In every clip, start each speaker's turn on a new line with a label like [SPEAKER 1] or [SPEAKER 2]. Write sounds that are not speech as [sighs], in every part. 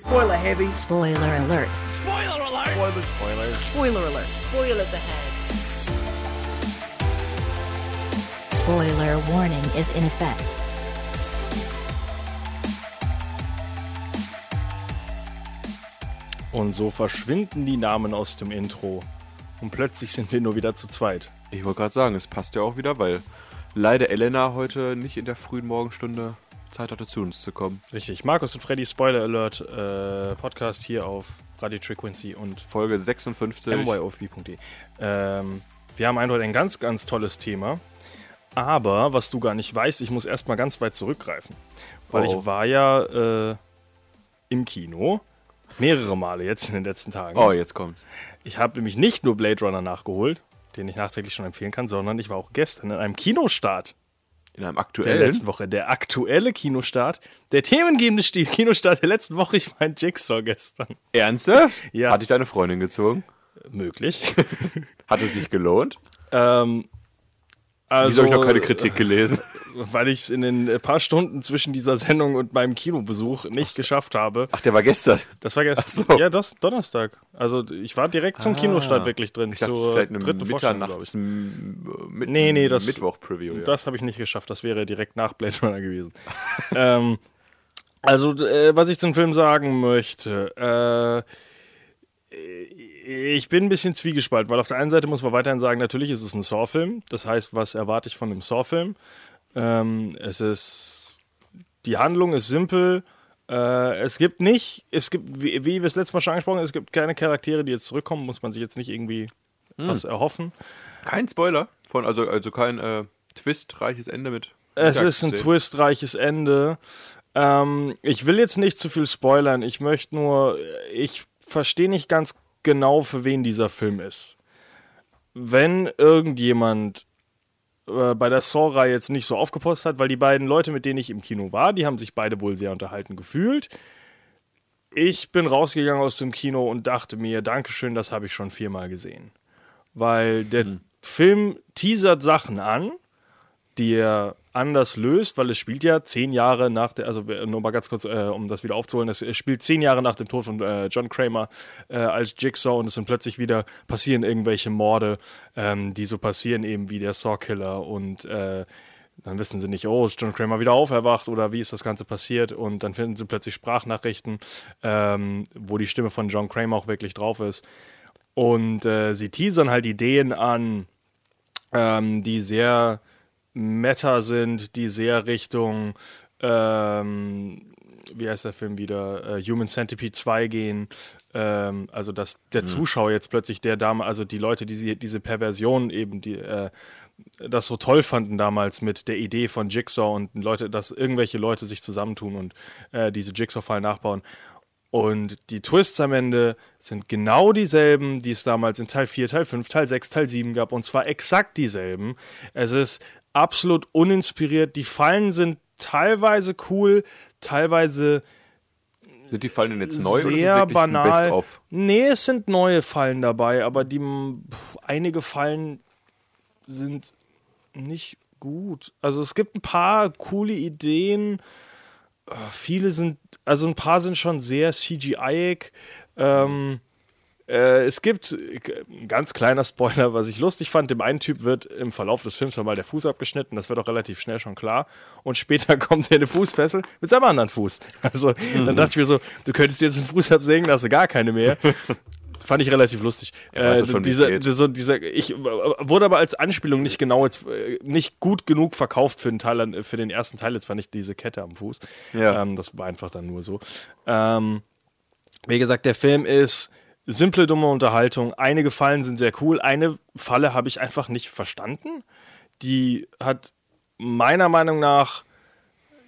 [SPEAKER 1] Spoiler heavy.
[SPEAKER 2] Spoiler alert.
[SPEAKER 1] Spoiler alert.
[SPEAKER 3] Spoiler, Spoilers.
[SPEAKER 2] Spoiler alert. Spoilers ahead. Spoiler warning is in effect.
[SPEAKER 3] Und so verschwinden die Namen aus dem Intro. Und plötzlich sind wir nur wieder zu zweit.
[SPEAKER 4] Ich wollte gerade sagen, es passt ja auch wieder, weil leider Elena heute nicht in der frühen Morgenstunde Zeit hatte, zu uns zu kommen.
[SPEAKER 3] Richtig. Markus und Freddy Spoiler Alert äh, Podcast hier auf Radio Frequency und
[SPEAKER 4] Folge 56.
[SPEAKER 3] myofb.de. Ähm, wir haben heute ein ganz, ganz tolles Thema. Aber, was du gar nicht weißt, ich muss erstmal ganz weit zurückgreifen. Weil
[SPEAKER 4] Oh.
[SPEAKER 3] ich war ja äh, im Kino. Mehrere Male jetzt in den letzten Tagen.
[SPEAKER 4] Oh, jetzt kommt's.
[SPEAKER 3] Ich habe nämlich nicht nur Blade Runner nachgeholt, den ich nachträglich schon empfehlen kann, sondern ich war auch gestern in einem Kinostart
[SPEAKER 4] In einem
[SPEAKER 3] der
[SPEAKER 4] aktuellen.
[SPEAKER 3] letzten Woche. Der aktuelle Kinostart, der themengebende [laughs] Kinostart der letzten Woche. Ich mein Jigsaw gestern.
[SPEAKER 4] Ernsthaft?
[SPEAKER 3] Ja.
[SPEAKER 4] Hat dich deine Freundin gezogen?
[SPEAKER 3] Möglich. [laughs]
[SPEAKER 4] Hat es sich gelohnt?
[SPEAKER 3] ähm, also,
[SPEAKER 4] Wieso habe ich noch keine Kritik gelesen? [laughs]
[SPEAKER 3] Weil ich es in den äh, paar Stunden zwischen dieser Sendung und meinem Kinobesuch nicht geschafft habe.
[SPEAKER 4] Ach, der war gestern.
[SPEAKER 3] Das war gestern.
[SPEAKER 4] Ach so.
[SPEAKER 3] Ja, das Donnerstag. Also ich war direkt zum Kinostart wirklich drin.
[SPEAKER 4] Ich dachte,
[SPEAKER 3] zur
[SPEAKER 4] vielleicht eine
[SPEAKER 3] glaub
[SPEAKER 4] Mitternachts mit,
[SPEAKER 3] Nee, nee, das-
[SPEAKER 4] Mittwoch-Preview. Ja.
[SPEAKER 3] Das habe ich nicht geschafft. Das wäre direkt nach Blade Runner gewesen. [laughs] ähm, also, äh, was ich zum Film sagen möchte, äh, ich bin ein bisschen zwiegespalten, weil auf der einen Seite muss man weiterhin sagen, natürlich ist es ein Saw-Film. Das heißt, was erwarte ich von einem Saw-Film? Ähm, es ist, die Handlung ist simpel. Äh, es gibt nicht, es gibt, wie, wie wir es letztes Mal schon angesprochen haben, es gibt keine Charaktere, die jetzt zurückkommen, muss man sich jetzt nicht irgendwie was erhoffen.
[SPEAKER 4] Kein Spoiler. Von, also, also kein äh, twistreiches Ende mit.
[SPEAKER 3] Es ist ein twistreiches Ende. Ähm, ich will jetzt nicht zu viel spoilern. Ich möchte nur, ich verstehe nicht ganz genau, für wen dieser Film ist. Wenn irgendjemand äh, bei der Saw-Reihe jetzt nicht so aufgepasst hat, weil die beiden Leute, mit denen ich im Kino war, die haben sich beide wohl sehr unterhalten gefühlt. Ich bin rausgegangen aus dem Kino und dachte mir, Dankeschön, das habe ich schon viermal gesehen. Weil der Film teasert Sachen an, die er anders löst, weil es spielt ja zehn Jahre nach der, also nur mal ganz kurz, äh, um das wieder aufzuholen, es es spielt zehn Jahre nach dem Tod von äh, John Kramer äh, als Jigsaw und es sind plötzlich wieder passieren irgendwelche Morde, ähm, die so passieren eben wie der Saw-Killer und äh, dann wissen sie nicht, oh, ist John Kramer wieder auferwacht oder wie ist das Ganze passiert und dann finden sie plötzlich Sprachnachrichten, ähm, wo die Stimme von John Kramer auch wirklich drauf ist. Und äh, sie teasern halt Ideen an, ähm, die sehr meta sind, die sehr Richtung, ähm, wie heißt der Film wieder, äh, Human Centipede 2 gehen. Ähm, also, dass der Zuschauer jetzt plötzlich der Dame, also die Leute, die sie, diese Perversion eben, die äh, das so toll fanden damals mit der Idee von Jigsaw und Leute, dass irgendwelche Leute sich zusammentun und äh, diese Jigsaw-Fallen nachbauen. Und die Twists am Ende sind genau dieselben, die es damals in Teil 4, Teil 5, Teil 6, Teil 7 gab. Und zwar exakt dieselben. Es ist absolut uninspiriert. Die Fallen sind teilweise cool, teilweise
[SPEAKER 4] Sind die Fallen denn jetzt neu oder sind
[SPEAKER 3] sehr
[SPEAKER 4] wirklich ein
[SPEAKER 3] banal.
[SPEAKER 4] Best-of?
[SPEAKER 3] Nee, es sind neue Fallen dabei, aber die pf, einige Fallen sind nicht gut. Also es gibt ein paar coole Ideen. Äh, Viele sind, also ein paar sind schon sehr CGI-ig. Ähm, äh, es gibt äh, ein ganz kleiner Spoiler, was ich lustig fand. Dem einen Typ wird im Verlauf des Films mal der Fuß abgeschnitten. Das wird auch relativ schnell schon klar. Und später [laughs] kommt er eine Fußfessel mit seinem anderen Fuß. Also dann dachte ich mir so, du könntest jetzt einen Fuß absägen, da hast du gar keine mehr. [laughs] Fand ich relativ lustig.
[SPEAKER 4] Ja,
[SPEAKER 3] äh,
[SPEAKER 4] schon,
[SPEAKER 3] dieser, so dieser, ich äh, wurde aber als Anspielung nicht genau jetzt äh, nicht gut genug verkauft für den Teil, für den ersten Teil. Jetzt fand ich diese Kette am Fuß.
[SPEAKER 4] Ja.
[SPEAKER 3] Ähm, das war einfach dann nur so. Ähm, wie gesagt, der Film ist simple, dumme Unterhaltung. Einige Fallen sind sehr cool. Eine Falle habe ich einfach nicht verstanden. Die hat meiner Meinung nach,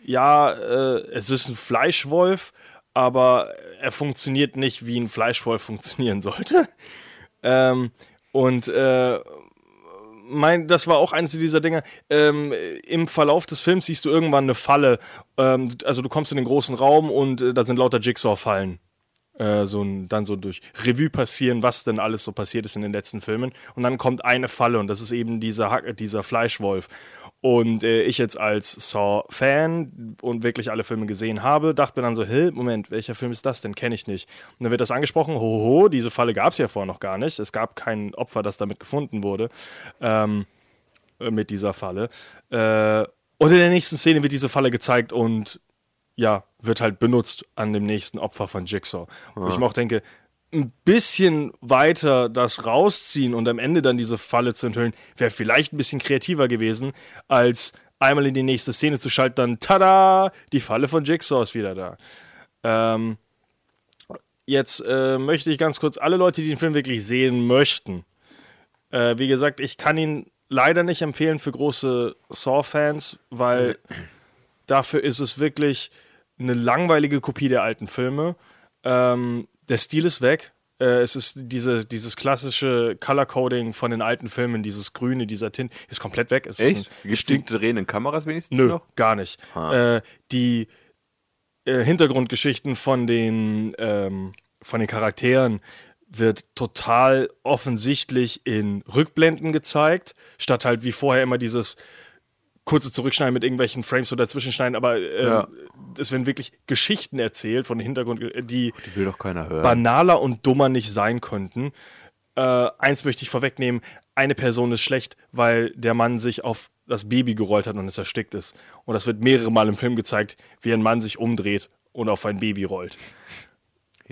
[SPEAKER 3] ja, äh, es ist ein Fleischwolf, aber er funktioniert nicht, wie ein Fleischwolf funktionieren sollte. [laughs] Ähm, und äh, mein, das war auch eines dieser Dinge. Ähm, Im Verlauf des Films siehst du irgendwann eine Falle. Ähm, also du kommst in den großen Raum und äh, da sind lauter Jigsaw-Fallen äh, so ein, dann so durch Revue passieren, was denn alles so passiert ist in den letzten Filmen. Und dann kommt eine Falle und das ist eben dieser, Hack, dieser Fleischwolf. Und äh, ich jetzt als Saw-Fan und wirklich alle Filme gesehen habe, dachte mir dann so, hey, Moment, welcher Film ist das denn? Kenne ich nicht. Und dann wird das angesprochen, hoho, diese Falle gab es ja vorher noch gar nicht. Es gab kein Opfer, das damit gefunden wurde, ähm, mit dieser Falle. Äh, und in der nächsten Szene wird diese Falle gezeigt und ja, wird halt benutzt an dem nächsten Opfer von Jigsaw. Wo ich mir auch denke, ein bisschen weiter das rausziehen und am Ende dann diese Falle zu enthüllen, wäre vielleicht ein bisschen kreativer gewesen, als einmal in die nächste Szene zu schalten, dann tada, die Falle von Jigsaw ist wieder da. Ähm, jetzt äh, möchte ich ganz kurz alle Leute, die den Film wirklich sehen möchten, äh, wie gesagt, ich kann ihn leider nicht empfehlen für große Saw-Fans, weil [clears throat] dafür ist es wirklich eine langweilige Kopie der alten Filme. Ähm, der Stil ist weg. Äh, es ist diese, dieses klassische Color-Coding von den alten Filmen, dieses Grüne, dieser Tint, ist komplett weg. Es
[SPEAKER 4] Echt? Gibt es die drehenden Kameras wenigstens
[SPEAKER 3] Nö,
[SPEAKER 4] noch?
[SPEAKER 3] gar nicht. Äh, die äh, Hintergrundgeschichten von den, ähm, von den Charakteren wird total offensichtlich in Rückblenden gezeigt, statt halt wie vorher immer dieses kurze Zurückschneiden mit irgendwelchen Frames so dazwischenschneiden, aber äh,
[SPEAKER 4] Ja.
[SPEAKER 3] es werden wirklich Geschichten erzählt von Hintergrund, die
[SPEAKER 4] Die will doch keiner hören.
[SPEAKER 3] banaler und dummer nicht sein könnten. Äh, eins möchte ich vorwegnehmen: Eine Person ist schlecht, weil der Mann sich auf das Baby gerollt hat und es erstickt ist. Und das wird mehrere Mal im Film gezeigt, wie ein Mann sich umdreht und auf ein Baby rollt.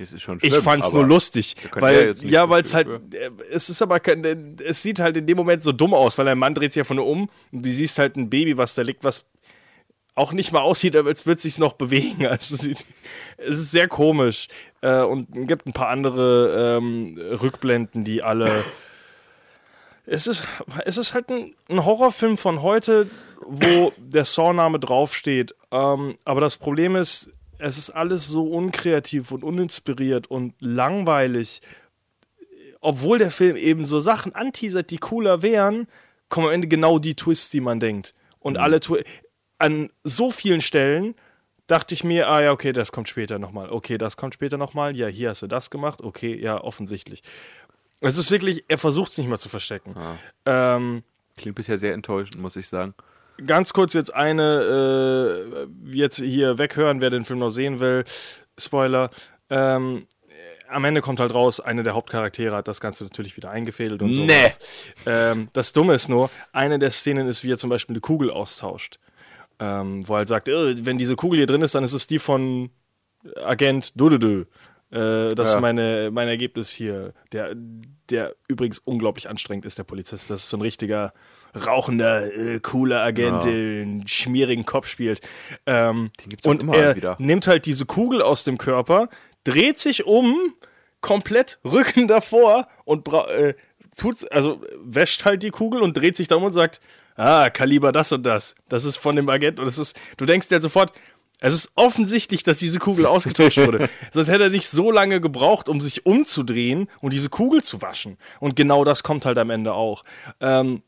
[SPEAKER 4] Es ist schon
[SPEAKER 3] Ich
[SPEAKER 4] schlimm,
[SPEAKER 3] fand's
[SPEAKER 4] aber
[SPEAKER 3] nur lustig, weil ja, weil es halt, äh, es ist aber kein, äh, es sieht halt in dem Moment so dumm aus, weil ein Mann dreht sich ja von um und du siehst halt ein Baby, was da liegt, was auch nicht mal aussieht, als würde es sich noch bewegen. [laughs] Also es ist sehr komisch äh, und es gibt ein paar andere ähm, Rückblenden, die alle [laughs] es ist, es ist halt ein, ein Horrorfilm von heute, wo der Saw-Name draufsteht. Ähm, aber das Problem ist, es ist alles so unkreativ und uninspiriert und langweilig. Obwohl der Film eben so Sachen anteasert, die cooler wären, kommen am Ende genau die Twists, die man denkt. Und alle Twi an so vielen Stellen dachte ich mir, ah ja, okay, das kommt später nochmal. Okay, das kommt später nochmal. Ja, hier hast du das gemacht. Okay, ja, offensichtlich. Es ist wirklich, er versucht es nicht mal zu verstecken. Ähm,
[SPEAKER 4] Klingt bisher sehr enttäuschend, muss ich sagen.
[SPEAKER 3] Ganz kurz jetzt eine, äh, jetzt hier weghören, wer den Film noch sehen will. Spoiler. Ähm, am Ende kommt halt raus, eine der Hauptcharaktere hat das Ganze natürlich wieder eingefädelt und so.
[SPEAKER 4] Nee.
[SPEAKER 3] Ähm, das Dumme ist nur, eine der Szenen ist, wie er zum Beispiel eine Kugel austauscht. Ähm, wo er halt sagt, äh, wenn diese Kugel hier drin ist, dann ist es die von Agent Dududü. Äh, das
[SPEAKER 4] Ja.
[SPEAKER 3] ist meine, mein Ergebnis hier. Der, der übrigens unglaublich anstrengend ist, der Polizist. Das ist so ein richtiger rauchender, äh, cooler Agent,
[SPEAKER 4] Ja.
[SPEAKER 3] einen schmierigen Kopf spielt. Ähm,
[SPEAKER 4] Den gibt's
[SPEAKER 3] und
[SPEAKER 4] immer
[SPEAKER 3] er
[SPEAKER 4] wieder.
[SPEAKER 3] nimmt halt diese Kugel aus dem Körper, dreht sich um, komplett Rücken davor und äh, tut's, also wäscht halt die Kugel und dreht sich dann um und sagt, ah, Kaliber das und das. Das ist von dem Agent und das ist, du denkst dir sofort, es ist offensichtlich, dass diese Kugel ausgetauscht wurde. [laughs] Sonst hätte er nicht so lange gebraucht, um sich umzudrehen und diese Kugel zu waschen. Und genau das kommt halt am Ende auch. Ähm,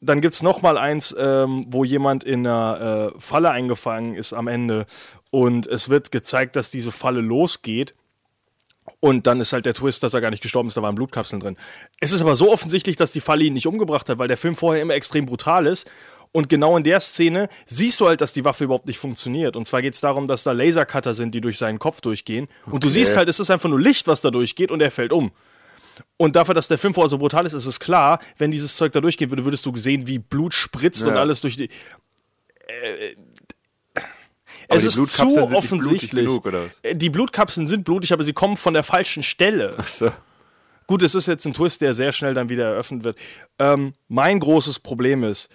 [SPEAKER 3] dann gibt's noch mal eins, ähm, wo jemand in einer äh, Falle eingefangen ist am Ende und es wird gezeigt, dass diese Falle losgeht. Und dann ist halt der Twist, dass er gar nicht gestorben ist, da waren Blutkapseln drin. Es ist aber so offensichtlich, dass die Falle ihn nicht umgebracht hat, weil der Film vorher immer extrem brutal ist. Und genau in der Szene siehst du halt, dass die Waffe überhaupt nicht funktioniert. Und zwar geht es darum, dass da Lasercutter sind, die durch seinen Kopf durchgehen. Und du siehst halt, es ist einfach nur Licht, was da durchgeht und er fällt um. Und dafür, dass der Film vorher so brutal ist, ist es klar, wenn dieses Zeug da durchgehen würde, würdest du sehen, wie Blut spritzt und
[SPEAKER 4] Ja.
[SPEAKER 3] alles durch die. Äh,
[SPEAKER 4] Aber
[SPEAKER 3] es ist zu offensichtlich.
[SPEAKER 4] genug?
[SPEAKER 3] Äh, Die Blutkapseln sind blutig, aber sie kommen von der falschen Stelle.
[SPEAKER 4] So.
[SPEAKER 3] Gut, es ist jetzt ein Twist, der sehr schnell dann wieder eröffnet wird. Ähm, mein großes Problem ist,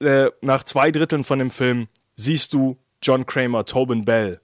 [SPEAKER 3] äh, nach zwei Dritteln von dem Film siehst du John Kramer, Tobin Bell.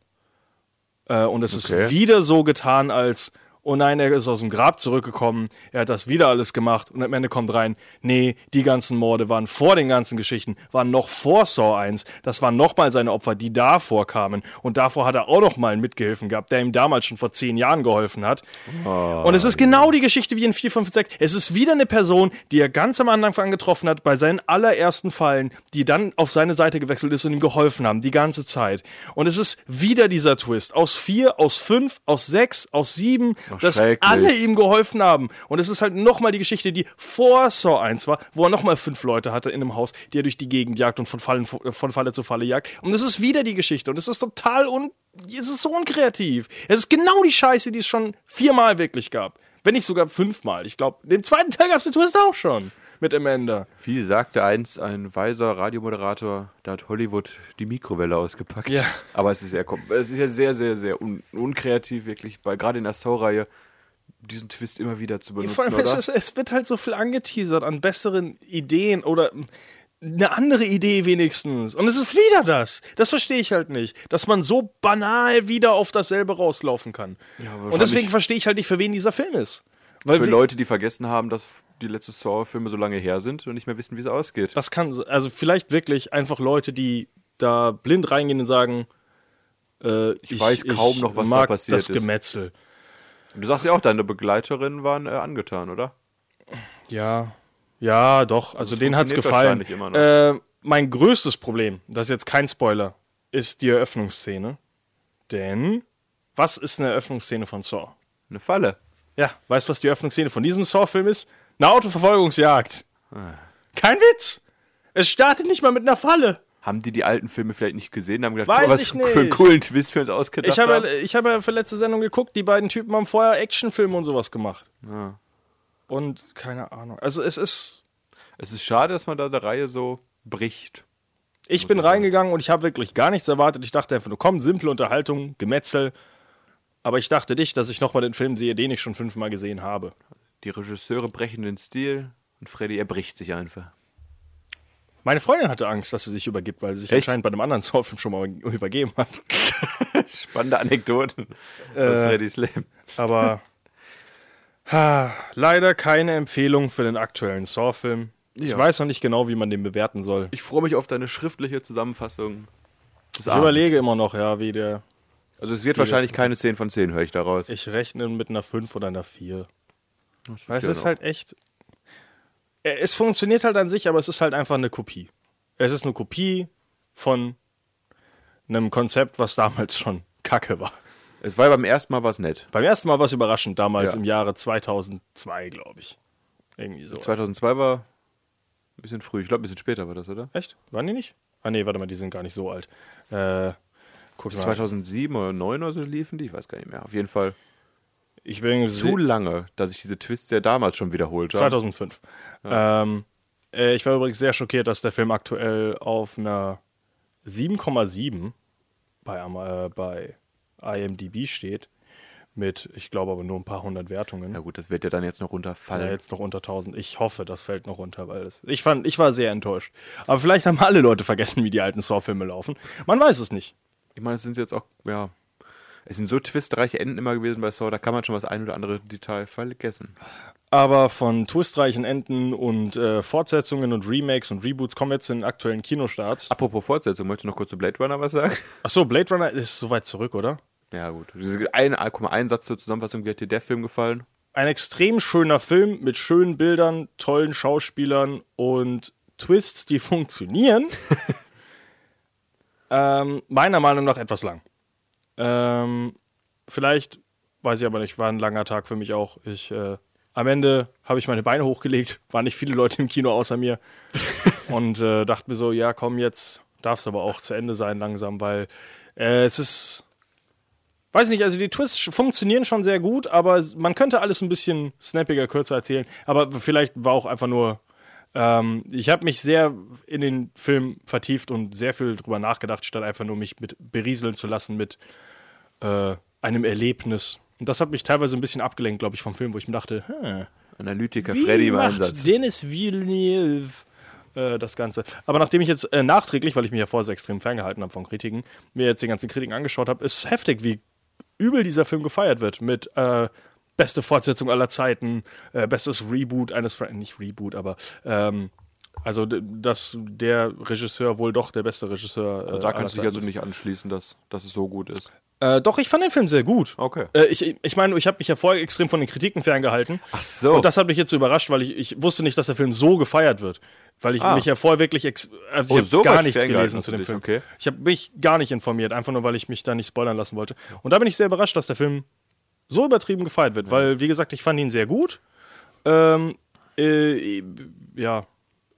[SPEAKER 3] Äh, und es
[SPEAKER 4] Okay.
[SPEAKER 3] ist wieder so getan, als oh nein, er ist aus dem Grab zurückgekommen, er hat das wieder alles gemacht und am Ende kommt rein, nee, die ganzen Morde waren vor den ganzen Geschichten, waren noch vor Saw 1, das waren nochmal seine Opfer, die davor kamen und davor hat er auch noch mal einen Mitgehilfen gehabt, der ihm damals schon vor zehn Jahren geholfen hat. und es ist genau die Geschichte wie in 4, 5, 6. Es ist wieder eine Person, die er ganz am Anfang getroffen hat, bei seinen allerersten Fallen, die dann auf seine Seite gewechselt ist und ihm geholfen haben, die ganze Zeit. Und es ist wieder dieser Twist. Aus vier, aus fünf, aus sechs, aus sieben, dass alle ihm geholfen haben. Und es ist halt nochmal die Geschichte, die vor Saw 1 war, wo er nochmal fünf Leute hatte in einem Haus, die er durch die Gegend jagt und von, Fallen, von Falle zu Falle jagt. Und es ist wieder die Geschichte. Und es ist total un. Es ist so unkreativ. Es ist genau die Scheiße, die es schon viermal wirklich gab. Wenn nicht sogar fünfmal. Ich glaube, im zweiten Teil gab es den Twist auch schon. Mit Amanda.
[SPEAKER 4] Wie sagte einst ein weiser Radiomoderator, da hat Hollywood die Mikrowelle ausgepackt.
[SPEAKER 3] Ja.
[SPEAKER 4] Aber es ist, sehr, kom- es ist ja sehr, sehr, sehr un unkreativ, wirklich, bei, gerade in der Saw-Reihe, diesen Twist immer wieder zu benutzen,
[SPEAKER 3] Vor allem, es, ist, es wird halt so viel angeteasert an besseren Ideen oder eine andere Idee wenigstens. Und es ist wieder das. Das verstehe ich halt nicht. Dass man so banal wieder auf dasselbe rauslaufen kann.
[SPEAKER 4] Ja,
[SPEAKER 3] Und deswegen verstehe ich halt nicht, für wen dieser Film ist. Weil
[SPEAKER 4] Für Leute, die vergessen haben, dass die letzten Saw-Filme so lange her sind und nicht mehr wissen, wie es ausgeht.
[SPEAKER 3] Das kann, so- also vielleicht wirklich einfach Leute, die da blind reingehen und sagen, äh, ich,
[SPEAKER 4] weiß kaum noch, was da
[SPEAKER 3] mag
[SPEAKER 4] passiert
[SPEAKER 3] das
[SPEAKER 4] ist.
[SPEAKER 3] Gemetzel.
[SPEAKER 4] Du sagst ja auch, deine Begleiterinnen waren äh, angetan, oder?
[SPEAKER 3] Ja, ja, doch. Also
[SPEAKER 4] es
[SPEAKER 3] denen hat's
[SPEAKER 4] funktioniert
[SPEAKER 3] gefallen. Äh, mein größtes Problem, das ist jetzt kein Spoiler, ist die Eröffnungsszene. Denn was ist eine Eröffnungsszene von Saw?
[SPEAKER 4] Eine Falle.
[SPEAKER 3] Ja, weißt du, was die Eröffnungsszene von diesem Saw-Film ist? Eine Autoverfolgungsjagd. Kein Witz. Es startet nicht mal mit einer Falle.
[SPEAKER 4] Haben die die alten Filme vielleicht nicht gesehen? Haben gedacht,
[SPEAKER 3] Weiß
[SPEAKER 4] was
[SPEAKER 3] ich
[SPEAKER 4] für einen coolen Twist für uns ausgedacht
[SPEAKER 3] Ich habe,
[SPEAKER 4] haben.
[SPEAKER 3] ich habe ja für letzte Sendung geguckt, die beiden Typen haben vorher Actionfilme und sowas gemacht.
[SPEAKER 4] Ja.
[SPEAKER 3] Und keine Ahnung. Also es ist.
[SPEAKER 4] Es ist schade, dass man da der Reihe so bricht.
[SPEAKER 3] Ich bin reingegangen und ich habe wirklich gar nichts erwartet. Ich dachte einfach nur, komm, simple Unterhaltung, Gemetzel. Aber ich dachte nicht, dass ich nochmal den Film sehe, den ich schon fünfmal gesehen habe.
[SPEAKER 4] Die Regisseure brechen den Stil und Freddy erbricht sich einfach.
[SPEAKER 3] Meine Freundin hatte Angst, dass sie sich übergibt, weil sie sich
[SPEAKER 4] Echt?
[SPEAKER 3] anscheinend bei einem anderen Saw-Film schon mal übergeben hat. [laughs]
[SPEAKER 4] Spannende Anekdoten
[SPEAKER 3] Äh.
[SPEAKER 4] aus Freddys Leben.
[SPEAKER 3] Aber ha, leider keine Empfehlung für den aktuellen Saw-Film. Ich
[SPEAKER 4] Ja.
[SPEAKER 3] weiß noch nicht genau, wie man den bewerten soll.
[SPEAKER 4] Ich freue mich auf deine schriftliche Zusammenfassung.
[SPEAKER 3] Ich
[SPEAKER 4] Abends.
[SPEAKER 3] überlege immer noch, ja, wie der.
[SPEAKER 4] Also es wird wahrscheinlich keine 10 von 10, höre ich daraus.
[SPEAKER 3] Ich rechne mit einer 5 oder einer 4.
[SPEAKER 4] Das
[SPEAKER 3] Weil es
[SPEAKER 4] ja
[SPEAKER 3] ist
[SPEAKER 4] noch-
[SPEAKER 3] halt echt. Äh, Es funktioniert halt an sich, aber es ist halt einfach eine Kopie. Es ist eine Kopie von einem Konzept, was damals schon kacke war.
[SPEAKER 4] Es war beim ersten Mal was nett.
[SPEAKER 3] Beim ersten Mal war es überraschend, damals
[SPEAKER 4] Ja.
[SPEAKER 3] im Jahre 2002, glaube ich. Irgendwie so.
[SPEAKER 4] 2002 war ein bisschen früh. Ich glaube, ein bisschen später war das, oder?
[SPEAKER 3] Echt? Waren die nicht? Ah, nee, warte mal, die sind gar nicht so alt. Äh, guck mal.
[SPEAKER 4] 2007 oder 2009 oder so liefen die? Ich weiß gar nicht mehr. Auf jeden Fall
[SPEAKER 3] Ich bin
[SPEAKER 4] zu lange, dass ich diese Twists ja damals schon wiederholt habe.
[SPEAKER 3] 2005. Ähm, äh, ich war übrigens sehr schockiert, dass der Film aktuell auf einer 7,7 bei, äh, bei IMDb steht. Mit, ich glaube aber nur ein paar hundert Wertungen.
[SPEAKER 4] Ja gut, das wird ja dann jetzt noch
[SPEAKER 3] Ja,
[SPEAKER 4] runterfallen.
[SPEAKER 3] jetzt noch unter 1000. Ich hoffe, das fällt noch runter, weil es, ich fand, ich war sehr enttäuscht. Aber vielleicht haben alle Leute vergessen, wie die alten Saw-Filme laufen. Man weiß es nicht.
[SPEAKER 4] Ich meine, es sind jetzt auch, ja, es sind so twistreiche Enden immer gewesen bei Saw, da kann man schon das ein oder andere Detail vergessen.
[SPEAKER 3] Aber von twistreichen Enden und äh, Fortsetzungen und Remakes und Reboots kommen wir jetzt in den aktuellen Kinostarts.
[SPEAKER 4] Apropos Fortsetzung, möchtest du noch kurz zu Blade Runner was sagen?
[SPEAKER 3] Achso, Blade Runner ist so weit zurück, oder?
[SPEAKER 4] Ja gut. Ein, ein Satz zur Zusammenfassung, wie hat dir der Film gefallen?
[SPEAKER 3] Ein extrem schöner Film mit schönen Bildern, tollen Schauspielern und Twists, die [laughs] funktionieren. [laughs] ähm, meiner Meinung nach etwas lang. Ähm, vielleicht, weiß ich aber nicht, war ein langer Tag für mich auch. Ich, äh, am Ende habe ich meine Beine hochgelegt, waren nicht viele Leute im Kino außer mir [laughs] und äh, dachte mir so, ja komm, jetzt darf es aber auch zu Ende sein langsam, weil äh, es ist, weiß nicht, also die Twists funktionieren schon sehr gut, aber man könnte alles ein bisschen snappiger, kürzer erzählen, aber vielleicht war auch einfach nur ähm, ich habe mich sehr in den Film vertieft und sehr viel drüber nachgedacht, statt einfach nur mich mit berieseln zu lassen mit äh, einem Erlebnis. Und das hat mich teilweise ein bisschen abgelenkt, glaube ich, vom Film, wo ich mir dachte, hm,
[SPEAKER 4] Analytiker
[SPEAKER 3] wie
[SPEAKER 4] Freddy im
[SPEAKER 3] macht
[SPEAKER 4] Einsatz.
[SPEAKER 3] Dennis Villeneuve äh, das Ganze. Aber nachdem ich jetzt äh, nachträglich, weil ich mich ja vorher so extrem ferngehalten habe von Kritiken, mir jetzt die ganzen Kritiken angeschaut habe, ist heftig, wie übel dieser Film gefeiert wird. Mit äh, beste Fortsetzung aller Zeiten, äh, bestes Reboot eines, Fra nicht Reboot, aber ähm, also dass der Regisseur wohl doch der beste Regisseur. Äh,
[SPEAKER 4] Also da kannst du dich also nicht anschließen, dass, dass es so gut ist.
[SPEAKER 3] Äh, doch, ich fand den Film sehr gut.
[SPEAKER 4] Okay.
[SPEAKER 3] Äh, ich ich meine, ich habe mich ja vorher extrem von den Kritiken ferngehalten.
[SPEAKER 4] Ach so.
[SPEAKER 3] Und das hat mich jetzt so überrascht, weil ich, ich wusste nicht, dass der Film so gefeiert wird. Weil ich
[SPEAKER 4] Ah.
[SPEAKER 3] mich ja vorher wirklich ex also
[SPEAKER 4] Oh,
[SPEAKER 3] ich
[SPEAKER 4] so
[SPEAKER 3] gar nichts gelesen zu dem Film.
[SPEAKER 4] okay.
[SPEAKER 3] Ich habe mich gar nicht informiert, einfach nur, weil ich mich da nicht spoilern lassen wollte. Und da bin ich sehr überrascht, dass der Film so übertrieben gefeiert wird, weil, wie gesagt, ich fand ihn sehr gut. Ähm, äh, ja,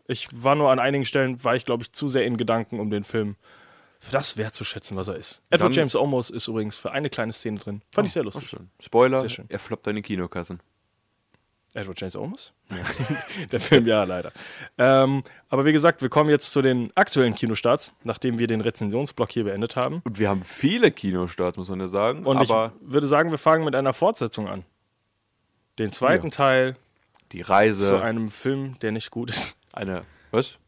[SPEAKER 3] ich war nur an einigen Stellen, war ich, glaube ich, zu sehr in Gedanken, um den Film für das wertzuschätzen, was er ist. Edward
[SPEAKER 4] Dann-
[SPEAKER 3] James Olmos ist übrigens für eine kleine Szene drin. Fand ich sehr lustig.
[SPEAKER 4] Schön. Spoiler,
[SPEAKER 3] Sehr
[SPEAKER 4] er floppt deine Kinokassen.
[SPEAKER 3] Edward James Olmos? [laughs] Der Film ja, leider. Ähm, aber wie gesagt, wir kommen jetzt zu den aktuellen Kinostarts, nachdem wir den Rezensionsblock hier beendet haben.
[SPEAKER 4] Und wir haben viele Kinostarts, muss man ja sagen.
[SPEAKER 3] Und
[SPEAKER 4] aber
[SPEAKER 3] ich würde sagen, wir fangen mit einer Fortsetzung an. Den zweiten
[SPEAKER 4] Ja.
[SPEAKER 3] Teil
[SPEAKER 4] die
[SPEAKER 3] zu
[SPEAKER 4] Reise,
[SPEAKER 3] einem Film, der nicht gut ist.
[SPEAKER 4] eine. Was?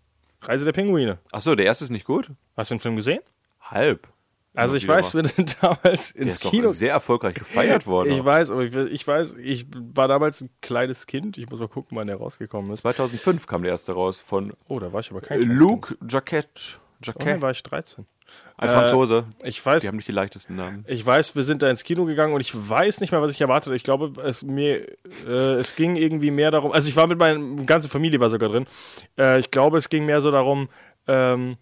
[SPEAKER 3] Reise der Pinguine.
[SPEAKER 4] Achso, der erste ist nicht gut?
[SPEAKER 3] Hast du den Film gesehen?
[SPEAKER 4] Halb.
[SPEAKER 3] Also ich weiß, wir sind [laughs] damals
[SPEAKER 4] Der
[SPEAKER 3] ins
[SPEAKER 4] ist doch
[SPEAKER 3] Kino.
[SPEAKER 4] sehr erfolgreich gefeiert worden.
[SPEAKER 3] Ich weiß, aber ich, ich weiß, ich war damals ein kleines Kind. Ich muss mal gucken, wann der rausgekommen ist.
[SPEAKER 4] 2005 kam der erste raus von
[SPEAKER 3] Oh, da war ich aber
[SPEAKER 4] äh,
[SPEAKER 3] kein
[SPEAKER 4] Luke Jacquet.
[SPEAKER 3] Kind. Oh, war ich 13.
[SPEAKER 4] Ein Franzose.
[SPEAKER 3] Ich weiß,
[SPEAKER 4] Die haben nicht die leichtesten Namen.
[SPEAKER 3] Ich weiß, wir sind da ins Kino gegangen und ich weiß nicht mehr, was ich erwartet habe. Ich glaube, es, mir, äh, es ging irgendwie mehr darum, also ich war mit meiner ganze Familie war sogar drin. Äh, ich glaube, es ging mehr so darum, ähm,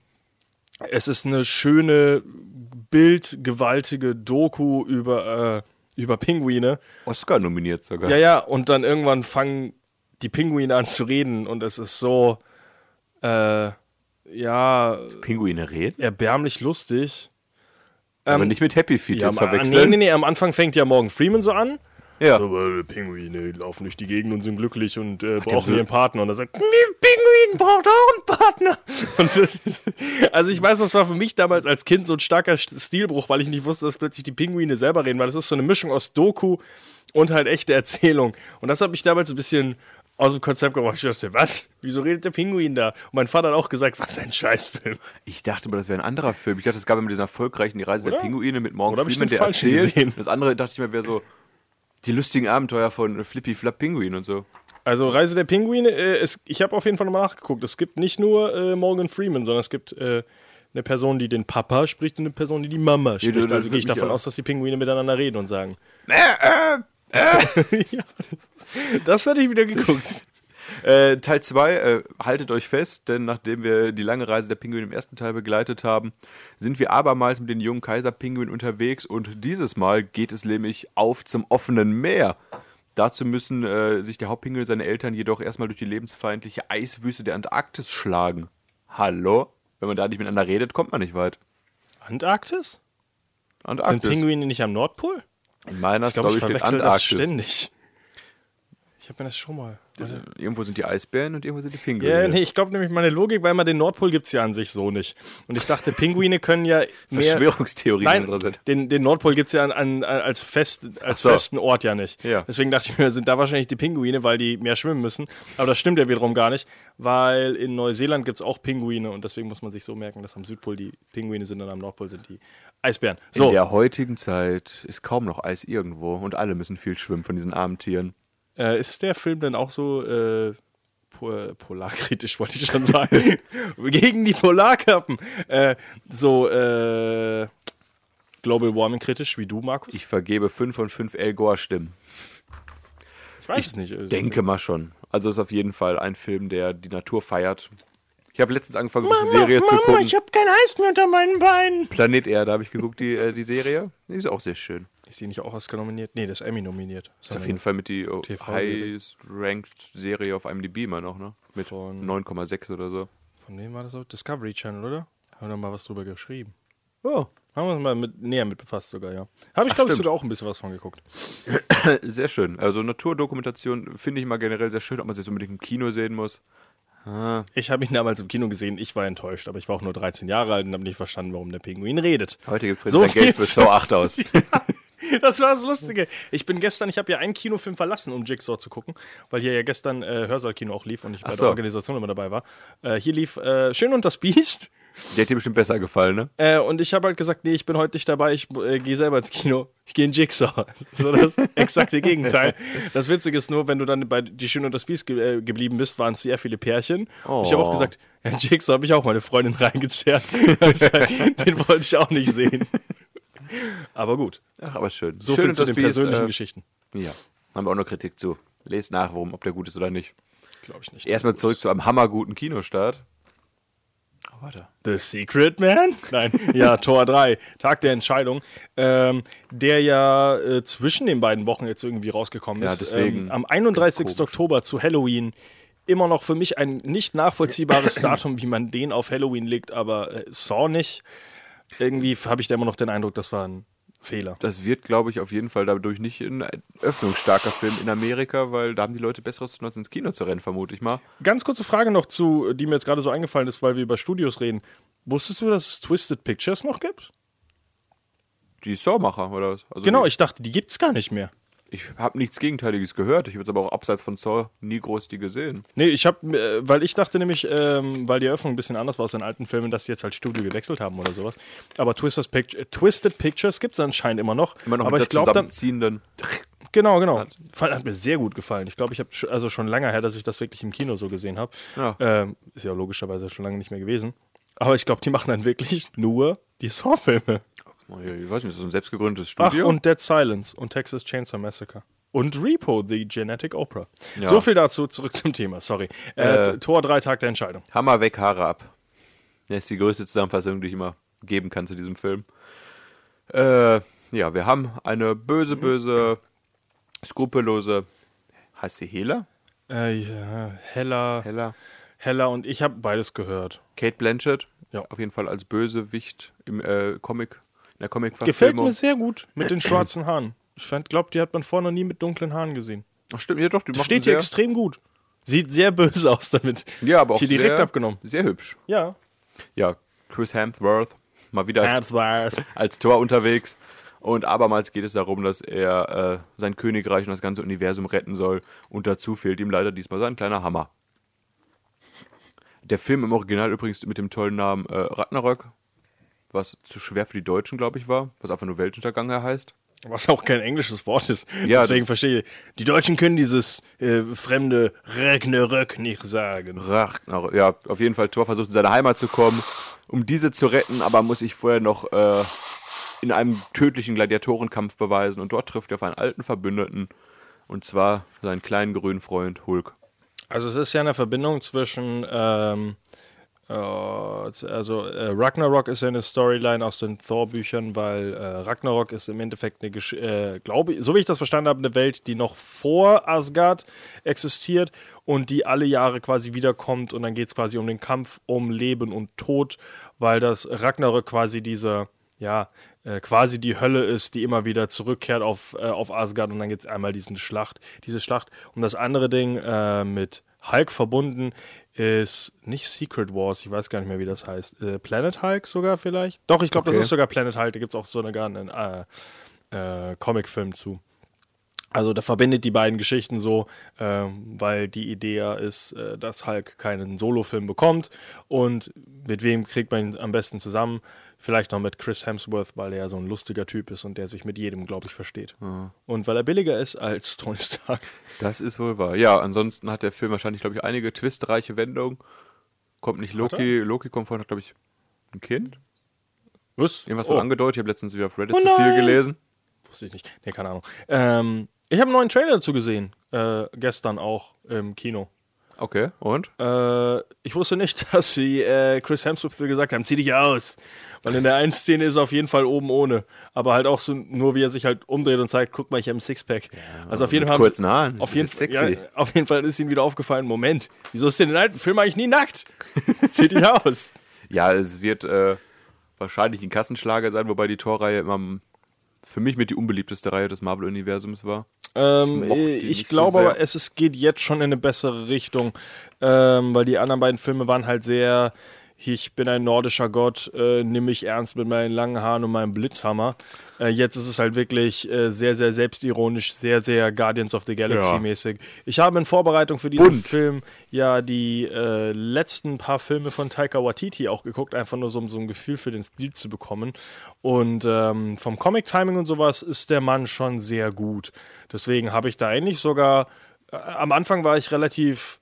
[SPEAKER 3] es ist eine schöne, bildgewaltige Doku über, äh, über Pinguine.
[SPEAKER 4] Oscar nominiert sogar.
[SPEAKER 3] Ja, ja, und dann irgendwann fangen die Pinguine an zu reden und es ist so, äh, ja,
[SPEAKER 4] Pinguine reden?
[SPEAKER 3] erbärmlich lustig.
[SPEAKER 4] aber nicht mit Happy Feet
[SPEAKER 3] Ja,
[SPEAKER 4] jetzt
[SPEAKER 3] am, nee,
[SPEAKER 4] verwechseln.
[SPEAKER 3] nee, nee, am Anfang fängt ja Morgan Freeman so an.
[SPEAKER 4] Ja.
[SPEAKER 3] So, äh, Pinguine laufen durch die Gegend und sind glücklich und äh,
[SPEAKER 4] der
[SPEAKER 3] brauchen ihren Partner. Und er sagt, "Mi- Pinguin braucht auch einen Partner. [laughs] Das also ich weiß, das war für mich damals als Kind so ein starker St- Stilbruch, weil ich nicht wusste, dass plötzlich die Pinguine selber reden, weil das ist so eine Mischung aus Doku und halt echte Erzählung. Und das hat mich damals ein bisschen aus dem Konzept gebracht. Ich dachte, was? Wieso redet der Pinguin da? Und mein Vater hat auch gesagt, was ein Scheißfilm.
[SPEAKER 4] Ich dachte mal, das wäre ein anderer Film. Ich dachte, es gab immer diesen erfolgreichen Die Reise der
[SPEAKER 3] Oder?
[SPEAKER 4] Pinguine mit Morgan Freeman, der erzählt. Das andere dachte ich mir, wäre so die lustigen Abenteuer von Flippy Flap Pinguin und so.
[SPEAKER 3] Also Reise der Pinguine, äh, es, ich habe auf jeden Fall nochmal nachgeguckt. Es gibt nicht nur äh, Morgan Freeman, sondern es gibt äh, eine Person, die den Papa spricht und eine Person, die die Mama spricht.
[SPEAKER 4] das
[SPEAKER 3] also gehe ich davon
[SPEAKER 4] auch-
[SPEAKER 3] aus, dass die Pinguine miteinander reden und sagen.
[SPEAKER 4] Äh, [laughs]
[SPEAKER 3] ja, das hätte ich wieder geguckt. [laughs]
[SPEAKER 4] Äh, Teil 2, äh, haltet euch fest, denn nachdem wir die lange Reise der Pinguine im ersten Teil begleitet haben, sind wir abermals mit den jungen Kaiserpinguinen unterwegs und dieses Mal geht es nämlich auf zum offenen Meer. Dazu müssen äh, sich der Hauptpinguin und seine Eltern jedoch erstmal durch die lebensfeindliche Eiswüste der Antarktis schlagen. Hallo? Wenn man da nicht miteinander redet, kommt man nicht weit.
[SPEAKER 3] Antarktis? Sind
[SPEAKER 4] Antarktis.
[SPEAKER 3] Pinguine nicht am Nordpol?
[SPEAKER 4] In meiner
[SPEAKER 3] Ich glaube,
[SPEAKER 4] Story
[SPEAKER 3] ich
[SPEAKER 4] steht
[SPEAKER 3] verwechsel das
[SPEAKER 4] Antarktis.
[SPEAKER 3] ständig. Ich habe mir das schon mal. Warte.
[SPEAKER 4] Irgendwo sind die Eisbären und irgendwo sind die Pinguine.
[SPEAKER 3] Ja, nee, ich glaube nämlich meine Logik, weil man den Nordpol gibt es ja an sich so nicht. Und ich dachte, Pinguine können ja [laughs] mehr.
[SPEAKER 4] Verschwörungstheorien
[SPEAKER 3] Nein,
[SPEAKER 4] unsererseits.
[SPEAKER 3] den, den Nordpol gibt es ja an, an, als, fest, als
[SPEAKER 4] so.
[SPEAKER 3] festen Ort ja nicht.
[SPEAKER 4] Ja.
[SPEAKER 3] Deswegen dachte ich mir, sind da wahrscheinlich die Pinguine, weil die mehr schwimmen müssen. Aber das stimmt ja wiederum gar nicht, weil in Neuseeland gibt es auch Pinguine und deswegen muss man sich so merken, dass am Südpol die Pinguine sind und am Nordpol sind die Eisbären.
[SPEAKER 4] In
[SPEAKER 3] So,
[SPEAKER 4] der heutigen Zeit ist kaum noch Eis irgendwo und alle müssen viel schwimmen von diesen armen Tieren.
[SPEAKER 3] Äh, ist der Film denn auch so äh, po polarkritisch, [laughs] wollte ich schon sagen? [laughs] Gegen die Polarkappen. Äh, so, äh, Global Warming kritisch wie du, Markus?
[SPEAKER 4] Ich vergebe 5 von 5 El Gore-Stimmen.
[SPEAKER 3] Ich weiß es nicht. Also,
[SPEAKER 4] Denke mal schon. Also ist auf jeden Fall ein Film, der die Natur feiert. Ich habe letztens angefangen, ein bisschen Serie zu gucken.
[SPEAKER 3] habe kein Eis mehr unter meinen Beinen.
[SPEAKER 4] Planet Erde habe ich geguckt, die, äh, die Serie. Die ist auch sehr schön.
[SPEAKER 3] Ist die nicht auch Oscar nominiert? Nee, das ist Emmy nominiert.
[SPEAKER 4] Ist auf jeden Fall mit die oh,
[SPEAKER 3] TV-Serie.
[SPEAKER 4] highest ranked Serie auf IMDb immer noch, ne? Mit
[SPEAKER 3] Von-
[SPEAKER 4] 9,6 oder so.
[SPEAKER 3] Von wem war das so? Discovery Channel, oder? Haben wir da mal was drüber geschrieben.
[SPEAKER 4] Oh,
[SPEAKER 3] Haben wir uns mal mit, näher mit befasst sogar, ja. Habe ich, glaube ich, sogar auch ein bisschen was von geguckt. [coughs]
[SPEAKER 4] sehr schön. Also Naturdokumentation finde ich mal generell sehr schön, ob man sie jetzt unbedingt im Kino sehen muss.
[SPEAKER 3] Ich habe ihn damals im Kino gesehen, ich war enttäuscht, aber ich war auch nur 13 Jahre alt und habe nicht verstanden, warum der Pinguin redet.
[SPEAKER 4] Heute gibt Fred
[SPEAKER 3] So
[SPEAKER 4] sein Geld für. Saw 8 aus. [laughs] [laughs]
[SPEAKER 3] Das war das Lustige. Ich bin gestern, ich habe ja einen Kinofilm verlassen, um Jigsaw zu gucken, weil hier ja gestern äh, Hörsaal-Kino auch lief und ich bei
[SPEAKER 4] Ach
[SPEAKER 3] der
[SPEAKER 4] so.
[SPEAKER 3] Organisation immer dabei war. Äh, hier lief äh, Schön und das Biest
[SPEAKER 4] Der hat dir bestimmt besser gefallen, ne?
[SPEAKER 3] Äh, und ich habe halt gesagt, nee, ich bin heute nicht dabei, ich äh, gehe selber ins Kino. Ich gehe in Jigsaw. [laughs] So das exakte Gegenteil. Das Witzige ist nur, wenn du dann bei Die Schöne und das Biest ge äh, geblieben bist, waren es sehr viele Pärchen.
[SPEAKER 4] Oh.
[SPEAKER 3] Ich habe auch gesagt, ja, in Jigsaw habe ich auch meine Freundin [laughs] reingezerrt. Den wollte ich auch nicht sehen. Aber gut,
[SPEAKER 4] Ach, aber schön.
[SPEAKER 3] so
[SPEAKER 4] schön
[SPEAKER 3] viel zu
[SPEAKER 4] das
[SPEAKER 3] den
[SPEAKER 4] Biest,
[SPEAKER 3] persönlichen
[SPEAKER 4] äh,
[SPEAKER 3] Geschichten.
[SPEAKER 4] Ja, haben wir auch noch Kritik zu. Lest nach, warum, ob der gut ist oder nicht.
[SPEAKER 3] Glaube ich nicht.
[SPEAKER 4] Erstmal zurück zu einem hammerguten Kinostart. Oh, warte.
[SPEAKER 3] The Secret Man? Nein, ja, [laughs] Tor 3, Tag der Entscheidung, ähm, der ja äh, zwischen den beiden Wochen jetzt irgendwie rausgekommen
[SPEAKER 4] Ja,
[SPEAKER 3] ist.
[SPEAKER 4] deswegen
[SPEAKER 3] ähm, am
[SPEAKER 4] ganz
[SPEAKER 3] 31.
[SPEAKER 4] komisch.
[SPEAKER 3] Oktober zu Halloween. Immer noch für mich ein nicht nachvollziehbares [laughs] Datum, wie man den auf Halloween legt, aber äh, Saw nicht. Irgendwie habe ich da immer noch den Eindruck, das war ein Fehler.
[SPEAKER 4] Das wird, glaube ich, auf jeden Fall dadurch nicht ein öffnungsstarker Film in Amerika, weil da haben die Leute besseres zu tun, als ins Kino zu rennen, vermute ich mal.
[SPEAKER 3] Ganz kurze Frage noch zu, die mir jetzt gerade so eingefallen ist, weil wir über Studios reden. Wusstest du, dass es Twisted Pictures noch gibt?
[SPEAKER 4] Die Saw-Macher, oder was? Also
[SPEAKER 3] Genau,
[SPEAKER 4] die,
[SPEAKER 3] ich dachte, die gibt's gar nicht mehr.
[SPEAKER 4] Ich habe nichts Gegenteiliges gehört. Ich habe jetzt aber auch abseits von Saw nie groß die gesehen.
[SPEAKER 3] Nee, ich habe, äh, weil ich dachte nämlich, ähm, weil die Eröffnung ein bisschen anders war aus den alten Filmen, dass die jetzt halt Studio gewechselt haben oder sowas. Aber Twisted, Pict äh, Twisted Pictures gibt es anscheinend immer noch.
[SPEAKER 4] Immer noch
[SPEAKER 3] aber
[SPEAKER 4] mit
[SPEAKER 3] ich glaube dann,
[SPEAKER 4] zusammenziehenden.
[SPEAKER 3] genau, genau. Fand, hat mir sehr gut gefallen. Ich glaube, ich habe also schon länger her, dass ich das wirklich im Kino so gesehen habe.
[SPEAKER 4] Ja.
[SPEAKER 3] Ähm, ist ja logischerweise schon lange nicht mehr gewesen. Aber ich glaube, die machen dann wirklich nur die Saw-Filme.
[SPEAKER 4] Oh, Ich weiß nicht, das ist ein selbstgegründetes
[SPEAKER 3] Ach,
[SPEAKER 4] Studio.
[SPEAKER 3] und Dead Silence und Texas Chainsaw Massacre. Und Repo, The Genetic Opera.
[SPEAKER 4] Ja.
[SPEAKER 3] So viel dazu, zurück zum Thema, sorry. Äh,
[SPEAKER 4] Äh,
[SPEAKER 3] Tor 3, Tag der Entscheidung.
[SPEAKER 4] Hammer weg, Haare ab. Das ist die größte Zusammenfassung, die ich immer geben kann zu diesem Film. Äh, ja, wir haben eine böse, böse, skrupellose, heißt sie Hela?
[SPEAKER 3] Äh, ja, Hella,
[SPEAKER 4] Hella?
[SPEAKER 3] Hella und ich habe beides gehört.
[SPEAKER 4] Kate Blanchett,
[SPEAKER 3] Ja.
[SPEAKER 4] auf jeden Fall als Bösewicht im äh, Comic, der comic
[SPEAKER 3] Gefällt mir sehr gut mit den schwarzen Haaren. Ich glaube, die hat man vorher noch nie mit dunklen Haaren gesehen.
[SPEAKER 4] Ach stimmt, ja doch, die macht
[SPEAKER 3] Steht hier extrem gut. Sieht sehr böse aus damit.
[SPEAKER 4] ja, aber auch
[SPEAKER 3] hier direkt
[SPEAKER 4] sehr,
[SPEAKER 3] abgenommen.
[SPEAKER 4] Sehr hübsch.
[SPEAKER 3] Ja.
[SPEAKER 4] Ja, Chris Hemsworth, mal wieder als, [laughs] als Tor unterwegs. Und abermals geht es darum, dass er äh, sein Königreich und das ganze Universum retten soll. Und dazu fehlt ihm leider diesmal sein kleiner Hammer. Der Film im Original übrigens mit dem tollen Namen äh, Ragnarök, was zu schwer für die Deutschen, glaube ich, war, was einfach nur Weltuntergang heißt.
[SPEAKER 3] Was auch kein englisches Wort ist.
[SPEAKER 4] Ja,
[SPEAKER 3] Deswegen verstehe ich. Die Deutschen können dieses äh, fremde Ragnarök nicht sagen.
[SPEAKER 4] Ragnarök. Ja, auf jeden Fall Thor versucht in seine Heimat zu kommen, um diese zu retten, aber muss sich vorher noch äh, in einem tödlichen Gladiatorenkampf beweisen und dort trifft er auf einen alten Verbündeten und zwar seinen kleinen grünen Freund Hulk.
[SPEAKER 3] Also es ist ja eine Verbindung zwischen, ähm, also äh, Ragnarok ist ja eine Storyline aus den Thor-Büchern, weil äh, Ragnarok ist im Endeffekt eine, Gesch äh, glaube so wie ich das verstanden habe, eine Welt, die noch vor Asgard existiert und die alle Jahre quasi wiederkommt und dann geht es quasi um den Kampf um Leben und Tod, weil das Ragnarök quasi dieser ja, äh, quasi die Hölle ist, die immer wieder zurückkehrt auf, äh, auf Asgard und dann gibt es einmal diesen Schlacht, diese Schlacht. Und das andere Ding äh, mit Hulk verbunden ist nicht Secret Wars, ich weiß gar nicht mehr, wie das heißt. Äh, Planet Hulk sogar vielleicht? Doch, ich glaube,
[SPEAKER 4] Okay.
[SPEAKER 3] das ist sogar Planet Hulk, da gibt es auch so eine, einen äh, äh, Comicfilm zu. Also da verbindet die beiden Geschichten so, ähm, weil die Idee ja ist, äh, dass Hulk keinen Solofilm bekommt und mit wem kriegt man ihn am besten zusammen? Vielleicht noch mit Chris Hemsworth, weil er ja so ein lustiger Typ ist und der sich mit jedem, glaube ich, versteht. Und weil er billiger ist als [laughs] Tony Stark.
[SPEAKER 4] Das ist wohl wahr. Ja, ansonsten hat der Film wahrscheinlich, glaube ich, einige twistreiche Wendungen. Kommt nicht Loki, Loki kommt vorhin, glaube ich, ein Kind.
[SPEAKER 3] Was?
[SPEAKER 4] Irgendwas
[SPEAKER 3] oh,
[SPEAKER 4] wurde angedeutet. Ich habe letztens wieder auf Reddit
[SPEAKER 3] Oh
[SPEAKER 4] zu viel gelesen.
[SPEAKER 3] Wusste ich nicht. Nee, keine Ahnung. Ähm, ich habe einen neuen Trailer dazu gesehen. Äh, gestern auch im Kino.
[SPEAKER 4] Okay, und?
[SPEAKER 3] Äh, ich wusste nicht, [laughs] dass sie äh, Chris Hemsworth gesagt haben, zieh dich aus. Weil in der einen Szene ist er auf jeden Fall oben ohne. Aber halt auch so, nur wie er sich halt umdreht und zeigt, guck mal, ich habe ein Sixpack. also auf jeden Fall.
[SPEAKER 4] kurzen Haaren.
[SPEAKER 3] Auf jeden,
[SPEAKER 4] Das
[SPEAKER 3] Fall,
[SPEAKER 4] ist sexy.
[SPEAKER 3] ja, auf jeden Fall ist ihm wieder aufgefallen, Moment, wieso ist denn in den alten Film eigentlich nie nackt? [laughs] zieh dich aus.
[SPEAKER 4] Ja, es wird äh, wahrscheinlich ein Kassenschlager sein, wobei die Torreihe immer für mich mit die unbeliebteste Reihe des Marvel-Universums war.
[SPEAKER 3] Ähm, äh, ich
[SPEAKER 4] nicht
[SPEAKER 3] glaube
[SPEAKER 4] so
[SPEAKER 3] aber, es, es geht jetzt schon in eine bessere Richtung, ähm, weil die anderen beiden Filme waren halt sehr, ich bin ein nordischer Gott, äh, nimm mich ernst mit meinen langen Haaren und meinem Blitzhammer. Äh, jetzt ist es halt wirklich äh, sehr, sehr selbstironisch, sehr, sehr Guardians of the Galaxy
[SPEAKER 4] Ja.
[SPEAKER 3] mäßig. Ich habe in Vorbereitung für diesen
[SPEAKER 4] Bunt.
[SPEAKER 3] Film ja die äh, letzten paar Filme von Taika Waititi auch geguckt, einfach nur so, um so ein Gefühl für den Stil zu bekommen. Und ähm, vom Comic-Timing und sowas ist der Mann schon sehr gut. Deswegen habe ich da eigentlich sogar, äh, am Anfang war ich relativ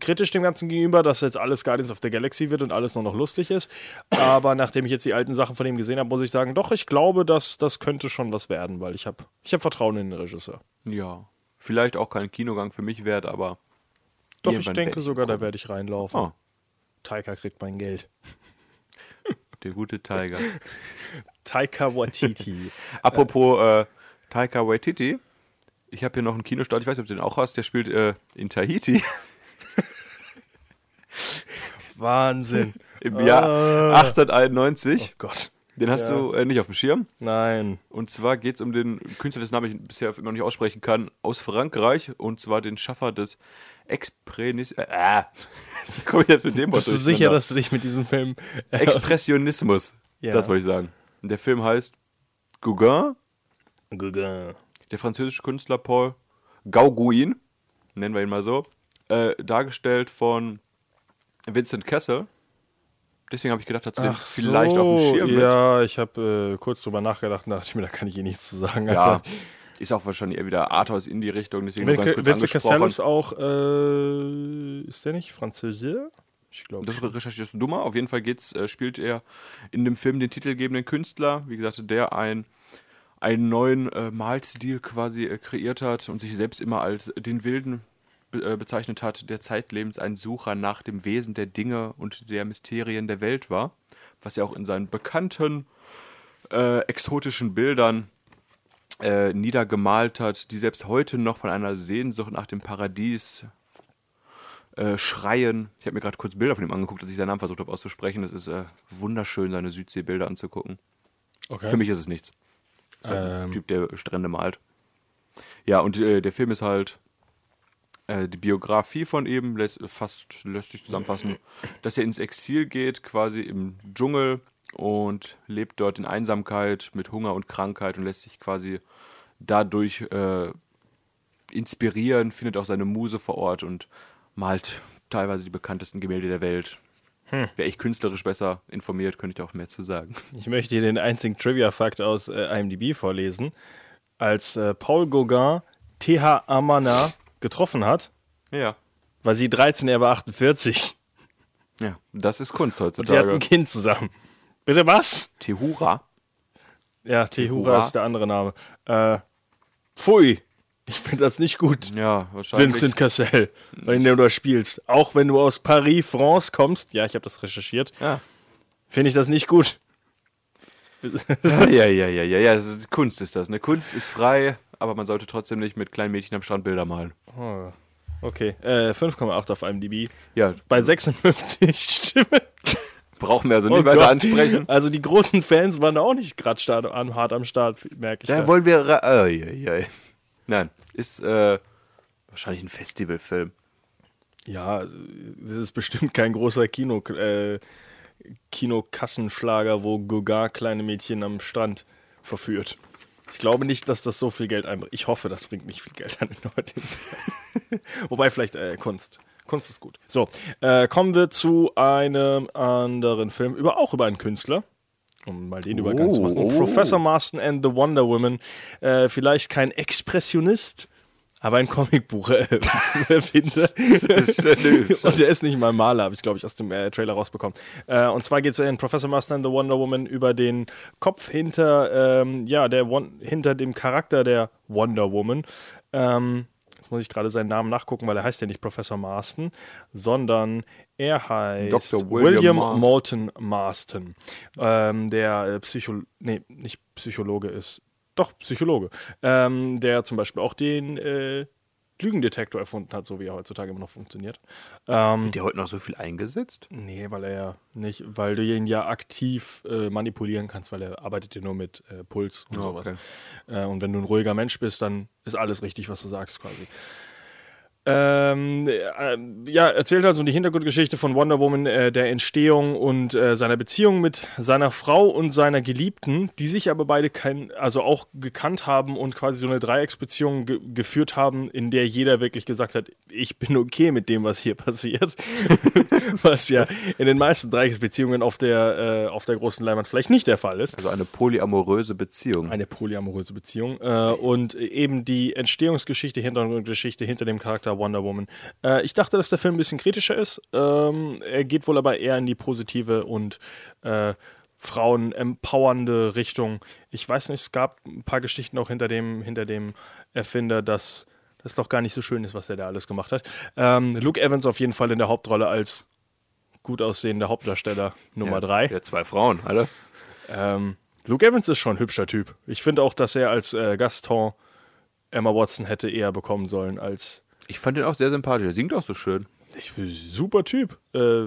[SPEAKER 3] kritisch dem Ganzen gegenüber, dass jetzt alles Guardians of the Galaxy wird und alles nur noch lustig ist. Aber nachdem ich jetzt die alten Sachen von ihm gesehen habe, muss ich sagen, doch, ich glaube, dass das könnte schon was werden, weil ich habe ich hab Vertrauen in den Regisseur.
[SPEAKER 4] Ja. Vielleicht auch kein Kinogang für mich wert, aber.
[SPEAKER 3] Doch, ich denke sogar, da
[SPEAKER 4] kommen.
[SPEAKER 3] werde ich reinlaufen.
[SPEAKER 4] Oh,
[SPEAKER 3] Taika kriegt mein Geld. [laughs]
[SPEAKER 4] der gute Tiger.
[SPEAKER 3] Taika Waititi. [laughs]
[SPEAKER 4] Apropos äh, Taika Waititi. Ich habe hier noch einen Kinostart, ich weiß nicht, ob du den auch hast, der spielt äh, in Tahiti
[SPEAKER 3] Wahnsinn. [laughs]
[SPEAKER 4] im Jahr
[SPEAKER 3] Ah.
[SPEAKER 4] 1891.
[SPEAKER 3] Oh Gott.
[SPEAKER 4] Den hast
[SPEAKER 3] Ja.
[SPEAKER 4] du äh, nicht auf dem Schirm.
[SPEAKER 3] Nein.
[SPEAKER 4] Und zwar geht es um den Künstler, dessen Namen ich bisher immer noch nicht aussprechen kann, aus Frankreich. Und zwar den Schaffer des Exprenis... Äh, äh, [laughs] komm ich jetzt mit dem Wort
[SPEAKER 3] Bist du sicher, dass du dich mit diesem Film. Äh,
[SPEAKER 4] Expressionismus.
[SPEAKER 3] Ja.
[SPEAKER 4] Das wollte ich sagen. Und der Film heißt Gauguin.
[SPEAKER 3] Gauguin.
[SPEAKER 4] Der französische Künstler Paul Gauguin, nennen wir ihn mal so, äh, dargestellt von Vincent Kessel. Deswegen habe ich gedacht, dass du den
[SPEAKER 3] Ach
[SPEAKER 4] vielleicht auf dem
[SPEAKER 3] so,
[SPEAKER 4] Schirm mit.
[SPEAKER 3] Ja, ich habe äh, kurz drüber nachgedacht und dachte ich mir, da kann ich eh nichts zu sagen.
[SPEAKER 4] Ja, ist auch wahrscheinlich eher wieder Arthouse in die Richtung, deswegen ganz kurz
[SPEAKER 3] Vince
[SPEAKER 4] angesprochen.
[SPEAKER 3] Cassel ist auch, äh, ist der nicht Französisch? Ich glaube.
[SPEAKER 4] Das recherchierst du dummer. Auf jeden Fall geht's, äh, spielt er in dem Film den titelgebenden Künstler, wie gesagt, der ein, einen neuen äh, Malstil quasi äh, kreiert hat und sich selbst immer als den Wilden be äh, bezeichnet hat, der zeitlebens ein Sucher nach dem Wesen der Dinge und der Mysterien der Welt war, was er auch in seinen bekannten äh, exotischen Bildern äh, niedergemalt hat, die selbst heute noch von einer Sehnsucht nach dem Paradies äh, schreien. Ich habe mir gerade kurz Bilder von ihm angeguckt, als ich seinen Namen versucht habe auszusprechen. Es ist äh, wunderschön, seine Südseebilder anzugucken.
[SPEAKER 3] okay.
[SPEAKER 4] Für mich ist es nichts. Ist halt ein
[SPEAKER 3] Ähm.
[SPEAKER 4] Typ, der Strände malt. Ja, und äh, der Film ist halt äh, die Biografie von ihm, lässt, fast lässt sich zusammenfassen, dass er ins Exil geht, quasi im Dschungel und lebt dort in Einsamkeit mit Hunger und Krankheit und lässt sich quasi dadurch äh, inspirieren, findet auch seine Muse vor Ort und malt teilweise die bekanntesten Gemälde der Welt.
[SPEAKER 3] Hm.
[SPEAKER 4] Wäre ich künstlerisch besser informiert, könnte ich auch mehr zu sagen.
[SPEAKER 3] Ich möchte hier den einzigen Trivia-Fakt aus äh, IMDb vorlesen. Als äh, Paul Gauguin T.H. Amana getroffen hat,
[SPEAKER 4] Ja.
[SPEAKER 3] war sie 13, er war 48.
[SPEAKER 4] Ja, das ist Kunst
[SPEAKER 3] Und die hatten
[SPEAKER 4] heutzutage.
[SPEAKER 3] ein Kind zusammen. Bitte was?
[SPEAKER 4] Tehura?
[SPEAKER 3] Ja, Tehura ist der andere Name. Äh, pfui. Ich finde das nicht gut.
[SPEAKER 4] Ja, wahrscheinlich.
[SPEAKER 3] Vincent Cassel, dem du spielst. Auch wenn du aus Paris, France kommst, ja, ich habe das recherchiert,
[SPEAKER 4] Ja.
[SPEAKER 3] finde ich das nicht gut.
[SPEAKER 4] ja, ja, ja, ja, ja, das Kunst ist das. Ne? Kunst ist frei, aber man sollte trotzdem nicht mit kleinen Mädchen am Strand Bilder malen.
[SPEAKER 3] Oh, okay, äh, 5,8 auf IMDb.
[SPEAKER 4] Ja,
[SPEAKER 3] Bei 56 [laughs] Stimmen.
[SPEAKER 4] brauchen wir also
[SPEAKER 3] Oh
[SPEAKER 4] nicht weiter
[SPEAKER 3] Gott.
[SPEAKER 4] ansprechen.
[SPEAKER 3] Also die großen Fans waren auch nicht gerade hart am Start, merke ich.
[SPEAKER 4] Da
[SPEAKER 3] Da
[SPEAKER 4] wollen wir. Ai, ai, ai. Nein, ist äh, wahrscheinlich ein Festivalfilm.
[SPEAKER 3] Ja, das ist bestimmt kein großer Kino, äh, Kinokassenschlager, wo Gauguin kleine Mädchen am Strand verführt. Ich glaube nicht, dass das so viel Geld einbringt. Ich hoffe, das bringt nicht viel Geld an in heutigen Zeit. [laughs] Wobei vielleicht äh, Kunst. Kunst ist gut. So, äh, kommen wir zu einem anderen Film, über, auch über einen Künstler. Um mal den Übergang zu machen.
[SPEAKER 4] oh.
[SPEAKER 3] Professor Marston and the Wonder Woman. Äh, vielleicht kein Expressionist, aber ein Comicbuch-Erfinder. [laughs] und der ist nicht mal Maler, habe ich, glaube ich, aus dem äh, Trailer rausbekommen. Äh, und zwar geht es in Professor Marston and the Wonder Woman über den Kopf hinter, ähm, ja, der hinter dem Charakter der Wonder Woman. Ähm, jetzt muss ich gerade seinen Namen nachgucken, weil er heißt ja nicht Professor Marston, sondern er heißt
[SPEAKER 4] Dr.
[SPEAKER 3] William,
[SPEAKER 4] William Marston.
[SPEAKER 3] Moulton Marston, ähm, der äh, Psycho nee, nicht Psychologe ist. Doch, Psychologe. Ähm, der zum Beispiel auch den äh, Lügendetektor erfunden hat, so wie er heutzutage immer noch funktioniert. Ähm,
[SPEAKER 4] Wird der heute noch so viel eingesetzt?
[SPEAKER 3] nee, weil er ja nicht, weil du ihn ja aktiv äh, manipulieren kannst, weil er arbeitet ja nur mit äh, Puls und
[SPEAKER 4] Ja,
[SPEAKER 3] sowas.
[SPEAKER 4] okay.
[SPEAKER 3] Äh, und wenn du ein ruhiger Mensch bist, dann ist alles richtig, was du sagst quasi. Ähm, äh, ja, erzählt also die Hintergrundgeschichte von Wonder Woman, äh, der Entstehung und äh, seiner Beziehung mit seiner Frau und seiner Geliebten, die sich aber beide kein, also auch gekannt haben und quasi so eine Dreiecksbeziehung ge geführt haben, in der jeder wirklich gesagt hat, ich bin okay mit dem, was hier [laughs] passiert. [laughs] was ja in den meisten Dreiecksbeziehungen auf der, äh, auf der großen Leinwand vielleicht nicht der Fall ist.
[SPEAKER 4] Also eine polyamoröse Beziehung.
[SPEAKER 3] Eine polyamoröse Beziehung. Äh, und eben die Entstehungsgeschichte, Hintergrundgeschichte hinter dem Charakter Wonder Woman. Äh, ich dachte, dass der Film ein bisschen kritischer ist. Ähm, er geht wohl aber eher in die positive und äh, Frauen empowernde Richtung. Ich weiß nicht, es gab ein paar Geschichten auch hinter dem, hinter dem Erfinder, dass das doch gar nicht so schön ist, was er da alles gemacht hat. Ähm, Luke Evans auf jeden Fall in der Hauptrolle als gut aussehender Hauptdarsteller Nummer 3.
[SPEAKER 4] Ja, zwei Frauen, alle.
[SPEAKER 3] Ähm, Luke Evans ist schon ein hübscher Typ. Ich finde auch, dass er als äh, Gaston Emma Watson hätte eher bekommen sollen als.
[SPEAKER 4] Ich fand ihn auch sehr sympathisch. Er singt auch so schön.
[SPEAKER 3] Ich, super Typ. Äh,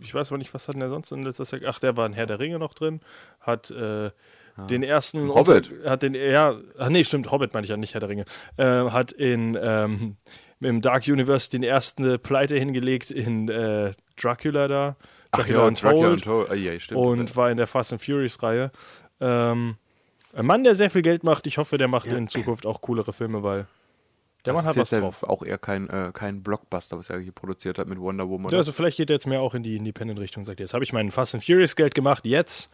[SPEAKER 3] ich weiß aber nicht, was hat denn der sonst in letzter Zeit. Ach, der war in Herr der Ringe noch drin. Hat äh, den ersten.
[SPEAKER 4] Hobbit.
[SPEAKER 3] Unter- hat den, ja, ach nee, stimmt, Hobbit meine ich ja, nicht Herr der Ringe. Äh, hat in. Ähm, im Dark Universe den ersten Pleite hingelegt in äh, Dracula da. Dracula
[SPEAKER 4] Dracula
[SPEAKER 3] Untold
[SPEAKER 4] Untold. Ah, ja, stimmt.
[SPEAKER 3] und war in der Fast and Furious Reihe. Ähm, ein Mann, der sehr viel Geld macht. Ich hoffe, der macht in Zukunft auch coolere Filme, weil der Mann
[SPEAKER 4] das
[SPEAKER 3] hat
[SPEAKER 4] ist
[SPEAKER 3] was
[SPEAKER 4] jetzt ja
[SPEAKER 3] drauf.
[SPEAKER 4] auch eher kein, äh, kein Blockbuster, was er hier produziert hat mit Wonder Woman.
[SPEAKER 3] Ja, also vielleicht geht er jetzt mehr auch in die Independent-Richtung. Sagt, jetzt habe ich mein Fast and Furious Geld gemacht, jetzt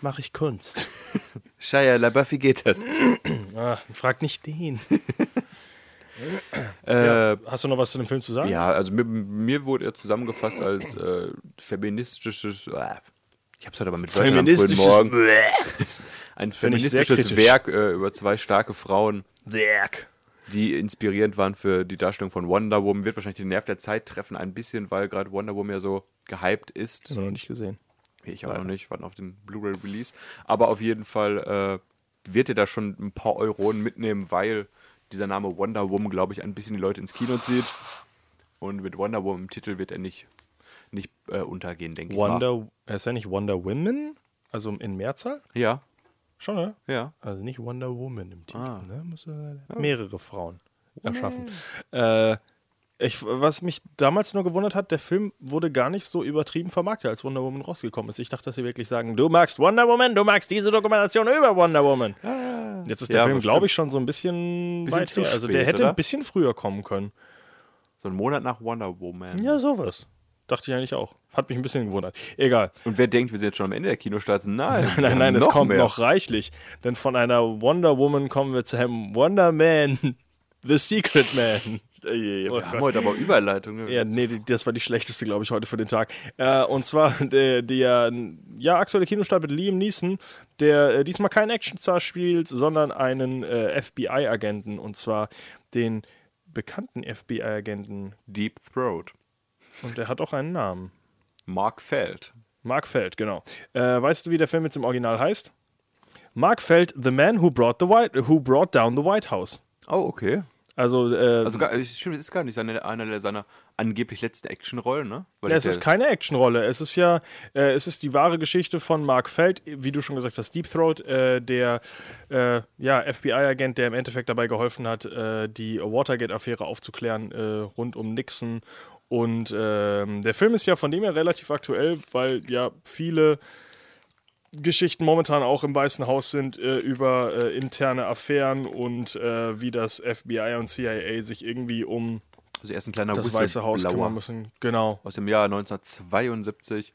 [SPEAKER 3] mache ich Kunst. [laughs]
[SPEAKER 4] Shia LaBeouf, wie geht das? [clears throat]
[SPEAKER 3] ah, frag nicht den. [laughs]
[SPEAKER 4] Äh,
[SPEAKER 3] Hast du noch was zu dem Film zu sagen?
[SPEAKER 4] Ja, also mir, mir wurde er zusammengefasst als äh, feministisches. Äh, ich hab's heute aber mit Wörtern am frühen Morgen. [laughs] Ein feministisches. Werk äh, über zwei starke Frauen,
[SPEAKER 3] Werk.
[SPEAKER 4] Die inspirierend waren für die Darstellung von Wonder Woman. Wird wahrscheinlich den Nerv der Zeit treffen, ein bisschen, weil gerade Wonder Woman ja so gehypt ist.
[SPEAKER 3] Noch nicht gesehen.
[SPEAKER 4] Ich auch noch nicht, warten auf den Blu-ray-Release. Aber auf jeden Fall äh, wird er da schon ein paar Euronen mitnehmen, weil dieser Name Wonder Woman, glaube ich, ein bisschen die Leute ins Kino zieht. Und mit Wonder Woman im Titel wird er nicht, nicht äh, untergehen, denke ich mal.
[SPEAKER 3] Wonder, ist ja nicht Wonder Women? Also in Mehrzahl?
[SPEAKER 4] Ja,
[SPEAKER 3] Schon, ne?
[SPEAKER 4] ja.
[SPEAKER 3] Also nicht Wonder Woman im Titel,
[SPEAKER 4] Ah.
[SPEAKER 3] ne? Muss er mehrere Frauen erschaffen. Äh, ich, was mich damals nur gewundert hat, der Film wurde gar nicht so übertrieben vermarktet, als Wonder Woman rausgekommen ist. Ich dachte, dass sie wirklich sagen, du magst Wonder Woman, du magst diese Dokumentation über Wonder Woman. Jetzt ist der
[SPEAKER 4] Ja,
[SPEAKER 3] Film, glaube ich, schon so ein bisschen,
[SPEAKER 4] Bisschen
[SPEAKER 3] weit
[SPEAKER 4] zu
[SPEAKER 3] her. Also der
[SPEAKER 4] spät,
[SPEAKER 3] hätte
[SPEAKER 4] oder?
[SPEAKER 3] ein bisschen früher kommen können.
[SPEAKER 4] So ein Monat nach Wonder Woman.
[SPEAKER 3] Ja, sowas. Dachte ich eigentlich auch. Hat mich ein bisschen gewundert. Egal.
[SPEAKER 4] Und wer denkt, wir sind jetzt schon am Ende der Kinostarts? Nein, [laughs] wir
[SPEAKER 3] Nein, nein, es kommt
[SPEAKER 4] mehr.
[SPEAKER 3] noch reichlich. Denn von einer Wonder Woman kommen wir zu einem Wonder Man, [laughs] The Secret Man. [laughs] Äh, oh
[SPEAKER 4] Wir haben heute aber Überleitungen.
[SPEAKER 3] Ja, nee, das war die schlechteste, glaube ich, heute für den Tag. Äh, und zwar der, der ja, aktuelle Kinostart mit Liam Neeson, der äh, diesmal keinen Actionstar spielt, sondern einen äh, FBI-Agenten. Und zwar den bekannten FBI-Agenten.
[SPEAKER 4] Deep Throat.
[SPEAKER 3] Und der hat auch einen Namen.
[SPEAKER 4] Mark Feld.
[SPEAKER 3] Mark Feld, genau. Äh, weißt du, wie der Film jetzt im Original heißt? Mark Feld, The Man Who Brought, the White, who brought Down the White House.
[SPEAKER 4] Oh, okay.
[SPEAKER 3] Also, äh,
[SPEAKER 4] Also, gar, es stimmt, es ist gar nicht seine, einer der seiner angeblich letzten Actionrollen, ne? Weil
[SPEAKER 3] es ist keine Actionrolle. Es ist ja, äh, es ist die wahre Geschichte von Mark Feld, wie du schon gesagt hast, Deep Throat, äh, der äh, ja, FBI-Agent, der im Endeffekt dabei geholfen hat, äh, die Watergate-Affäre aufzuklären äh, rund um Nixon. Und ähm, der Film ist ja von dem her relativ aktuell, weil ja viele Geschichten momentan auch im Weißen Haus sind äh, über äh, interne Affären und äh, wie das FBI und CIA sich irgendwie um
[SPEAKER 4] Also erst ein kleiner
[SPEAKER 3] das Weiße Haus kümmern müssen. Genau.
[SPEAKER 4] aus dem Jahr 1972.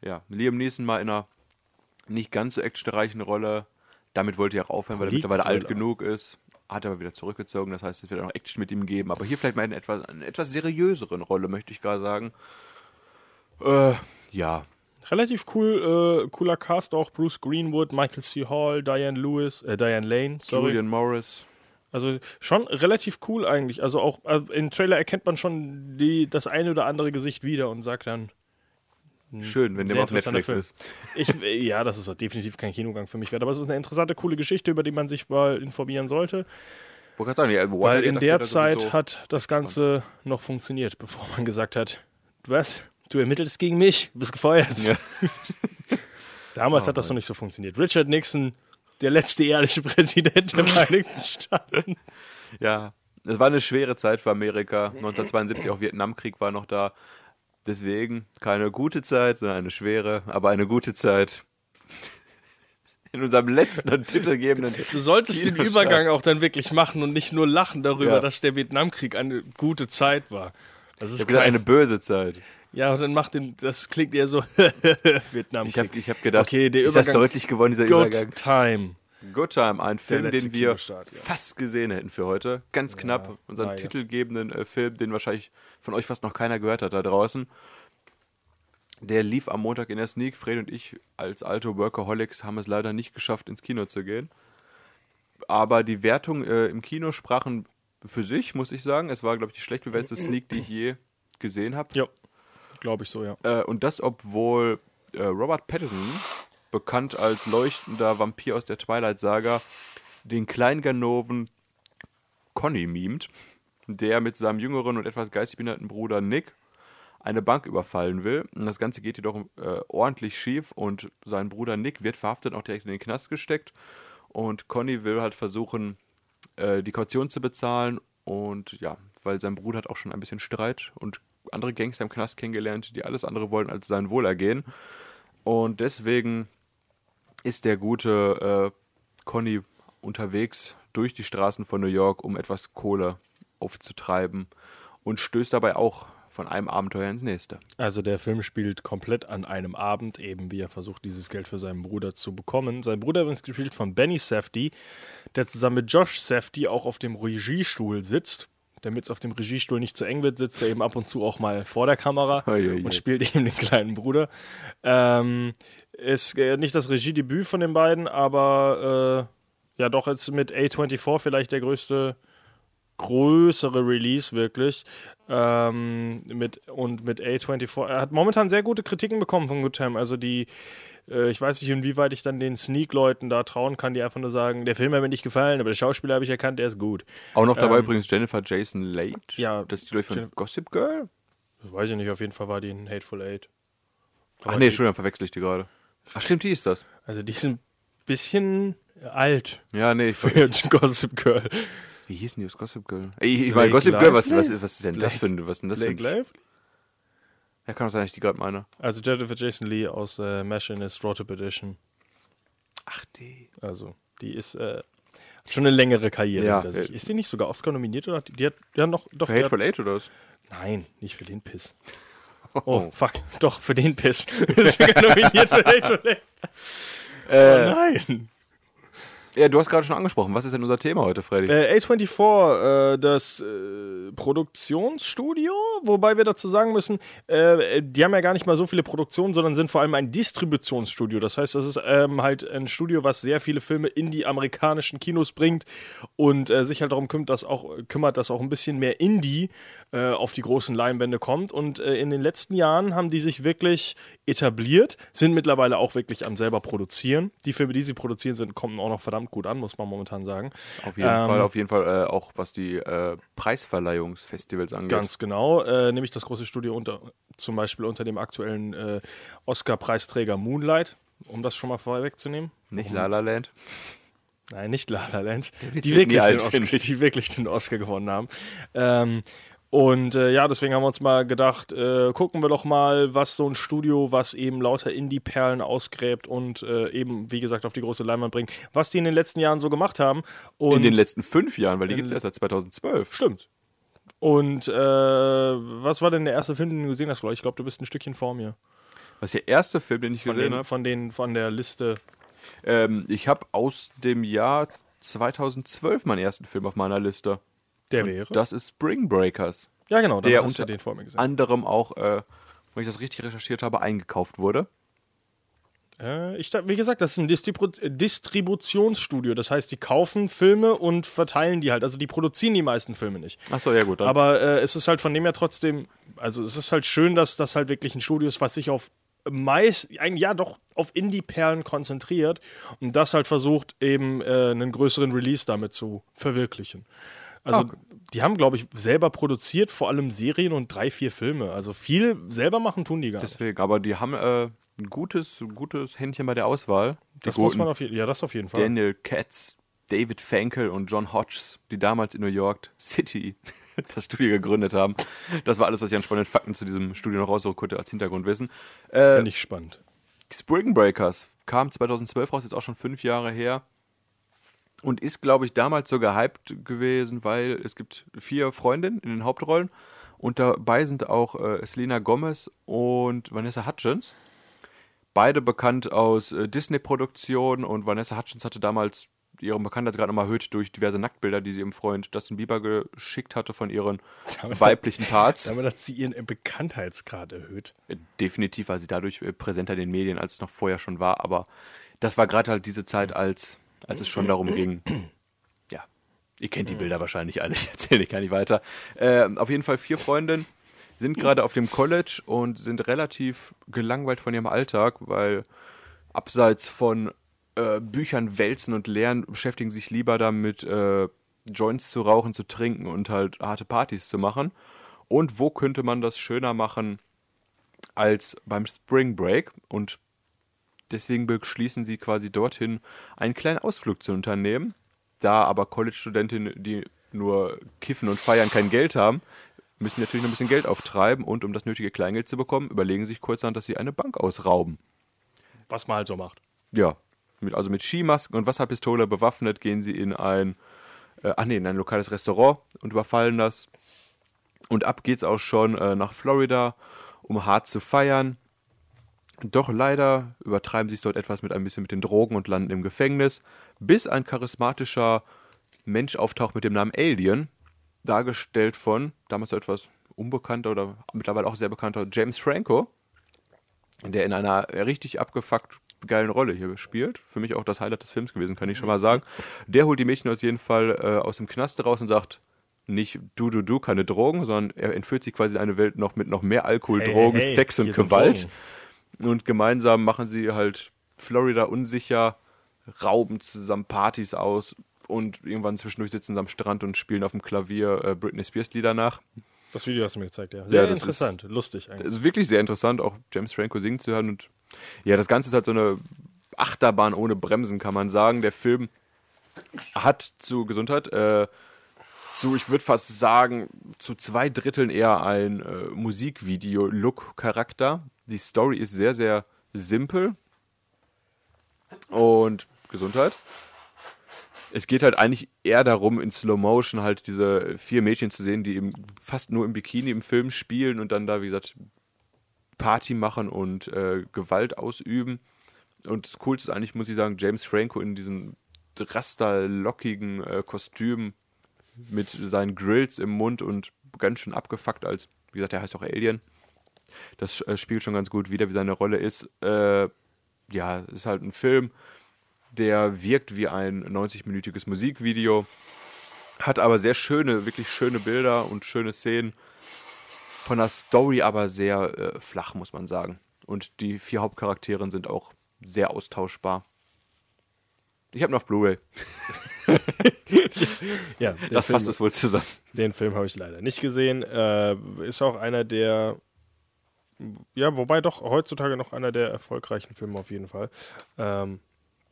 [SPEAKER 4] Ja, Liam Neeson mal in einer nicht ganz so actionreichen Rolle. Damit wollte er auch aufhören, weil er mittlerweile alt genug ist. Hat aber wieder zurückgezogen, das heißt, es wird auch noch Action mit ihm geben. Aber hier vielleicht mal eine etwas, eine etwas seriöseren Rolle, möchte ich gerade sagen. Äh, ja,
[SPEAKER 3] Relativ cool, äh, cooler Cast auch. Bruce Greenwood, Michael C. Hall, Diane Lewis, äh, Diane Lane, sorry.
[SPEAKER 4] Julian Morris.
[SPEAKER 3] Also schon relativ cool eigentlich. Also auch äh, im Trailer erkennt man schon die, das eine oder andere Gesicht wieder und sagt dann,
[SPEAKER 4] Schön, wenn der auf Netflix
[SPEAKER 3] Film.
[SPEAKER 4] ist.
[SPEAKER 3] Ich, äh, ja, das ist definitiv kein Kinogang für mich wert, aber es ist eine interessante, coole Geschichte, über die man sich mal informieren sollte.
[SPEAKER 4] Sagen, ja,
[SPEAKER 3] Weil in der Zeit hat das Ganze noch funktioniert, bevor man gesagt hat, was? Du ermittelst gegen mich, du bist gefeuert.
[SPEAKER 4] Ja. [laughs]
[SPEAKER 3] Damals hat das noch nicht so funktioniert. Richard Nixon, der letzte ehrliche Präsident der Vereinigten [laughs] Staaten.
[SPEAKER 4] Ja, Es war eine schwere Zeit für Amerika. 1972 auch Vietnamkrieg war noch da. Deswegen keine gute Zeit, sondern eine schwere, aber eine gute Zeit. In unserem letzten und titelgebenden.
[SPEAKER 3] Du solltest den. Übergang auch dann wirklich machen und nicht nur lachen darüber,
[SPEAKER 4] Ja.
[SPEAKER 3] dass der Vietnamkrieg eine gute Zeit war. Das ist
[SPEAKER 4] Ich habe gesagt, eine böse Zeit.
[SPEAKER 3] Ja, und dann macht den, das klingt eher so [laughs] Vietnamkrieg.
[SPEAKER 4] Ich habe ich hab gedacht,
[SPEAKER 3] Okay, der
[SPEAKER 4] ist das
[SPEAKER 3] Übergang-
[SPEAKER 4] deutlich geworden, dieser
[SPEAKER 3] Good
[SPEAKER 4] Übergang.
[SPEAKER 3] Time.
[SPEAKER 4] Good Time, ein Film, den wir
[SPEAKER 3] ja.
[SPEAKER 4] fast gesehen hätten für heute. Ganz knapp. Unseren
[SPEAKER 3] ja.
[SPEAKER 4] titelgebenden äh, Film, den wahrscheinlich von euch fast noch keiner gehört hat da draußen. Der lief am Montag in der Sneak. Fred und ich als alte Workaholics haben es leider nicht geschafft, ins Kino zu gehen. Aber die Wertung äh, im Kino sprachen für sich, muss ich sagen. Es war, glaube ich, die schlecht bewertete Sneak, die ich je gesehen habe.
[SPEAKER 3] Ja, glaube ich so, ja.
[SPEAKER 4] Äh, und das, obwohl äh, Robert Pattinson, bekannt als leuchtender Vampir aus der Twilight-Saga, den Kleinganoven Conny mimt, der mit seinem jüngeren und etwas geistig behinderten Bruder Nick eine Bank überfallen will. Und das Ganze geht jedoch äh, ordentlich schief und sein Bruder Nick wird verhaftet und auch direkt in den Knast gesteckt. Und Conny will halt versuchen, äh, die Kaution zu bezahlen. Und ja, weil sein Bruder hat auch schon ein bisschen Streit und andere Gangster im Knast kennengelernt, die alles andere wollen als sein Wohlergehen. Und deswegen ist der gute äh, Conny unterwegs durch die Straßen von New York, um etwas Kohle aufzutreiben und stößt dabei auch von einem Abenteuer ins nächste.
[SPEAKER 3] Also der Film spielt komplett an einem Abend, eben wie er versucht, dieses Geld für seinen Bruder zu bekommen. Sein Bruder übrigens gespielt von Benny Safdie, der zusammen mit Josh Safdie auch auf dem Regiestuhl sitzt. Damit es auf dem Regiestuhl nicht zu eng wird, sitzt er eben ab und zu auch mal vor der Kamera
[SPEAKER 4] Ui, ui, ui.
[SPEAKER 3] und spielt eben den kleinen Bruder. Ähm, ist äh, nicht das Regiedebüt von den beiden, aber äh, ja doch jetzt mit A24 vielleicht der größte größere Release wirklich. Ähm, mit, und mit A24. Er hat momentan sehr gute Kritiken bekommen von Good Time. Also die, äh, ich weiß nicht, inwieweit ich dann den Sneak-Leuten da trauen kann, die einfach nur sagen, der Film hat mir nicht gefallen, aber der Schauspieler habe ich erkannt, der ist gut.
[SPEAKER 4] Auch noch dabei
[SPEAKER 3] Ähm,
[SPEAKER 4] übrigens Jennifer Jason Leigh.
[SPEAKER 3] Ja,
[SPEAKER 4] Das ist die, ich, von
[SPEAKER 3] Jen-
[SPEAKER 4] Gossip Girl.
[SPEAKER 3] Das weiß ich nicht, auf jeden Fall war die in Hateful Eight.
[SPEAKER 4] Ach
[SPEAKER 3] Aber
[SPEAKER 4] nee,
[SPEAKER 3] die-
[SPEAKER 4] Entschuldigung, verwechsel ich die gerade. Ach stimmt, die ist das.
[SPEAKER 3] Also die ist ein bisschen alt
[SPEAKER 4] Ja, nee, ich,
[SPEAKER 3] für [laughs] Gossip Girl.
[SPEAKER 4] Wie hieß denn die aus Gossip Girl? Ich, ich
[SPEAKER 3] Blake
[SPEAKER 4] meine, Gossip Girl, was, was, was ist denn das für ein, was ist denn das für
[SPEAKER 3] Blake
[SPEAKER 4] ein,
[SPEAKER 3] Lively?
[SPEAKER 4] Ja, kann auch sein, dass ich die gerade meine.
[SPEAKER 3] Also Jennifer Jason Lee aus äh, Machinist Rotop Edition.
[SPEAKER 4] Ach, die.
[SPEAKER 3] Also, die ist äh, schon eine längere Karriere
[SPEAKER 4] Ja,
[SPEAKER 3] hinter sich.
[SPEAKER 4] äh,
[SPEAKER 3] Ist die nicht sogar Oscar nominiert oder? hat Die, die hat ja noch doch.
[SPEAKER 4] Für Hateful Eight oder was?
[SPEAKER 3] nein, nicht für den Piss. [laughs] Oh, fuck, doch für den Piss. [laughs] ist sogar nominiert für Hateful Eight.
[SPEAKER 4] Äh,
[SPEAKER 3] Oh nein.
[SPEAKER 4] Ja, du hast gerade schon angesprochen. Was ist denn unser Thema heute, Freddy?
[SPEAKER 3] Äh, A24, äh, das äh, Produktionsstudio, wobei wir dazu sagen müssen, äh, die haben ja gar nicht mal so viele Produktionen, sondern sind vor allem ein Distributionsstudio. Das heißt, das ist ähm, halt ein Studio, was sehr viele Filme in die amerikanischen Kinos bringt und äh, sich halt darum kümmert, dass auch, kümmert, dass auch ein bisschen mehr Indie äh, auf die großen Leinwände kommt. Und in den letzten Jahren haben die sich wirklich etabliert, sind mittlerweile auch wirklich am selber produzieren. Die Filme, die sie produzieren, sind, kommen auch noch verdammt gut an, muss man momentan sagen.
[SPEAKER 4] Auf jeden
[SPEAKER 3] Ähm,
[SPEAKER 4] Fall, auf jeden Fall äh, auch was die äh, Preisverleihungsfestivals angeht.
[SPEAKER 3] Ganz genau, äh, nämlich das große Studio unter, zum Beispiel unter dem aktuellen äh, Oscar-Preisträger Moonlight, um das schon mal vorwegzunehmen.
[SPEAKER 4] Nicht La La Land.
[SPEAKER 3] Nein, nicht La La Land, die wirklich,
[SPEAKER 4] alt,
[SPEAKER 3] den Oscar, die wirklich den Oscar gewonnen haben. Ähm, und äh, ja, deswegen haben wir uns mal gedacht, äh, gucken wir doch mal, was so ein Studio, was eben lauter Indie-Perlen ausgräbt und äh, eben, wie gesagt, auf die große Leinwand bringt, was die in den letzten Jahren so gemacht haben. Und
[SPEAKER 4] In den letzten fünf Jahren, weil die gibt es erst seit 2012.
[SPEAKER 3] Stimmt. Und äh, was war denn der erste Film, den du gesehen hast, Leute? Ich glaube, du bist ein Stückchen vor mir.
[SPEAKER 4] Was ist der erste Film, den ich
[SPEAKER 3] Von
[SPEAKER 4] gesehen habe?
[SPEAKER 3] von den, von der Liste.
[SPEAKER 4] Ähm, ich habe aus dem Jahr 2012 meinen ersten Film auf meiner Liste.
[SPEAKER 3] Der wäre.
[SPEAKER 4] Das ist Spring Breakers.
[SPEAKER 3] ja, genau, dann
[SPEAKER 4] der
[SPEAKER 3] hast
[SPEAKER 4] unter
[SPEAKER 3] den vor mir gesehen.
[SPEAKER 4] anderem auch, äh, wenn ich das richtig recherchiert habe, eingekauft wurde.
[SPEAKER 3] Äh, ich, wie gesagt, das ist ein Distribu Distributionsstudio. Das heißt, die kaufen Filme und verteilen die halt. Also die produzieren die meisten Filme nicht.
[SPEAKER 4] Achso, ja gut. Dann.
[SPEAKER 3] Aber äh, es ist halt von dem her trotzdem, also es ist halt schön, dass das halt wirklich ein Studio ist, was sich auf meist, ja doch, auf Indie-Perlen konzentriert und das halt versucht, eben äh, einen größeren Release damit zu verwirklichen. Also
[SPEAKER 4] Okay.
[SPEAKER 3] die haben, glaube ich, selber produziert, vor allem Serien und drei, vier Filme. Also viel selber machen tun die gar nicht.
[SPEAKER 4] Deswegen, aber die haben äh, ein gutes, gutes Händchen bei der Auswahl. Die
[SPEAKER 3] Das muss
[SPEAKER 4] guten
[SPEAKER 3] man auf jeden Ja, das auf jeden Fall.
[SPEAKER 4] Daniel Katz, David Fankel und John Hodges, die damals in New York City [laughs] das Studio gegründet haben. Das war alles, was ich an spannenden Fakten zu diesem Studio noch raussuchen konnte als Hintergrundwissen. Äh,
[SPEAKER 3] Finde ich spannend.
[SPEAKER 4] Spring Breakers kam 2012 raus, jetzt auch schon fünf Jahre her. Und ist, glaube ich, damals so gehypt gewesen, weil es gibt vier Freundinnen in den Hauptrollen. Und dabei sind auch äh, Selena Gomez und Vanessa Hutchins. Beide bekannt aus äh, Disney-Produktionen. Und Vanessa Hutchins hatte damals ihre Bekanntheitsgrad nochmal erhöht durch diverse Nacktbilder, die sie ihrem Freund Justin Bieber geschickt hatte von ihren [laughs]
[SPEAKER 3] Damit-
[SPEAKER 4] weiblichen Parts.
[SPEAKER 3] Damit hat sie ihren Bekanntheitsgrad erhöht.
[SPEAKER 4] Äh, Definitiv war sie dadurch äh, präsenter in den Medien, als es noch vorher schon war. Aber das war gerade halt diese Zeit, als, als es schon darum ging. Ja, ihr kennt die Bilder wahrscheinlich alle, ich erzähle gar nicht weiter. Äh, auf jeden Fall vier Freundinnen sind gerade auf dem College und sind relativ gelangweilt von ihrem Alltag, weil abseits von äh, Büchern wälzen und lernen, beschäftigen sich lieber damit, äh, Joints zu rauchen, zu trinken und halt harte Partys zu machen. Und wo könnte man das schöner machen als beim Spring Break? Und deswegen beschließen sie quasi dorthin, einen kleinen Ausflug zu unternehmen. Da aber College-Studentinnen, die nur kiffen und feiern, kein Geld haben, müssen natürlich noch ein bisschen Geld auftreiben und um das nötige Kleingeld zu bekommen, überlegen sich kurzerhand, dass sie eine Bank ausrauben.
[SPEAKER 3] Was man halt so macht.
[SPEAKER 4] Ja, mit, also mit Skimasken und Wasserpistole bewaffnet gehen sie in ein, äh, ach nee, in ein lokales Restaurant und überfallen das. Und ab geht's auch schon äh, nach Florida, um hart zu feiern. Doch leider übertreiben sie es dort etwas mit ein bisschen mit den Drogen und landen im Gefängnis, bis ein charismatischer Mensch auftaucht mit dem Namen Alien, dargestellt von damals etwas unbekannter oder mittlerweile auch sehr bekannter James Franco, der in einer richtig abgefuckt geilen Rolle hier spielt. Für mich auch das Highlight des Films gewesen, kann ich schon mal sagen. Der holt die Mädchen aus jeden Fall äh, aus dem Knast raus und sagt, nicht du, du, du, keine Drogen, sondern er entführt sie quasi in eine Welt noch mit noch mehr Alkohol,
[SPEAKER 3] Hey,
[SPEAKER 4] Drogen,
[SPEAKER 3] hey,
[SPEAKER 4] Sex und Gewalt. Und gemeinsam machen sie halt Florida unsicher, rauben zusammen Partys aus und irgendwann zwischendurch sitzen sie am Strand und spielen auf dem Klavier äh, Britney Spears Lieder nach.
[SPEAKER 3] Das Video hast du mir gezeigt, ja. Sehr
[SPEAKER 4] ist-
[SPEAKER 3] interessant, lustig eigentlich.
[SPEAKER 4] Es ist wirklich sehr interessant, auch James Franco singen zu hören. Und ja, das Ganze ist halt so eine Achterbahn ohne Bremsen, kann man sagen. Der Film hat zu Gesundheit, äh, zu, ich würde fast sagen, zu zwei Dritteln eher ein äh, Musikvideo-Look-Charakter. Die Story ist sehr, sehr simpel. Und Gesundheit. Es geht halt eigentlich eher darum, in Slow Motion halt diese vier Mädchen zu sehen, die eben fast nur im Bikini im Film spielen und dann da, wie gesagt, Party machen und äh, Gewalt ausüben. Und das Coolste ist eigentlich, muss ich sagen, James Franco in diesem rasterlockigen äh, Kostüm mit seinen Grills im Mund und ganz schön abgefuckt als, wie gesagt, der heißt auch Alien. Das äh, spielt schon ganz gut wieder, wie seine Rolle ist. Äh, ja, ist halt ein Film, der wirkt wie ein 90-minütiges Musikvideo, hat aber sehr schöne, wirklich schöne Bilder und schöne Szenen. Von der Story aber sehr äh, flach, muss man sagen. Und die vier Hauptcharaktere sind auch sehr austauschbar. Ich habe noch Blu-ray. [laughs]
[SPEAKER 3] Ja,
[SPEAKER 4] Das
[SPEAKER 3] Film,
[SPEAKER 4] fasst es wohl zusammen.
[SPEAKER 3] den Film habe ich leider nicht gesehen. Äh, ist auch einer der, ja, wobei doch heutzutage noch einer der erfolgreichen Filme auf jeden Fall. Ähm,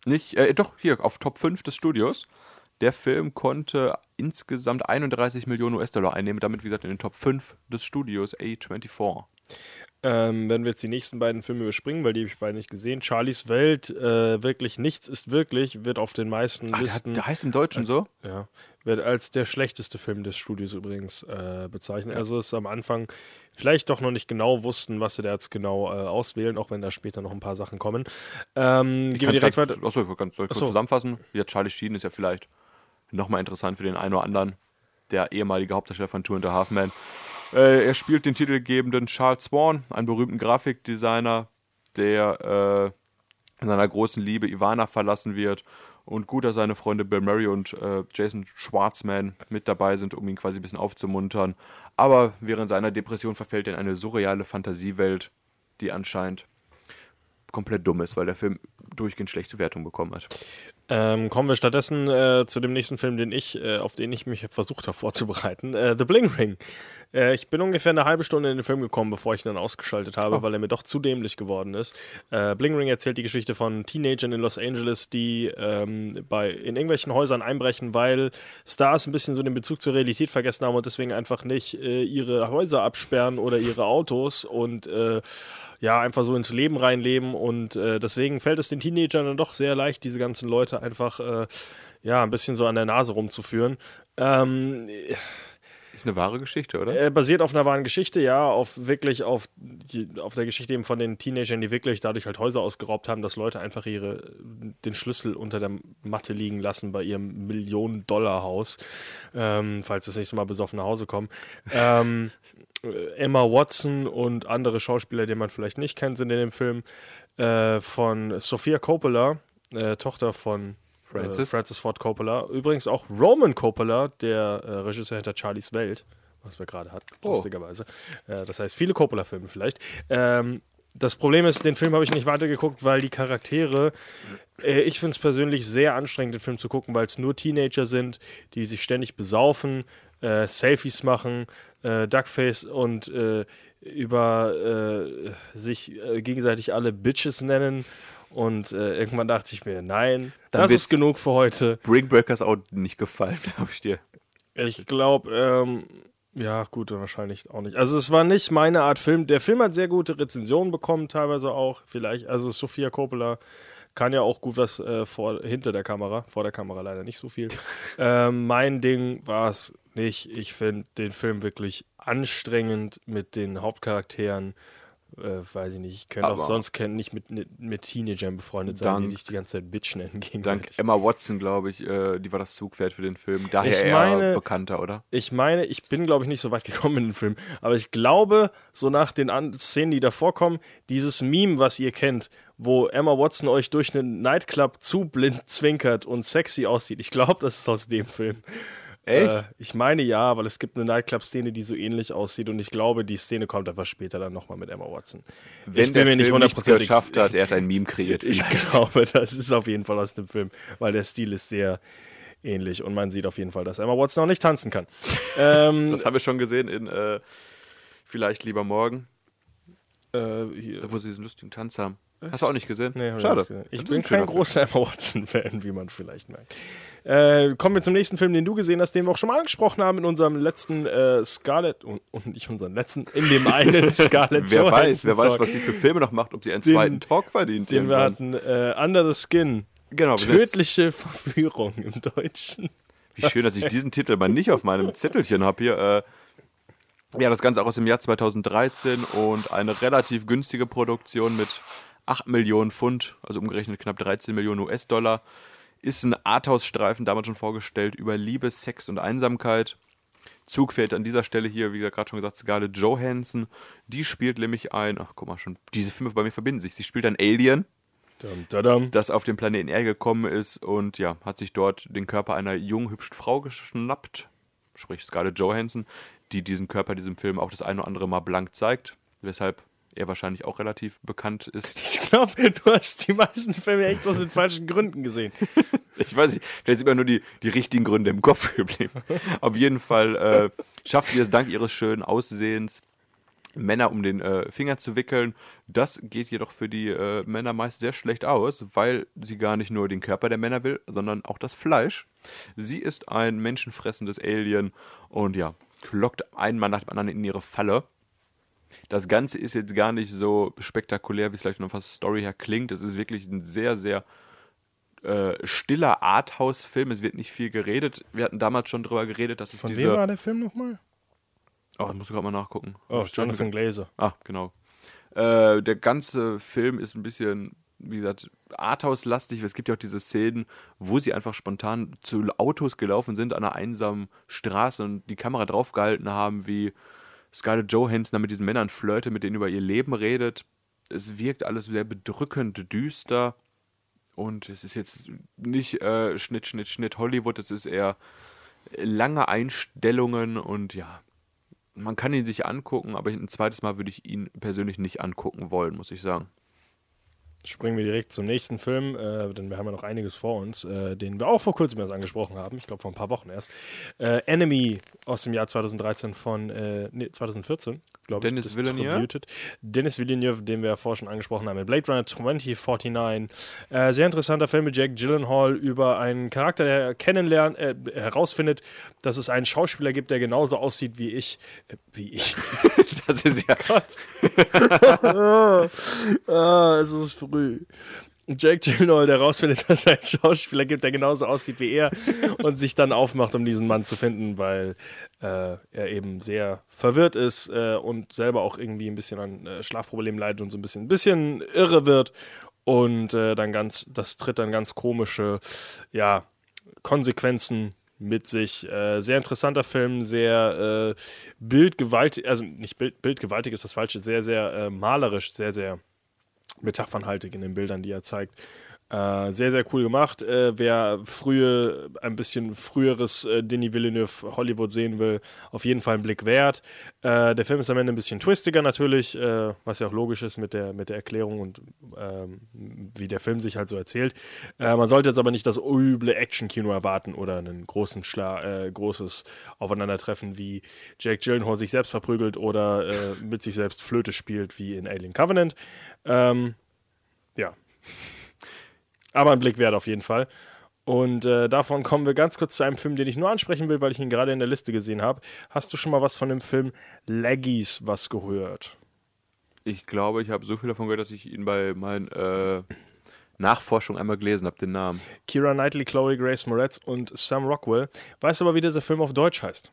[SPEAKER 4] Nicht, äh, doch, hier auf Top 5 des Studios. Der Film konnte insgesamt 31 Millionen US-Dollar einnehmen, damit, wie gesagt, in den Top 5 des Studios A24.
[SPEAKER 3] Ähm, wenn wir jetzt die nächsten beiden Filme überspringen, weil die habe ich beide nicht gesehen. Charlies Welt, äh, wirklich nichts ist wirklich, wird auf den meisten
[SPEAKER 4] der,
[SPEAKER 3] Listen.
[SPEAKER 4] hat, der heißt im Deutschen
[SPEAKER 3] als,
[SPEAKER 4] so?
[SPEAKER 3] Ja, wird als der schlechteste Film des Studios übrigens äh, bezeichnet. Also ist am Anfang vielleicht doch noch nicht genau wussten, was sie da jetzt genau äh, auswählen, auch wenn da später noch ein paar Sachen kommen. Ähm, gehen wir direkt weiter.
[SPEAKER 4] Achso, ich kann es kurz zusammenfassen. Ja, Charlie Sheen ist ja vielleicht nochmal interessant für den einen oder anderen. Der ehemalige Hauptdarsteller von Two and a Half Men. Äh, er spielt den titelgebenden Charles Swan, einen berühmten Grafikdesigner, der äh, in seiner großen Liebe Ivana verlassen wird und gut, dass seine Freunde Bill Murray und äh, Jason Schwartzman mit dabei sind, um ihn quasi ein bisschen aufzumuntern. Aber während seiner Depression verfällt er in eine surreale Fantasiewelt, die anscheinend komplett dumm ist, weil der Film durchgehend schlechte Wertung bekommen hat.
[SPEAKER 3] Ähm, kommen wir stattdessen äh, zu dem nächsten Film, den ich, äh, auf den ich mich versucht habe vorzubereiten. Äh, The Bling Ring. Äh, ich bin ungefähr eine halbe Stunde in den Film gekommen, bevor ich ihn dann ausgeschaltet habe,
[SPEAKER 4] Oh.
[SPEAKER 3] weil er mir doch zu dämlich geworden ist. Äh, Bling Ring erzählt die Geschichte von Teenagern in Los Angeles, die ähm, bei, in irgendwelchen Häusern einbrechen, weil Stars ein bisschen so den Bezug zur Realität vergessen haben und deswegen einfach nicht äh, ihre Häuser absperren oder ihre Autos und ja, einfach so ins Leben reinleben und äh, deswegen fällt es den Teenagern dann doch sehr leicht, diese ganzen Leute einfach äh, ja, ein bisschen so an der Nase rumzuführen. Ähm,
[SPEAKER 4] Ist eine wahre Geschichte, oder?
[SPEAKER 3] äh, basiert auf einer wahren Geschichte, ja, auf wirklich auf, die, auf der Geschichte eben von den Teenagern, die wirklich dadurch halt Häuser ausgeraubt haben, dass Leute einfach ihre den Schlüssel unter der Matte liegen lassen bei ihrem Millionen-Dollar-Haus, ähm, falls das nächste Mal besoffen nach Hause kommen. Ähm, äh, [laughs] Emma Watson und andere Schauspieler, die man vielleicht nicht kennt, sind in dem Film äh, von Sophia Coppola, äh, Tochter von
[SPEAKER 4] Francis.
[SPEAKER 3] Äh, Francis Ford Coppola. Übrigens auch Roman Coppola, der äh, Regisseur hinter Charlie's Welt, was wir gerade hatten,
[SPEAKER 4] Oh.
[SPEAKER 3] lustigerweise. Äh, das heißt, viele Coppola-Filme vielleicht. Ähm, das Problem ist, den Film habe ich nicht weitergeguckt, weil die Charaktere, äh, ich finde es persönlich sehr anstrengend, den Film zu gucken, weil es nur Teenager sind, die sich ständig besaufen, äh, Selfies machen, äh, Duckface und äh, über äh, sich äh, gegenseitig alle Bitches nennen. Und äh, irgendwann dachte ich mir, nein,
[SPEAKER 4] Dann
[SPEAKER 3] das ist genug für heute.
[SPEAKER 4] Bring Breakers auch nicht gefallen, [laughs] glaube ich dir.
[SPEAKER 3] Ich glaube, ähm, ja, gut, wahrscheinlich auch nicht. Also es war nicht meine Art Film. Der Film hat sehr gute Rezensionen bekommen, teilweise auch. Vielleicht, also Sophia Coppola kann ja auch gut was äh, vor, hinter der Kamera, vor der Kamera leider nicht so viel. [laughs] ähm, mein Ding war es nicht. Ich finde den Film wirklich anstrengend mit den Hauptcharakteren. Äh, weiß ich nicht, ich könnte auch
[SPEAKER 4] Aber-
[SPEAKER 3] sonst kenn- nicht mit, mit Teenagern befreundet sein, die
[SPEAKER 4] Dank-
[SPEAKER 3] sich die ganze Zeit Bitch nennen [laughs]
[SPEAKER 4] Dank
[SPEAKER 3] gegenseitig.
[SPEAKER 4] Emma Watson, glaube ich, äh, die war das Zugpferd für den Film. Daher
[SPEAKER 3] Ich
[SPEAKER 4] eher
[SPEAKER 3] meine-
[SPEAKER 4] bekannter, oder?
[SPEAKER 3] Ich meine, ich bin, glaube ich, nicht so weit [laughs] gekommen in den Film, aber ich glaube, so nach den An Szenen, die davor kommen, dieses Meme, was ihr kennt, wo Emma Watson euch durch einen Nightclub zu blind zwinkert und sexy aussieht, ich glaube, das ist aus dem Film.
[SPEAKER 4] Echt?
[SPEAKER 3] Äh, ich meine ja, weil es gibt eine Nightclub-Szene, die so ähnlich aussieht und ich glaube, die Szene kommt einfach später dann nochmal mit Emma Watson.
[SPEAKER 4] Wenn
[SPEAKER 3] ich
[SPEAKER 4] der
[SPEAKER 3] mir
[SPEAKER 4] Film geschafft hat, er hat ein Meme kreiert.
[SPEAKER 3] ich glaube, das ist auf jeden Fall aus dem Film, weil der Stil ist sehr ähnlich und man sieht auf jeden Fall, dass Emma Watson auch nicht tanzen kann. ähm, [laughs]
[SPEAKER 4] Das haben wir schon gesehen in äh, Vielleicht lieber morgen,
[SPEAKER 3] äh, hier,
[SPEAKER 4] wo sie diesen lustigen Tanz haben. Hast du auch nicht gesehen?
[SPEAKER 3] Nee, ich
[SPEAKER 4] Schade.
[SPEAKER 3] Ich
[SPEAKER 4] ist
[SPEAKER 3] bin
[SPEAKER 4] ein
[SPEAKER 3] kein großer Emma Watson-Fan, wie man vielleicht merkt. Äh, kommen wir zum nächsten Film, den du gesehen hast, den wir auch schon mal angesprochen haben in unserem letzten äh, Scarlett und, und nicht unseren letzten, in dem einen [laughs] Scarlett
[SPEAKER 4] Wer
[SPEAKER 3] Johansson
[SPEAKER 4] weiß, wer weiß, was sie für Filme noch macht, ob sie einen
[SPEAKER 3] Den-
[SPEAKER 4] zweiten Talk verdient.
[SPEAKER 3] den wir hatten, äh, Under the Skin.
[SPEAKER 4] Genau,
[SPEAKER 3] Tödliche Verführung im Deutschen.
[SPEAKER 4] Wie schön, dass ich diesen Titel mal nicht auf meinem Zettelchen habe hier. Äh, ja, das Ganze auch aus dem Jahr 2013 und eine relativ günstige Produktion mit 8 Millionen Pfund, also umgerechnet knapp 13 Millionen US-Dollar. Ist ein Arthouse-Streifen, damals schon vorgestellt, über Liebe, Sex und Einsamkeit. Zug fällt an dieser Stelle hier, wie gerade schon gesagt, Scarlett Johansson. Die spielt nämlich ein, ach guck mal schon, diese Filme bei mir verbinden sich. Sie spielt ein Alien,
[SPEAKER 3] Dum, dadam.
[SPEAKER 4] das auf den Planeten Erde gekommen ist und ja, hat sich dort den Körper einer jungen, hübschen Frau geschnappt, sprich Scarlett Johansson, die diesen Körper diesem Film auch das eine oder andere Mal blank zeigt, weshalb er wahrscheinlich auch relativ bekannt ist.
[SPEAKER 3] Ich glaube, du hast die meisten Filme echt aus den falschen Gründen gesehen. [laughs]
[SPEAKER 4] Ich weiß nicht, vielleicht sind mir nur die, die richtigen Gründe im Kopf geblieben. Auf jeden Fall äh, schafft sie es dank ihres schönen Aussehens, Männer um den äh, Finger zu wickeln. Das geht jedoch für die äh, Männer meist sehr schlecht aus, weil sie gar nicht nur den Körper der Männer will, sondern auch das Fleisch. Sie ist ein menschenfressendes Alien und ja, lockt einen Mann nach dem anderen in ihre Falle. Das Ganze ist jetzt gar nicht so spektakulär, wie es vielleicht noch was Story her klingt. Es ist wirklich ein sehr, sehr äh, stiller Arthouse-Film. Es wird nicht viel geredet. Wir hatten damals schon drüber geredet, dass es
[SPEAKER 3] Von
[SPEAKER 4] diese.
[SPEAKER 3] wem war der Film nochmal?
[SPEAKER 4] Oh, ich muss gerade mal nachgucken.
[SPEAKER 3] Oh, Jonathan Glazer.
[SPEAKER 4] Ah, genau. Äh, der ganze Film ist ein bisschen, wie gesagt, Arthouse-lastig. Es gibt ja auch diese Szenen, wo sie einfach spontan zu Autos gelaufen sind an einer einsamen Straße und die Kamera draufgehalten haben, wie Scarlett Johansson mit diesen Männern flirte, mit denen über ihr Leben redet. Es wirkt alles sehr bedrückend düster. Und es ist jetzt nicht äh, Schnitt, Schnitt, Schnitt Hollywood, es ist eher lange Einstellungen und ja, man kann ihn sich angucken, aber ein zweites Mal würde ich ihn persönlich nicht angucken wollen, muss ich sagen.
[SPEAKER 3] Springen wir direkt zum nächsten Film, äh, denn wir haben ja noch einiges vor uns, äh, den wir auch vor kurzem erst angesprochen haben, ich glaube vor ein paar Wochen erst. Äh, Enemy aus dem Jahr 2013 von, äh, nee, 2014, glaube ich.
[SPEAKER 4] Dennis Villeneuve?
[SPEAKER 3] Dennis Villeneuve, den wir ja vorher schon angesprochen haben, in Blade Runner 2049. Äh, sehr interessanter Film mit Jack Gyllenhaal über einen Charakter, der kennenlernt, äh, herausfindet, dass es einen Schauspieler gibt, der genauso aussieht wie ich. Äh, wie ich. [laughs] [laughs]
[SPEAKER 4] Das ist ja.
[SPEAKER 3] Gott. [laughs] ah, es ist früh. Jack Gyllenhaal, der herausfindet, [laughs] dass es einen Schauspieler gibt, der genauso aussieht wie er [laughs] und sich dann aufmacht, um diesen Mann zu finden, weil äh, er eben sehr verwirrt ist äh, und selber auch irgendwie ein bisschen an äh, Schlafproblemen leidet und so ein bisschen, ein bisschen irre wird und äh, dann ganz, das tritt dann ganz komische, ja, Konsequenzen mit sich. Äh, sehr interessanter Film, sehr äh, bildgewaltig, also nicht bild, bildgewaltig ist das falsche, sehr, sehr äh, malerisch, sehr, sehr metaphernhaltig in den Bildern, die er zeigt. Äh, sehr, sehr cool gemacht. Äh, wer frühe, ein bisschen früheres äh, Denis Villeneuve Hollywood sehen will, auf jeden Fall einen Blick wert. Äh, der Film ist am Ende ein bisschen twistiger natürlich, äh, was ja auch logisch ist mit der, mit der Erklärung und ähm, wie der Film sich halt so erzählt. Äh, man sollte jetzt aber nicht das üble Action-Kino erwarten oder ein großen großes Aufeinandertreffen, wie Jake Gyllenhaal sich selbst verprügelt oder mit sich selbst Flöte spielt, wie in Alien Covenant. Ähm, ja. Aber ein Blick wert auf jeden Fall. Und äh, davon kommen wir ganz kurz zu einem Film, den ich nur ansprechen will, weil ich ihn gerade in der Liste gesehen habe. Hast du schon mal was von dem Film Leggies was gehört?
[SPEAKER 4] Ich glaube, ich habe so viel davon gehört, dass ich ihn bei meinen äh, Nachforschungen einmal gelesen habe, den Namen.
[SPEAKER 3] Kira Knightley, Chloe Grace Moretz und Sam Rockwell. Weißt du aber, wie dieser Film auf Deutsch heißt?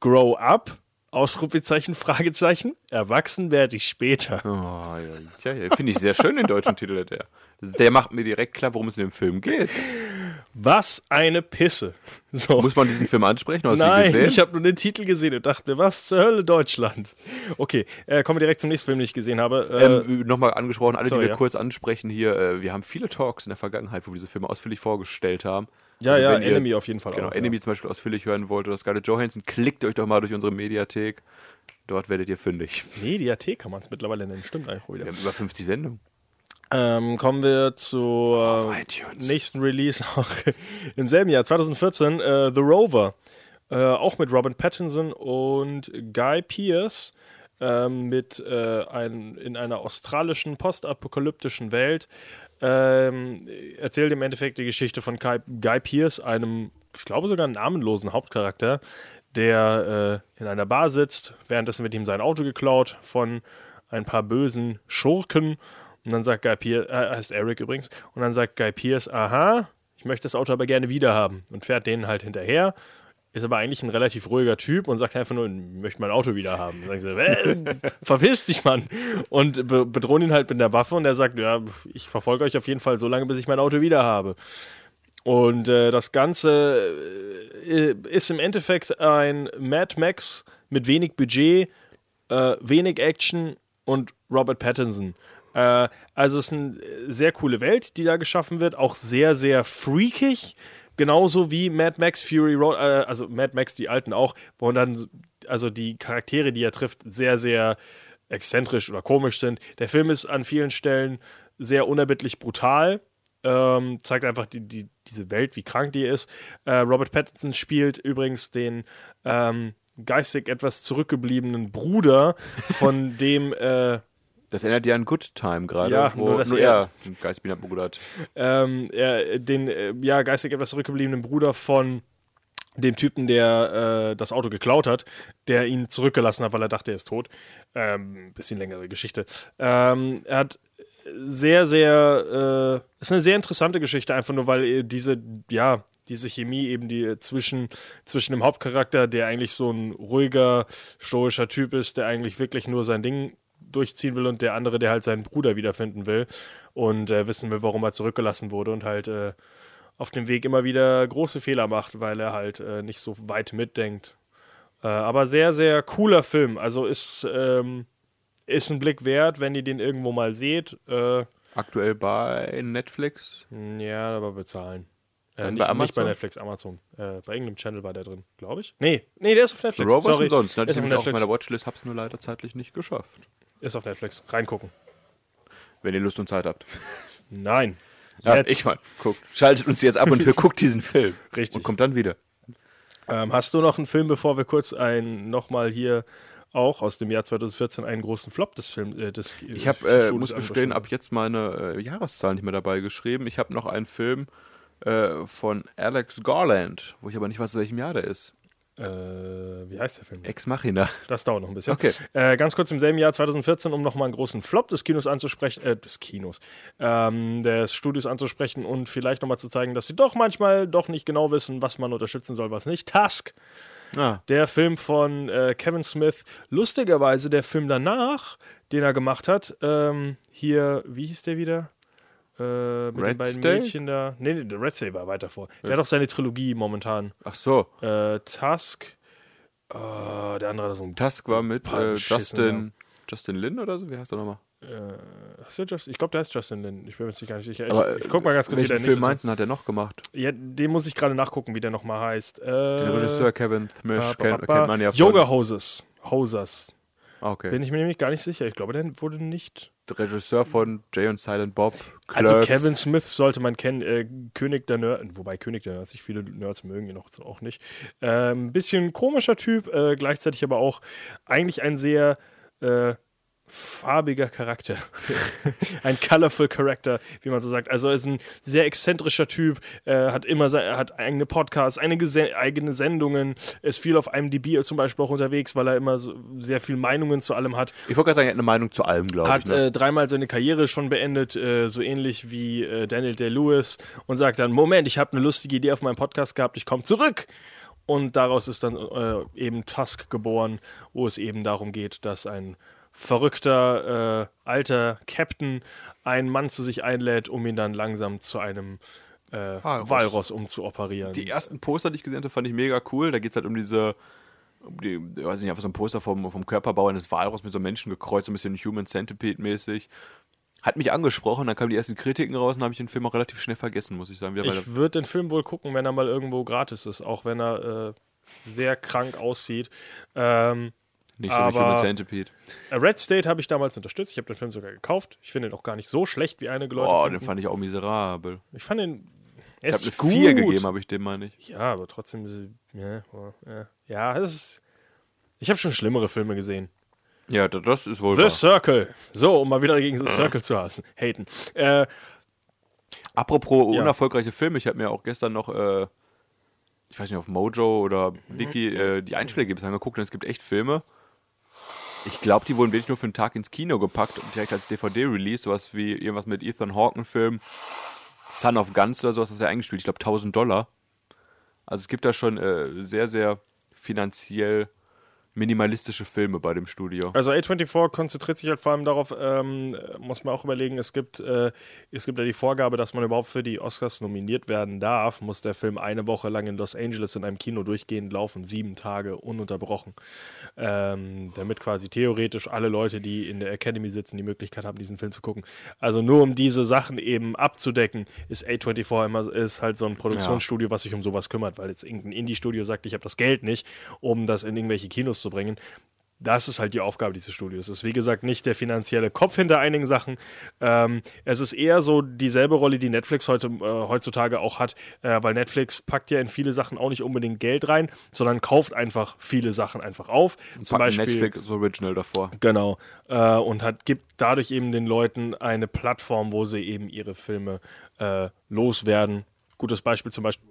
[SPEAKER 3] Grow Up? Ausrufezeichen, Fragezeichen. Erwachsen werde ich später.
[SPEAKER 4] Oh, ja, ja, ja. finde ich sehr schön, den deutschen Titel der. Der macht mir direkt klar, worum es in dem Film geht.
[SPEAKER 3] Was eine Pisse. So.
[SPEAKER 4] Muss man diesen Film ansprechen? Hast
[SPEAKER 3] Nein,
[SPEAKER 4] gesehen?
[SPEAKER 3] ich habe nur den Titel gesehen und dachte mir, was zur Hölle Deutschland? Okay, äh, kommen wir direkt zum nächsten Film, den ich gesehen habe. Äh,
[SPEAKER 4] Ähm, Nochmal angesprochen, alle,
[SPEAKER 3] sorry,
[SPEAKER 4] die wir
[SPEAKER 3] ja.
[SPEAKER 4] kurz ansprechen hier, äh, wir haben viele Talks in der Vergangenheit, wo wir diese Filme ausführlich vorgestellt haben.
[SPEAKER 3] ja,
[SPEAKER 4] Also
[SPEAKER 3] ja,
[SPEAKER 4] ihr-
[SPEAKER 3] Enemy auf jeden Fall
[SPEAKER 4] Genau,
[SPEAKER 3] auch.
[SPEAKER 4] Enemy
[SPEAKER 3] ja.
[SPEAKER 4] zum Beispiel ausführlich hören wollt oder Scarlett Johansson, klickt euch doch mal durch unsere Mediathek. Dort werdet ihr fündig.
[SPEAKER 3] Mediathek kann man es mittlerweile nennen, stimmt eigentlich auch
[SPEAKER 4] Wir
[SPEAKER 3] wieder.
[SPEAKER 4] haben über 50 Sendungen.
[SPEAKER 3] Ähm, kommen wir zur nächsten Release auch [laughs] im selben Jahr, 2014, äh, The Rover. Äh, auch mit Robin Pattinson und Guy Pearce. ähm, mit äh, ein, in einer australischen postapokalyptischen Welt. Ähm, erzählt im Endeffekt die Geschichte von Guy, Guy Pearce, einem, ich glaube sogar namenlosen Hauptcharakter, der äh, in einer Bar sitzt. Währenddessen wird ihm sein Auto geklaut von ein paar bösen Schurken. Und dann sagt Guy Pearce, äh, heißt Eric übrigens, und dann sagt Guy Pearce, aha, ich möchte das Auto aber gerne wiederhaben. Und fährt denen halt hinterher. Ist aber eigentlich ein relativ ruhiger Typ und sagt einfach nur, ich möchte mein Auto wieder haben. Sagen sie, äh, [laughs] verpiss dich, Mann. Und be bedrohen ihn halt mit der Waffe und er sagt, ja, ich verfolge euch auf jeden Fall so lange, bis ich mein Auto wieder habe. Und äh, das Ganze äh, ist im Endeffekt ein Mad Max mit wenig Budget, äh, wenig Action und Robert Pattinson. Äh, also es ist eine sehr coole Welt, die da geschaffen wird, auch sehr, sehr freakig. Genauso wie Mad Max Fury Road, äh, also Mad Max die alten auch, wo dann also die Charaktere, die er trifft, sehr, sehr exzentrisch oder komisch sind. Der Film ist an vielen Stellen sehr unerbittlich brutal. Ähm, zeigt einfach die, die, diese Welt, wie krank die ist. Äh, Robert Pattinson spielt übrigens den ähm, geistig etwas zurückgebliebenen Bruder von [laughs] dem äh,
[SPEAKER 4] Das erinnert ja an Good Time gerade,
[SPEAKER 3] Ja,
[SPEAKER 4] wo
[SPEAKER 3] nur,
[SPEAKER 4] nur,
[SPEAKER 3] dass
[SPEAKER 4] er
[SPEAKER 3] er-
[SPEAKER 4] einen Geistbiener Bruder hat.
[SPEAKER 3] ähm, er, den äh, ja geistig etwas zurückgebliebenen Bruder von dem Typen, der äh, das Auto geklaut hat, der ihn zurückgelassen hat, weil er dachte, er ist tot. Ähm, bisschen längere Geschichte. Ähm, er hat sehr, sehr, äh, ist eine sehr interessante Geschichte, einfach nur, weil äh, diese, ja, diese Chemie eben die äh, zwischen, zwischen dem Hauptcharakter, der eigentlich so ein ruhiger, stoischer Typ ist, der eigentlich wirklich nur sein Ding durchziehen will und der andere, der halt seinen Bruder wiederfinden will und äh, wissen will, warum er zurückgelassen wurde und halt äh, auf dem Weg immer wieder große Fehler macht, weil er halt äh, nicht so weit mitdenkt. Äh, aber sehr, sehr cooler Film. Also ist, ähm, ist ein Blick wert, wenn ihr den irgendwo mal seht. Äh,
[SPEAKER 4] Aktuell bei Netflix.
[SPEAKER 3] ja, aber bezahlen. Äh, nicht,
[SPEAKER 4] bei
[SPEAKER 3] nicht bei? Netflix, Amazon. Äh, bei irgendeinem Channel war der drin, glaube ich. Nee, nee, der ist auf Netflix.
[SPEAKER 4] Rovers
[SPEAKER 3] Sorry.
[SPEAKER 4] umsonst. Hatte
[SPEAKER 3] Ist
[SPEAKER 4] ich
[SPEAKER 3] auf
[SPEAKER 4] auf meiner Watchlist, hab's nur leider zeitlich nicht geschafft.
[SPEAKER 3] Ist auf Netflix. Reingucken.
[SPEAKER 4] Wenn ihr Lust und Zeit habt. [laughs]
[SPEAKER 3] Nein.
[SPEAKER 4] Ja,
[SPEAKER 3] Jetzt.
[SPEAKER 4] ich mal. Guckt. Schaltet uns jetzt ab und [laughs] guckt diesen Film.
[SPEAKER 3] Richtig.
[SPEAKER 4] Und kommt dann wieder.
[SPEAKER 3] Ähm, hast du noch einen Film, bevor wir kurz ein nochmal hier auch aus dem Jahr 2014 einen großen Flop des Films äh, des
[SPEAKER 4] Ich habe, äh, muss gestehen, ab jetzt meine äh, Jahreszahl nicht mehr dabei geschrieben. Ich habe noch einen Film äh, von Alex Garland, wo ich aber nicht weiß, in welchem Jahr der ist.
[SPEAKER 3] Äh, wie heißt der Film?
[SPEAKER 4] Ex Machina.
[SPEAKER 3] Das dauert noch ein bisschen.
[SPEAKER 4] Okay.
[SPEAKER 3] Äh, ganz kurz im selben Jahr 2014, um nochmal einen großen Flop des Kinos anzusprechen, äh, des Kinos, ähm, des Studios anzusprechen und vielleicht nochmal zu zeigen, dass sie doch manchmal doch nicht genau wissen, was man unterstützen soll, was nicht. Tusk,
[SPEAKER 4] Ah,
[SPEAKER 3] der Film von äh, Kevin Smith. Lustigerweise der Film danach, den er gemacht hat, ähm, hier, wie hieß der wieder? Äh, mit
[SPEAKER 4] Red
[SPEAKER 3] den beiden
[SPEAKER 4] State?
[SPEAKER 3] Mädchen da. Nee, nee, der Red State war weiter vor. Der hat auch seine Trilogie momentan.
[SPEAKER 4] ach so.
[SPEAKER 3] Äh, Tusk. äh, der andere hat so ein
[SPEAKER 4] Tusk war mit äh,
[SPEAKER 3] beschissene
[SPEAKER 4] Justin, Justin Lin oder so? Wie heißt er nochmal?
[SPEAKER 3] Just, ich glaube, der heißt Justin Lin. Ich bin mir jetzt gar nicht sicher. Ich,
[SPEAKER 4] Aber,
[SPEAKER 3] ich guck mal ganz kurz, wie der
[SPEAKER 4] Film meinst hat er noch gemacht?
[SPEAKER 3] Ja, den muss ich gerade nachgucken, wie der nochmal heißt. Äh,
[SPEAKER 4] Den Regisseur Kevin
[SPEAKER 3] ba,
[SPEAKER 4] kennt, kennt man ja von.
[SPEAKER 3] Yoga Hoses. Hosers.
[SPEAKER 4] Ah, Okay.
[SPEAKER 3] Bin ich mir nämlich gar nicht sicher. Ich glaube, der wurde nicht.
[SPEAKER 4] Regisseur von Jay und Silent Bob.
[SPEAKER 3] Also
[SPEAKER 4] Clerks.
[SPEAKER 3] Kevin Smith sollte man kennen, äh, König der Nerds, wobei König der Nerds, sich viele Nerds mögen ihn auch, auch nicht. Ein ähm, bisschen komischer Typ, äh, gleichzeitig aber auch eigentlich ein sehr äh, farbiger Charakter. [laughs] ein colorful Character, wie man so sagt. Also er ist ein sehr exzentrischer Typ, äh, hat immer hat eigene Podcasts, einige eigene Sendungen, ist viel auf IMDb zum Beispiel auch unterwegs, weil er immer so sehr viel Meinungen zu allem hat.
[SPEAKER 4] Ich wollte gerade sagen, er hat eine Meinung zu allem, glaube ich.
[SPEAKER 3] Hat
[SPEAKER 4] Ne?
[SPEAKER 3] äh, dreimal seine Karriere schon beendet, äh, so ähnlich wie äh, Daniel Day-Lewis und sagt dann, Moment, ich habe eine lustige Idee auf meinem Podcast gehabt, ich komme zurück. Und daraus ist dann äh, eben Tusk geboren, wo es eben darum geht, dass ein verrückter äh, alter Captain einen Mann zu sich einlädt, um ihn dann langsam zu einem äh,
[SPEAKER 4] Walross.
[SPEAKER 3] Walross umzuoperieren.
[SPEAKER 4] Die ersten Poster, die ich gesehen habe, fand ich mega cool. Da geht es halt um diese, um die, ich weiß nicht, einfach so ein Poster vom, vom Körperbau eines Walross mit so Menschen gekreuzt, so ein bisschen Human Centipede-mäßig. Hat mich angesprochen, dann kamen die ersten Kritiken raus und habe ich den Film auch relativ schnell vergessen, muss ich sagen.
[SPEAKER 3] Ich würde den Film wohl gucken, wenn er mal irgendwo gratis ist, auch wenn er äh, sehr krank aussieht. Ähm,
[SPEAKER 4] nicht so wie
[SPEAKER 3] aber-
[SPEAKER 4] Human Centipede.
[SPEAKER 3] Äh, Red State habe ich damals unterstützt. Ich habe den Film sogar gekauft. Ich finde ihn auch gar nicht so schlecht, wie einige Leute
[SPEAKER 4] Oh,
[SPEAKER 3] finden.
[SPEAKER 4] den fand ich auch miserabel.
[SPEAKER 3] ich fand ihn. Er
[SPEAKER 4] Ich habe eine
[SPEAKER 3] gut.
[SPEAKER 4] 4 gegeben, habe ich dem mal nicht.
[SPEAKER 3] Ja, aber trotzdem. er- Ja, ja. ja es ist. Ich habe schon schlimmere Filme gesehen.
[SPEAKER 4] Ja, da- das ist wohl
[SPEAKER 3] The
[SPEAKER 4] wahr.
[SPEAKER 3] Circle. So, um mal wieder gegen The Circle zu hassen. Haten. Äh,
[SPEAKER 4] Apropos
[SPEAKER 3] Ja.
[SPEAKER 4] unerfolgreiche Filme, ich habe mir auch gestern noch, äh, ich weiß nicht, auf Mojo oder Wiki äh, die Einspielergebnisse angeguckt und es gibt echt Filme. Ich glaube, die wurden wirklich nur für einen Tag ins Kino gepackt und direkt als DVD-Release, sowas wie irgendwas mit Ethan Hawke-Film, Son of Guns oder sowas, das ja eingespielt, ich glaube 1000 Dollar. Also es gibt da schon äh, sehr, sehr finanziell minimalistische Filme bei dem Studio.
[SPEAKER 3] Also A24 konzentriert sich halt vor allem darauf, ähm, muss man auch überlegen, es gibt, äh, es gibt ja die Vorgabe, dass man überhaupt für die Oscars nominiert werden darf, muss der Film eine Woche lang in Los Angeles in einem Kino durchgehend laufen, sieben Tage ununterbrochen, ähm, damit quasi theoretisch alle Leute, die in der Academy sitzen, die Möglichkeit haben, diesen Film zu gucken. Also nur um diese Sachen eben abzudecken, ist A24 immer ist halt so ein Produktionsstudio, was sich um sowas kümmert, weil jetzt irgendein Indie-Studio sagt, ich habe das Geld nicht, um das in irgendwelche Kinos zu bringen. Das ist halt die Aufgabe dieses Studios. Es ist, wie gesagt, nicht der finanzielle Kopf hinter einigen Sachen. Ähm, es ist eher so dieselbe Rolle, die Netflix heute, äh, heutzutage auch hat, äh, weil Netflix packt ja in viele Sachen auch nicht unbedingt Geld rein, sondern kauft einfach viele Sachen einfach auf. Zum
[SPEAKER 4] Packen
[SPEAKER 3] Beispiel.
[SPEAKER 4] Netflix Original davor.
[SPEAKER 3] Genau. Äh, und hat, gibt dadurch eben den Leuten eine Plattform, wo sie eben ihre Filme äh, loswerden. Gutes Beispiel zum Beispiel.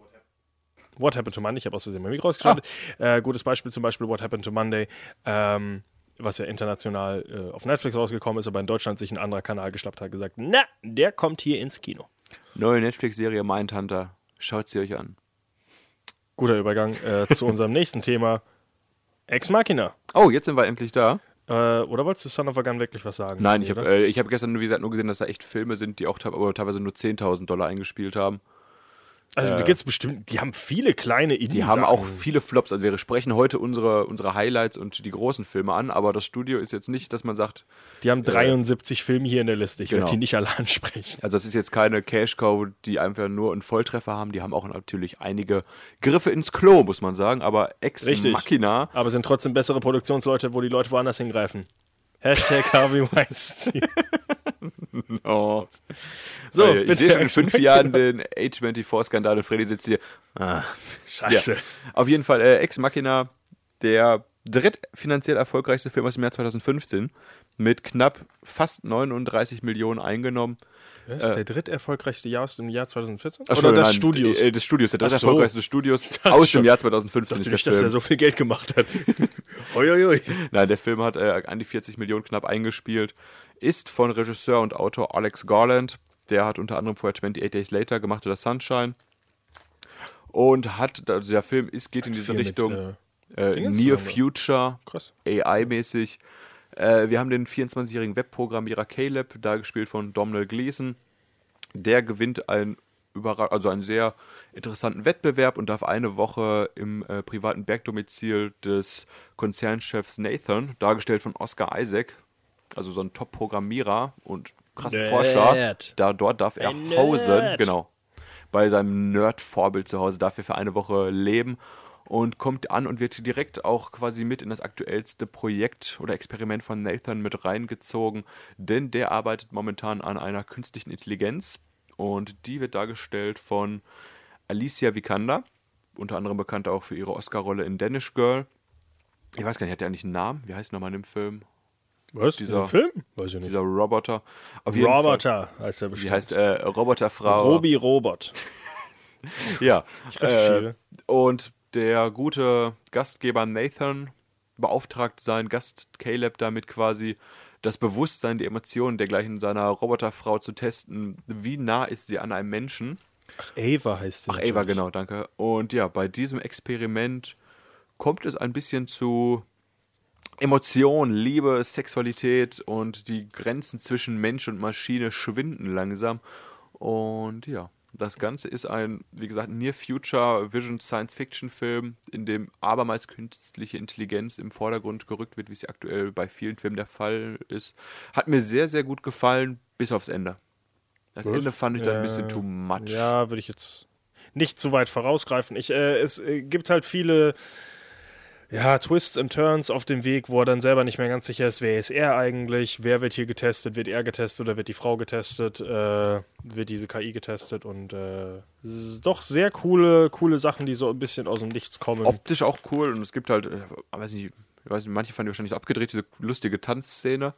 [SPEAKER 3] What Happened to Monday? Ich habe aus Versehen mein Mikro rausgeschaltet. Äh, gutes Beispiel zum Beispiel What Happened to Monday, ähm, was ja international äh, auf Netflix rausgekommen ist, aber in Deutschland sich ein anderer Kanal geschnappt hat, gesagt, na, der kommt hier ins Kino.
[SPEAKER 4] Neue Netflix-Serie Mindhunter. Schaut sie euch an.
[SPEAKER 3] Guter Übergang äh, zu unserem [laughs] nächsten Thema. Ex Machina.
[SPEAKER 4] Oh, jetzt sind wir endlich da.
[SPEAKER 3] Äh, oder wolltest du Son of a Gun wirklich was sagen?
[SPEAKER 4] Nein, ich habe äh, ich hab gestern, wie gesagt, nur gesehen, dass da echt Filme sind, die auch teilweise nur 10.000 Dollar eingespielt haben.
[SPEAKER 3] Also, da gibt's bestimmt, die haben viele kleine Ideen.
[SPEAKER 4] Die haben auch viele Flops. Also wir sprechen heute unsere, unsere Highlights und die großen Filme an, aber das Studio ist jetzt nicht, dass man sagt,
[SPEAKER 3] Die haben 73 Filme hier in der Liste. Ich
[SPEAKER 4] genau.
[SPEAKER 3] werde die nicht alle [laughs] ansprechen.
[SPEAKER 4] also es ist jetzt keine Cash-Cow, die einfach nur einen Volltreffer haben. Die haben auch natürlich einige Griffe ins Klo, muss man sagen. Aber Ex
[SPEAKER 3] Richtig.
[SPEAKER 4] Machina,
[SPEAKER 3] Aber sind trotzdem bessere Produktionsleute, wo die Leute woanders hingreifen. Hashtag Harvey Weinstein. [laughs]
[SPEAKER 4] Oh.
[SPEAKER 3] So,
[SPEAKER 4] ich
[SPEAKER 3] bitte,
[SPEAKER 4] sehe schon in fünf. [laughs] Jahren den A24-Skandal und Freddy sitzt hier. Ah.
[SPEAKER 3] Scheiße.
[SPEAKER 4] Ja. Auf jeden Fall äh, Ex Machina, der drittfinanziell erfolgreichste Film aus dem Jahr 2015 mit knapp fast 39 Millionen eingenommen.
[SPEAKER 3] Das ist der dritt erfolgreichste Jahr aus dem Jahr 2014?
[SPEAKER 4] Ach,
[SPEAKER 3] Oder des
[SPEAKER 4] nein,
[SPEAKER 3] Studios?
[SPEAKER 4] Äh, des Studios, der
[SPEAKER 3] Ach so.
[SPEAKER 4] dritterfolgreichste des Studios [laughs]
[SPEAKER 3] dachte
[SPEAKER 4] aus dem Jahr 2015
[SPEAKER 3] dachte
[SPEAKER 4] ist der
[SPEAKER 3] nicht, dass
[SPEAKER 4] Film.
[SPEAKER 3] er so viel Geld gemacht hat. [laughs] Uiuiui.
[SPEAKER 4] Nein, der Film hat äh, an die 40 Millionen knapp eingespielt. Ist von Regisseur und Autor Alex Garland. Der hat unter anderem vorher 28 Days Later gemacht oder Sunshine. Und hat, also der Film ist, geht in diese
[SPEAKER 3] viel mit,
[SPEAKER 4] Richtung
[SPEAKER 3] äh,
[SPEAKER 4] äh, Near
[SPEAKER 3] zusammen.
[SPEAKER 4] Future. AI-mäßig. Äh, wir haben den 24-jährigen Webprogrammierer Caleb, da gespielt von Domhnall Gleeson. Der gewinnt einen, überra also einen sehr interessanten Wettbewerb und darf eine Woche im äh, privaten Bergdomizil des Konzernchefs Nathan, dargestellt von Oscar Isaac, also so ein Top-Programmierer und krassen
[SPEAKER 3] Nerd.
[SPEAKER 4] Forscher, da dort darf er hausen, genau, bei seinem Nerd-Vorbild zu Hause darf er für eine Woche leben und kommt an und wird direkt auch quasi mit in das aktuellste Projekt oder Experiment von Nathan mit reingezogen, denn der arbeitet momentan an einer künstlichen Intelligenz und die wird dargestellt von Alicia Vikander, unter anderem bekannt auch für ihre Oscar-Rolle in Danish Girl. Ich weiß gar nicht, hat der eigentlich einen Namen? Wie heißt nochmal in dem Film?
[SPEAKER 3] Was?
[SPEAKER 4] Dieser-
[SPEAKER 3] Film? Weiß ich nicht.
[SPEAKER 4] Dieser Roboter. Auf jeden Fall.
[SPEAKER 3] Roboter heißt er
[SPEAKER 4] Die
[SPEAKER 3] bestimmt.
[SPEAKER 4] heißt äh, Roboterfrau.
[SPEAKER 3] Robi Robot. [laughs]
[SPEAKER 4] Ja.
[SPEAKER 3] Ich recherchiere.
[SPEAKER 4] Äh, und der gute Gastgeber Nathan beauftragt seinen Gast Caleb damit quasi das Bewusstsein, die Emotionen dergleichen seiner Roboterfrau zu testen. Wie nah ist sie an einem Menschen?
[SPEAKER 3] Ach, Ava heißt sie.
[SPEAKER 4] Ach, Ava, genau, danke. Und ja, bei diesem Experiment kommt es ein bisschen zu Emotion, Liebe, Sexualität und die Grenzen zwischen Mensch und Maschine schwinden langsam. Und ja, das Ganze ist ein, wie gesagt, Near Future Vision Science Fiction Film, in dem abermals künstliche Intelligenz im Vordergrund gerückt wird, wie es aktuell bei vielen Filmen der Fall ist. Hat mir sehr, sehr gut gefallen, bis aufs Ende. Das
[SPEAKER 3] Was?
[SPEAKER 4] Ende fand ich dann ein
[SPEAKER 3] Ja.
[SPEAKER 4] bisschen too much.
[SPEAKER 3] Ja, würde ich jetzt nicht zu weit vorausgreifen. Ich, äh, es äh, gibt halt viele ja, Twists and Turns auf dem Weg, wo er dann selber nicht mehr ganz sicher ist, wer ist er eigentlich, wer wird hier getestet, wird er getestet oder wird die Frau getestet, äh, wird diese KI getestet und äh, doch sehr coole, coole Sachen, die so ein bisschen aus dem Nichts kommen.
[SPEAKER 4] optisch auch cool und es gibt halt, äh, weiß nicht, ich weiß nicht, manche fanden wahrscheinlich so abgedreht, diese lustige Tanzszene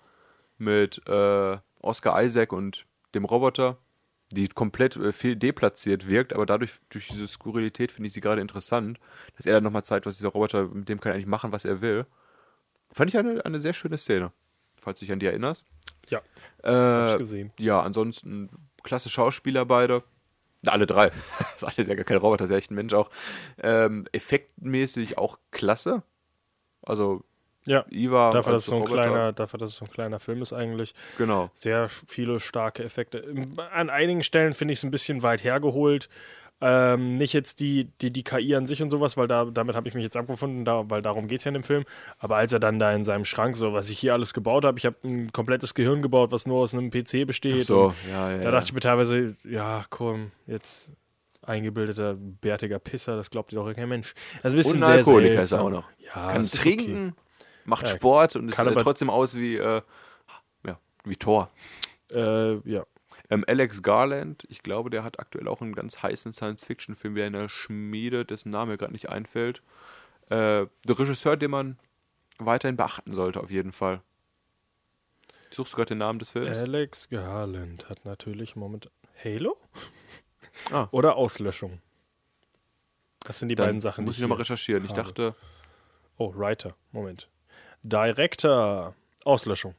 [SPEAKER 4] mit äh, Oscar Isaac und dem Roboter, die komplett äh, viel deplatziert wirkt, aber dadurch, durch diese Skurrilität finde ich sie gerade interessant, dass er dann nochmal zeigt, was dieser Roboter, mit dem kann er eigentlich machen, was er will. Fand ich eine, eine sehr schöne Szene, falls du dich an die erinnerst.
[SPEAKER 3] ja, hab ich
[SPEAKER 4] Äh,
[SPEAKER 3] gesehen.
[SPEAKER 4] ja, ansonsten klasse Schauspieler beide. Na, Alle drei. Das [laughs] eine ist ja gar kein Roboter, das ist ja echt ein Mensch auch. Ähm, effektmäßig auch klasse. Also
[SPEAKER 3] Ja,
[SPEAKER 4] Iva
[SPEAKER 3] dafür, dass so ein
[SPEAKER 4] Roboter.
[SPEAKER 3] kleiner, dafür, dass es so ein kleiner Film ist eigentlich.
[SPEAKER 4] Genau.
[SPEAKER 3] sehr viele starke Effekte. An einigen Stellen finde ich es ein bisschen weit hergeholt. Ähm, nicht jetzt die, die, die KI an sich und sowas, weil da, damit habe ich mich jetzt abgefunden, da, weil darum geht es ja in dem Film. Aber als er dann da in seinem Schrank, so was ich hier alles gebaut habe, ich habe ein komplettes Gehirn gebaut, was nur aus einem PC besteht.
[SPEAKER 4] Ach so, ja, ja.
[SPEAKER 3] Da dachte ich mir teilweise, ja, komm, jetzt eingebildeter, bärtiger Pisser, das glaubt dir doch kein Mensch. Ist ein bisschen
[SPEAKER 4] Und ein
[SPEAKER 3] sehr
[SPEAKER 4] Alkoholiker ist er auch noch.
[SPEAKER 3] Ja,
[SPEAKER 4] Kann trinken, macht
[SPEAKER 3] Ja,
[SPEAKER 4] Sport und sieht
[SPEAKER 3] aber-
[SPEAKER 4] trotzdem aus wie, äh, ja, wie Thor.
[SPEAKER 3] Äh, ja.
[SPEAKER 4] Ähm, Alex Garland, ich glaube, der hat aktuell auch einen ganz heißen Science-Fiction-Film wieder in der Schmiede, dessen Name mir gerade nicht einfällt. Äh, der Regisseur, den man weiterhin beachten sollte, auf jeden Fall. Suchst du gerade den Namen des Films?
[SPEAKER 3] Alex Garland hat natürlich momentan. Halo?
[SPEAKER 4] Ah. [laughs]
[SPEAKER 3] Oder Auslöschung. Das sind die
[SPEAKER 4] Dann
[SPEAKER 3] beiden Sachen,
[SPEAKER 4] muss ich nochmal
[SPEAKER 3] hier
[SPEAKER 4] recherchieren. Ich
[SPEAKER 3] habe.
[SPEAKER 4] dachte,
[SPEAKER 3] Oh, Writer. Moment. Director. Auslöschung.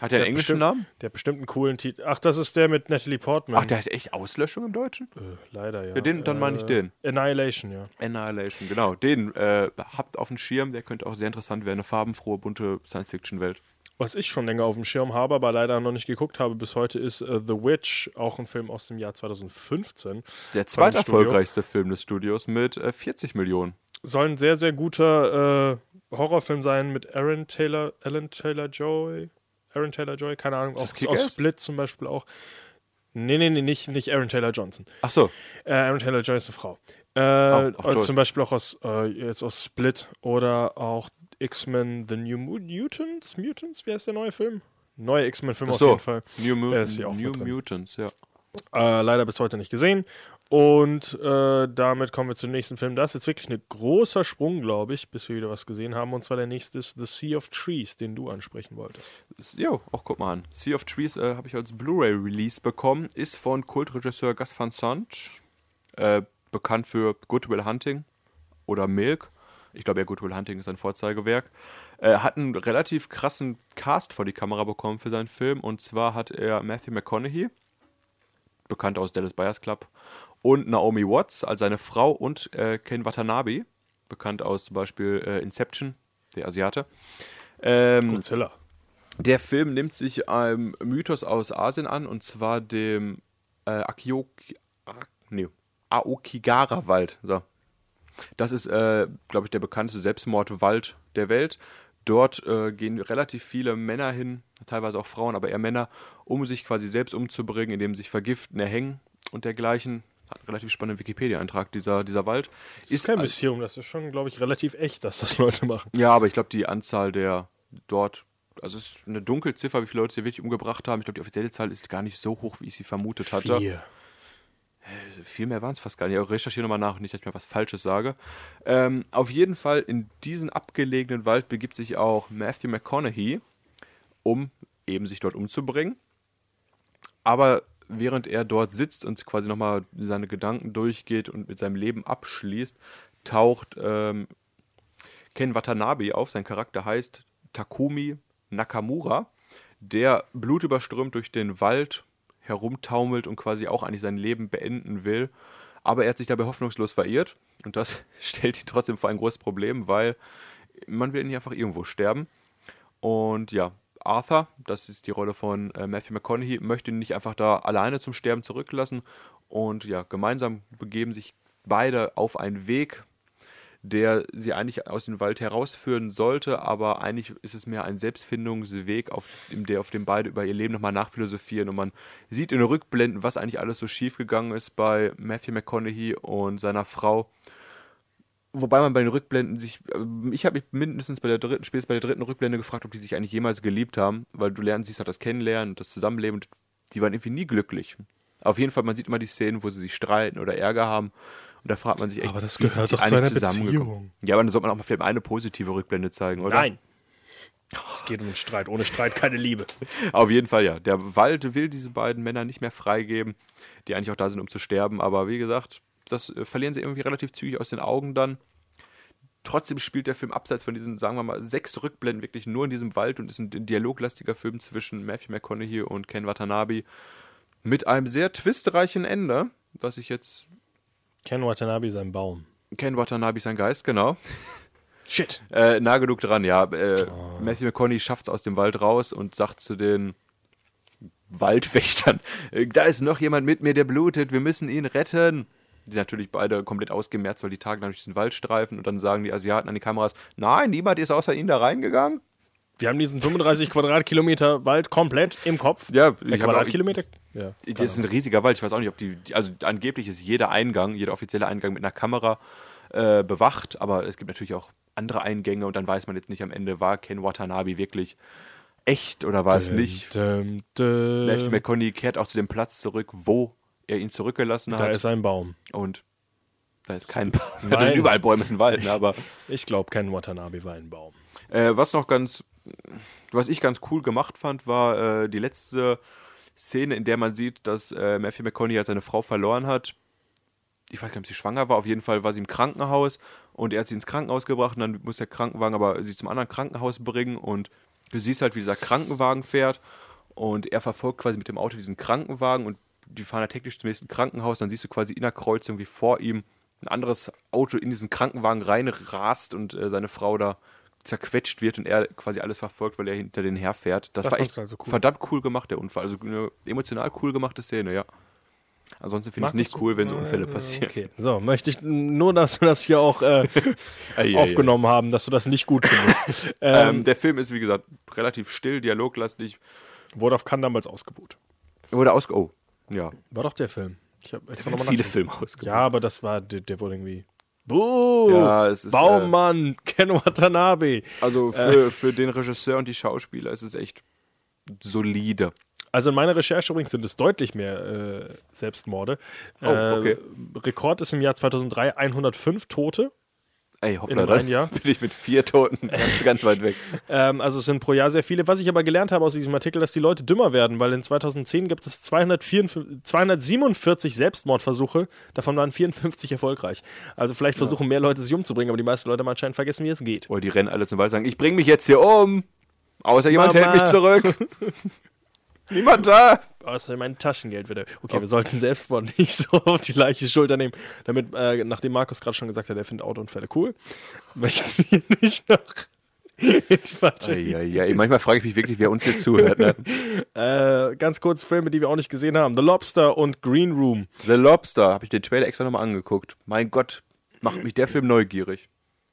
[SPEAKER 4] hat er einen
[SPEAKER 3] Der
[SPEAKER 4] englischen Namen?
[SPEAKER 3] Der hat bestimmt einen coolen Titel. Ach, das ist der mit Natalie Portman.
[SPEAKER 4] Ach, der heißt echt Auslöschung im Deutschen?
[SPEAKER 3] äh, leider, ja.
[SPEAKER 4] Ja, den- dann meine ich den.
[SPEAKER 3] Annihilation, ja.
[SPEAKER 4] Annihilation, genau. Den äh, habt auf dem Schirm, der könnte auch sehr interessant werden. Eine farbenfrohe, bunte Science-Fiction-Welt.
[SPEAKER 3] Was ich schon länger auf dem Schirm habe, aber leider noch nicht geguckt habe bis heute, ist äh, The Witch, auch ein Film aus dem Jahr 2015.
[SPEAKER 4] Der zweiterfolgreichste Film des Studios mit äh, 40 Millionen.
[SPEAKER 3] Soll ein sehr, sehr guter äh, Horrorfilm sein mit Aaron Taylor, Alan Taylor Joy. Aaron Taylor Joy, keine Ahnung, aus
[SPEAKER 4] Kick-Ass?
[SPEAKER 3] Split zum Beispiel auch. Nee, nee, nee, nicht, nicht Aaron Taylor Johnson.
[SPEAKER 4] Ach so.
[SPEAKER 3] Äh, Aaron Taylor Joy ist eine Frau. Äh,
[SPEAKER 4] Joy.
[SPEAKER 3] zum Beispiel auch aus, äh, jetzt aus Split oder auch X-Men The New Mu- Mutants. Mutants, wie heißt der neue Film? Neue X-Men-Film auf
[SPEAKER 4] So,
[SPEAKER 3] jeden Fall.
[SPEAKER 4] New, Mu New. Mutants, ja.
[SPEAKER 3] Äh, leider bis heute nicht gesehen. Und äh, damit kommen wir zum nächsten Film. Das ist jetzt wirklich ein großer Sprung, glaube ich, bis wir wieder was gesehen haben. Und zwar der nächste ist The Sea of Trees, den du ansprechen wolltest.
[SPEAKER 4] Jo, auch guck mal an. Sea of Trees äh, habe ich als Blu-ray-Release bekommen. Ist von Kultregisseur Gus Van Sant. Äh, bekannt für Good Will Hunting oder Milk. Ich glaube, ja, Good Will Hunting ist sein Vorzeigewerk. Äh, hat einen relativ krassen Cast vor die Kamera bekommen für seinen Film. Und zwar hat er Matthew McConaughey, bekannt aus Dallas Buyers Club, und Naomi Watts als seine Frau und äh, Ken Watanabe, bekannt aus zum Beispiel äh, Inception, der Asiate. Ähm,
[SPEAKER 3] Godzilla.
[SPEAKER 4] der Film nimmt sich einem Mythos aus Asien an, und zwar dem äh, Akioki, nee, Aokigara-Wald. So. Das ist, äh, glaube ich, der bekannteste Selbstmordwald der Welt. Dort äh, gehen relativ viele Männer hin, teilweise auch Frauen, aber eher Männer, um sich quasi selbst umzubringen, indem sie sich vergiften, erhängen und dergleichen. Hat einen relativ spannenden Wikipedia-Eintrag, dieser, dieser Wald.
[SPEAKER 3] Ist kein Mysterium, das ist schon, glaube ich, relativ echt, dass das Leute machen.
[SPEAKER 4] Ja, aber ich glaube, die Anzahl der dort, also es ist eine Dunkelziffer, wie viele Leute sie wirklich umgebracht haben. Ich glaube, die offizielle Zahl ist gar nicht so hoch, wie ich sie vermutet hatte.
[SPEAKER 3] Vier.
[SPEAKER 4] Viel mehr waren es fast gar nicht. Ich recherchiere nochmal nach, nicht, dass ich mir was Falsches sage. Ähm, auf jeden Fall, in diesen abgelegenen Wald begibt sich auch Matthew McConaughey, um eben sich dort umzubringen. Aber während er dort sitzt und quasi nochmal seine Gedanken durchgeht und mit seinem Leben abschließt, taucht ähm, Ken Watanabe auf. Sein Charakter heißt Takumi Nakamura, der blutüberströmt durch den Wald herumtaumelt und quasi auch eigentlich sein Leben beenden will. Aber er hat sich dabei hoffnungslos verirrt und das [laughs] stellt ihn trotzdem vor ein großes Problem, weil man will nicht einfach irgendwo sterben. Und ja, Arthur, das ist die Rolle von äh, Matthew McConaughey, möchte ihn nicht einfach da alleine zum Sterben zurücklassen. Und ja, gemeinsam begeben sich beide auf einen Weg, der sie eigentlich aus dem Wald herausführen sollte, aber eigentlich ist es mehr ein Selbstfindungsweg, auf dem, der, auf dem beide über ihr Leben nochmal nachphilosophieren und man sieht in den Rückblenden, was eigentlich alles so schief gegangen ist bei Matthew McConaughey und seiner Frau. Wobei man bei den Rückblenden sich, äh, ich habe mich mindestens bei der dritten, spätestens bei der dritten Rückblende gefragt, ob die sich eigentlich jemals geliebt haben, weil du lernst, siehst halt das Kennenlernen, das Zusammenleben die waren irgendwie nie glücklich. Auf jeden Fall, man sieht immer die Szenen, wo sie sich streiten oder Ärger haben und da fragt man sich echt,
[SPEAKER 3] Aber das
[SPEAKER 4] wie sind
[SPEAKER 3] gehört
[SPEAKER 4] die
[SPEAKER 3] doch zu einer
[SPEAKER 4] zusammengekommen?
[SPEAKER 3] Beziehung.
[SPEAKER 4] Ja, aber dann sollte man auch mal vielleicht eine positive Rückblende zeigen, oder?
[SPEAKER 3] Nein. Es geht um den Streit. Ohne Streit keine Liebe. [laughs]
[SPEAKER 4] Auf jeden Fall, ja. Der Wald will diese beiden Männer nicht mehr freigeben, die eigentlich auch da sind, um zu sterben. Aber wie gesagt, das äh, verlieren sie irgendwie relativ zügig aus den Augen dann. Trotzdem spielt der Film abseits von diesen, sagen wir mal, sechs Rückblenden wirklich nur in diesem Wald und ist ein dialoglastiger Film zwischen Matthew McConaughey und Ken Watanabe mit einem sehr twistreichen Ende, was ich jetzt.
[SPEAKER 3] Ken Watanabe ist ein Baum.
[SPEAKER 4] Ken Watanabe ist ein Geist, genau.
[SPEAKER 3] Shit. [laughs]
[SPEAKER 4] Äh, nah genug dran, ja. Äh, Matthew McConaughey schafft es aus dem Wald raus und sagt zu den Waldwächtern, äh, da ist noch jemand mit mir, der blutet, wir müssen ihn retten. Die natürlich beide komplett ausgemerzt, weil die Tage durch den Wald streifen und dann sagen die Asiaten an die Kameras, nein, niemand ist außer ihnen da reingegangen.
[SPEAKER 3] Wir haben diesen 35 Quadratkilometer Wald komplett im Kopf.
[SPEAKER 4] Ja,
[SPEAKER 3] Äh,
[SPEAKER 4] ich hab auch-
[SPEAKER 3] Quadratkilometer? Ja.
[SPEAKER 4] Das ist ein riesiger Wald. Ich weiß auch nicht, ob die, also angeblich ist jeder Eingang, jeder offizielle Eingang mit einer Kamera äh, bewacht, aber es gibt natürlich auch andere Eingänge und dann weiß man jetzt nicht am Ende, war Ken Watanabe wirklich echt oder war es nicht.
[SPEAKER 3] Dum, dum,
[SPEAKER 4] Matthew. McConaughey kehrt auch zu dem Platz zurück, wo er ihn zurückgelassen
[SPEAKER 3] Da
[SPEAKER 4] hat.
[SPEAKER 3] ist ein Baum.
[SPEAKER 4] und da ist kein Baum. [laughs]
[SPEAKER 3] Nein.
[SPEAKER 4] sind überall Bäume, ist ein Wald, ne? aber
[SPEAKER 3] Ich glaube, Ken Watanabe war ein Baum.
[SPEAKER 4] Äh, was noch ganz, was ich ganz cool gemacht fand, war äh, die letzte Szene, in der man sieht, dass äh, Matthew McConaughey halt seine Frau verloren hat. Ich weiß gar nicht, ob sie schwanger war. Auf jeden Fall war sie im Krankenhaus und er hat sie ins Krankenhaus gebracht und dann muss der Krankenwagen aber sie zum anderen Krankenhaus bringen und du siehst halt, wie dieser Krankenwagen fährt und er verfolgt quasi mit dem Auto diesen Krankenwagen und die fahren da technisch zum nächsten Krankenhaus. Dann siehst du quasi in der Kreuzung, wie vor ihm ein anderes Auto in diesen Krankenwagen reinrast und äh, seine Frau da zerquetscht wird und er quasi alles verfolgt, weil er hinter den herfährt. Das,
[SPEAKER 3] Das
[SPEAKER 4] war echt
[SPEAKER 3] also cool.
[SPEAKER 4] verdammt cool gemacht, der Unfall. Also eine emotional cool gemachte Szene, ja. Ansonsten finde ich es nicht cool, wenn so Unfälle
[SPEAKER 3] äh,
[SPEAKER 4] passieren.
[SPEAKER 3] Okay, so, möchte ich nur, dass wir das hier auch äh, [laughs] aufgenommen haben, dass du das nicht gut findest.
[SPEAKER 4] Ähm, [laughs]
[SPEAKER 3] ähm,
[SPEAKER 4] der Film ist, wie gesagt, relativ still, dialoglastig.
[SPEAKER 3] wurde auf Cannes damals ausgebucht.
[SPEAKER 4] Wurde aus... Oh, ja.
[SPEAKER 3] War doch der Film. Ich habe extra nochmal
[SPEAKER 4] Viele. Filme ausgebucht.
[SPEAKER 3] Ja, aber das war, der, der wurde irgendwie. Buh!
[SPEAKER 4] Ja, ist, äh,
[SPEAKER 3] Baummann, [laughs] Ken Watanabe.
[SPEAKER 4] Also für, für den Regisseur und die Schauspieler ist es echt solide.
[SPEAKER 3] Also in meiner Recherche übrigens sind es deutlich mehr äh, Selbstmorde.
[SPEAKER 4] Oh, okay.
[SPEAKER 3] Äh, Rekord ist im Jahr 2003 105 Tote.
[SPEAKER 4] Ey,
[SPEAKER 3] In
[SPEAKER 4] hoppla,
[SPEAKER 3] einem
[SPEAKER 4] da
[SPEAKER 3] einen Jahr?
[SPEAKER 4] bin ich mit vier Toten ganz, ganz weit weg. [laughs]
[SPEAKER 3] Ähm, also es sind pro Jahr sehr viele. Was ich aber gelernt habe aus diesem Artikel, dass die Leute dümmer werden, weil in 2010 gibt es 244, 247 Selbstmordversuche, davon waren 54 erfolgreich. Also vielleicht versuchen mehr Leute sich umzubringen, aber die meisten Leute haben anscheinend vergessen, wie es geht.
[SPEAKER 4] Oder die rennen alle zum Wald und sagen, ich bringe mich jetzt hier um. Außer jemand
[SPEAKER 3] Mama.
[SPEAKER 4] hält mich zurück. [laughs] Niemand da.
[SPEAKER 3] Außer mein Taschengeld wieder. Okay, wir sollten Selbstmord [laughs] nicht so auf die leichte Schulter nehmen. Damit, äh, nachdem Markus gerade schon gesagt hat, er findet Autounfälle cool, [laughs] möchten wir nicht noch [laughs] in die falsche
[SPEAKER 4] Ja, ja, ja. Manchmal frage ich mich wirklich, wer uns hier zuhört. Ne?
[SPEAKER 3] Äh, ganz kurz Filme, die wir auch nicht gesehen haben. The Lobster und Green Room.
[SPEAKER 4] The Lobster, habe ich den Trailer extra nochmal angeguckt. Mein Gott, macht mich der Film neugierig.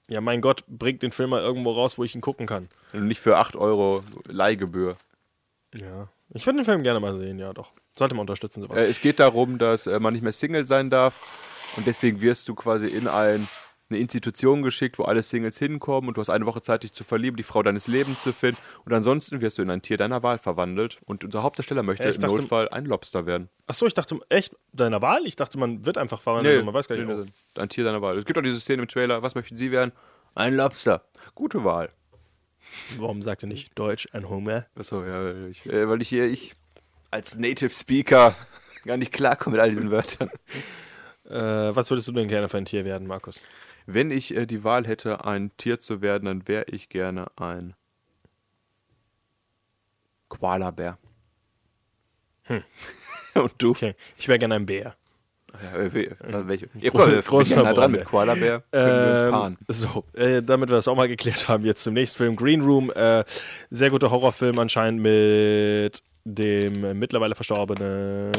[SPEAKER 3] Ja, mein Gott, bringt den Film mal irgendwo raus, wo ich ihn gucken kann.
[SPEAKER 4] Und nicht für 8 Euro Leihgebühr.
[SPEAKER 3] Ja. Ich würde den Film gerne mal sehen, ja doch. Sollte man unterstützen, sowas.
[SPEAKER 4] Äh, es geht darum, dass äh, man nicht mehr Single sein darf. Und deswegen wirst du quasi in ein, eine Institution geschickt, wo alle Singles hinkommen und du hast eine Woche Zeit, dich zu verlieben, die Frau deines Lebens zu finden. Und ansonsten wirst du in ein Tier deiner Wahl verwandelt. Und unser Hauptdarsteller möchte
[SPEAKER 3] ich
[SPEAKER 4] im
[SPEAKER 3] dachte-
[SPEAKER 4] Notfall ein Lobster werden.
[SPEAKER 3] Achso, ich dachte, echt, deiner Wahl? Ich dachte, man wird einfach verwandelt, man weiß gar nicht.
[SPEAKER 4] nee, nee, ein Tier deiner Wahl. Es gibt auch diese Szene im Trailer. Was möchten Sie werden? Ein Lobster. Gute Wahl.
[SPEAKER 3] Warum sagt er nicht Deutsch, ein Hunger?
[SPEAKER 4] Achso, ja, ich, äh, weil ich hier, ich als Native Speaker gar nicht klarkomme mit all diesen Wörtern.
[SPEAKER 3] Äh, was würdest du denn gerne für ein Tier werden, Markus?
[SPEAKER 4] Wenn ich äh, die Wahl hätte, ein Tier zu werden, dann wäre ich gerne ein Koalabär.
[SPEAKER 3] Hm. [laughs]
[SPEAKER 4] Und du?
[SPEAKER 3] Okay, ich wäre gerne ein Bär.
[SPEAKER 4] Ja, äh, was- welche? Ja,
[SPEAKER 3] Groß-
[SPEAKER 4] nah dran mit. Können wir uns
[SPEAKER 3] Ähm, so, äh, damit wir das auch mal geklärt haben, jetzt zum nächsten Film. Green Room, äh, sehr guter Horrorfilm anscheinend mit dem äh, mittlerweile verstorbenen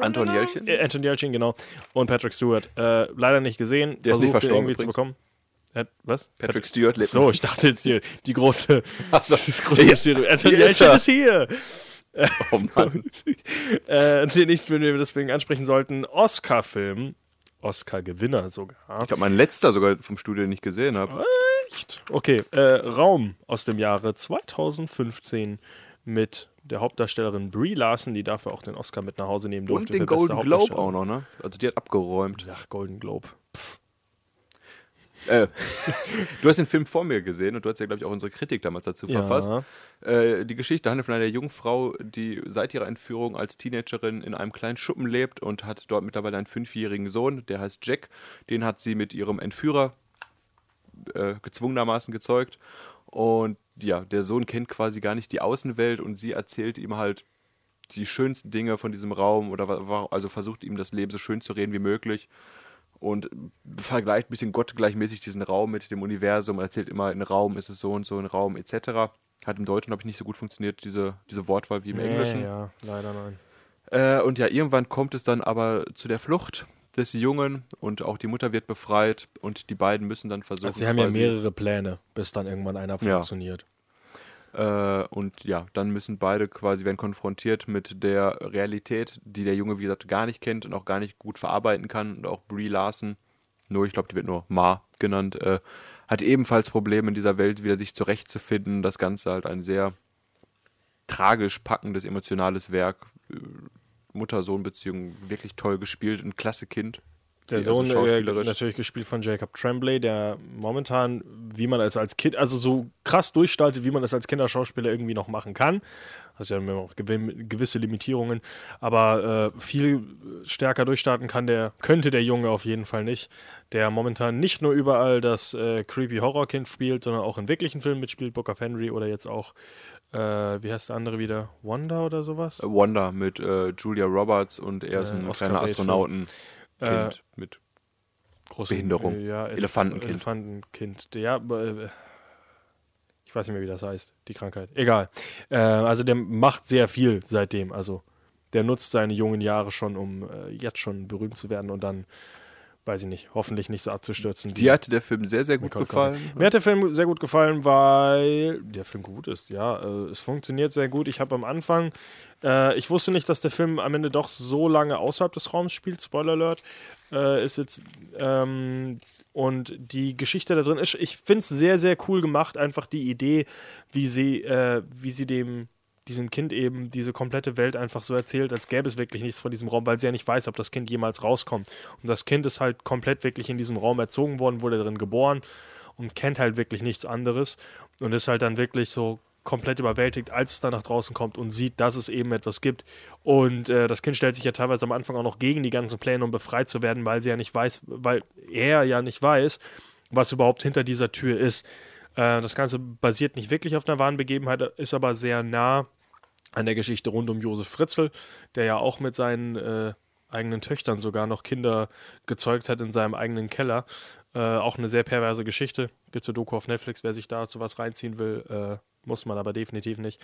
[SPEAKER 4] Anton Jelchin?
[SPEAKER 3] Äh, Anton Jelchin, genau. Und Patrick Stewart. Äh, leider nicht gesehen.
[SPEAKER 4] Der ist nicht
[SPEAKER 3] Versucht,
[SPEAKER 4] verstorben
[SPEAKER 3] irgendwie zu bekommen. Äh, was?
[SPEAKER 4] Patrick Stewart lebt
[SPEAKER 3] So, ich dachte jetzt hier, die große.
[SPEAKER 4] So. [laughs]
[SPEAKER 3] das große Anton
[SPEAKER 4] hier ist
[SPEAKER 3] Jelchin ist hier.
[SPEAKER 4] Oh [laughs] Mann.
[SPEAKER 3] äh, den nächsten den wir deswegen ansprechen sollten: Oscar-Film. Oscar-Gewinner sogar.
[SPEAKER 4] Ich glaube, mein letzter sogar vom Studio, den ich gesehen habe.
[SPEAKER 3] Echt? Okay, äh, Raum aus dem Jahre 2015 mit der Hauptdarstellerin Brie Larson, die dafür auch den Oscar mit nach Hause nehmen durfte.
[SPEAKER 4] Und den Golden Globe auch noch, ne? Also die hat abgeräumt.
[SPEAKER 3] Ach, Golden Globe.
[SPEAKER 4] Äh, du hast den Film vor mir gesehen und du hast ja, glaube ich, auch unsere Kritik damals dazu
[SPEAKER 3] Ja.
[SPEAKER 4] verfasst. Äh, die Geschichte handelt von einer jungen Frau, die seit ihrer Entführung als Teenagerin in einem kleinen Schuppen lebt und hat dort mittlerweile einen fünfjährigen Sohn, der heißt Jack. Den hat sie mit ihrem Entführer äh, gezwungenermaßen gezeugt. Und ja, der Sohn kennt quasi gar nicht die Außenwelt und sie erzählt ihm halt die schönsten Dinge von diesem Raum oder also versucht ihm das Leben so schön zu reden wie möglich und vergleicht ein bisschen gottgleichmäßig diesen Raum mit dem Universum und erzählt immer, ein Raum ist es so und so, ein Raum etc. Hat im Deutschen, glaube ich, nicht so gut funktioniert, diese, diese Wortwahl wie im Englischen.
[SPEAKER 3] Nee, ja, leider nein.
[SPEAKER 4] Äh, und ja, irgendwann kommt es dann aber zu der Flucht des Jungen und auch die Mutter wird befreit und die beiden müssen dann versuchen.
[SPEAKER 3] Also sie haben ja mehrere Pläne, bis dann irgendwann einer
[SPEAKER 4] Ja. Äh, und ja, dann müssen beide quasi werden konfrontiert mit der Realität, die der Junge, wie gesagt, gar nicht kennt und auch gar nicht gut verarbeiten kann. Und auch Brie Larson, nur, ich glaube, die wird nur Ma genannt, äh, hat ebenfalls Probleme in dieser Welt wieder sich zurechtzufinden. Das Ganze halt ein sehr tragisch packendes, emotionales Werk. Äh, Mutter-Sohn-Beziehung wirklich toll gespielt, ein klasse Kind.
[SPEAKER 3] Der
[SPEAKER 4] Also
[SPEAKER 3] Sohn äh,
[SPEAKER 4] schauspielerisch.
[SPEAKER 3] natürlich gespielt von Jacob Tremblay, der momentan, wie man es als Kind, also so krass durchstartet, wie man das als Kinderschauspieler irgendwie noch machen kann. Das ist ja gewi- gewisse Limitierungen, aber äh, viel stärker durchstarten kann der, könnte der Junge auf jeden Fall nicht, der momentan nicht nur überall das äh, creepy Horrorkind spielt, sondern auch in wirklichen Filmen mitspielt, Book of Henry oder jetzt auch, äh, wie heißt der andere wieder, Wanda oder sowas?
[SPEAKER 4] Wanda mit äh, Julia Roberts und er ist
[SPEAKER 3] Äh,
[SPEAKER 4] ein
[SPEAKER 3] Oscar
[SPEAKER 4] kleiner
[SPEAKER 3] Bate
[SPEAKER 4] Astronautenkind
[SPEAKER 3] Äh,
[SPEAKER 4] mit
[SPEAKER 3] Große,
[SPEAKER 4] Behinderung.
[SPEAKER 3] äh, Ja, Elef-
[SPEAKER 4] Elefantenkind.
[SPEAKER 3] Elefantenkind. Ja, äh, ich weiß nicht mehr, wie das heißt, die Krankheit. Egal. Äh, also der macht sehr viel seitdem. Also der nutzt seine jungen Jahre schon, um äh, jetzt schon berühmt zu werden und dann, weiß ich nicht, hoffentlich nicht so abzustürzen.
[SPEAKER 4] Dir hatte der Film sehr, sehr gut
[SPEAKER 3] Nicole
[SPEAKER 4] gefallen.
[SPEAKER 3] Kidman. Mir hat der Film sehr gut gefallen, weil der Film gut ist. Ja, äh, es funktioniert sehr gut. Ich habe am Anfang, äh, ich wusste nicht, dass der Film am Ende doch so lange außerhalb des Raums spielt. Spoiler Alert. Äh, ist jetzt ähm, und die Geschichte da drin ist, ich finde es sehr, sehr cool gemacht. Einfach die Idee, wie sie, äh, wie sie dem diesem Kind eben diese komplette Welt einfach so erzählt, als gäbe es wirklich nichts von diesem Raum, weil sie ja nicht weiß, ob das Kind jemals rauskommt. Und das Kind ist halt komplett wirklich in diesem Raum erzogen worden, wurde drin geboren und kennt halt wirklich nichts anderes und ist halt dann wirklich so komplett überwältigt, als es dann nach draußen kommt und sieht, dass es eben etwas gibt. Und äh, das Kind stellt sich ja teilweise am Anfang auch noch gegen die ganzen Pläne, um befreit zu werden, weil sie ja nicht weiß, weil er ja nicht weiß, was überhaupt hinter dieser Tür ist. Äh, das Ganze basiert nicht wirklich auf einer wahren Begebenheit, ist aber sehr nah an der Geschichte rund um Josef Fritzl, der ja auch mit seinen äh, eigenen Töchtern sogar noch Kinder gezeugt hat in seinem eigenen Keller. Äh, auch eine sehr perverse Geschichte. Gibt es eine Doku auf Netflix, wer sich da sowas reinziehen will, äh, muss man aber definitiv nicht.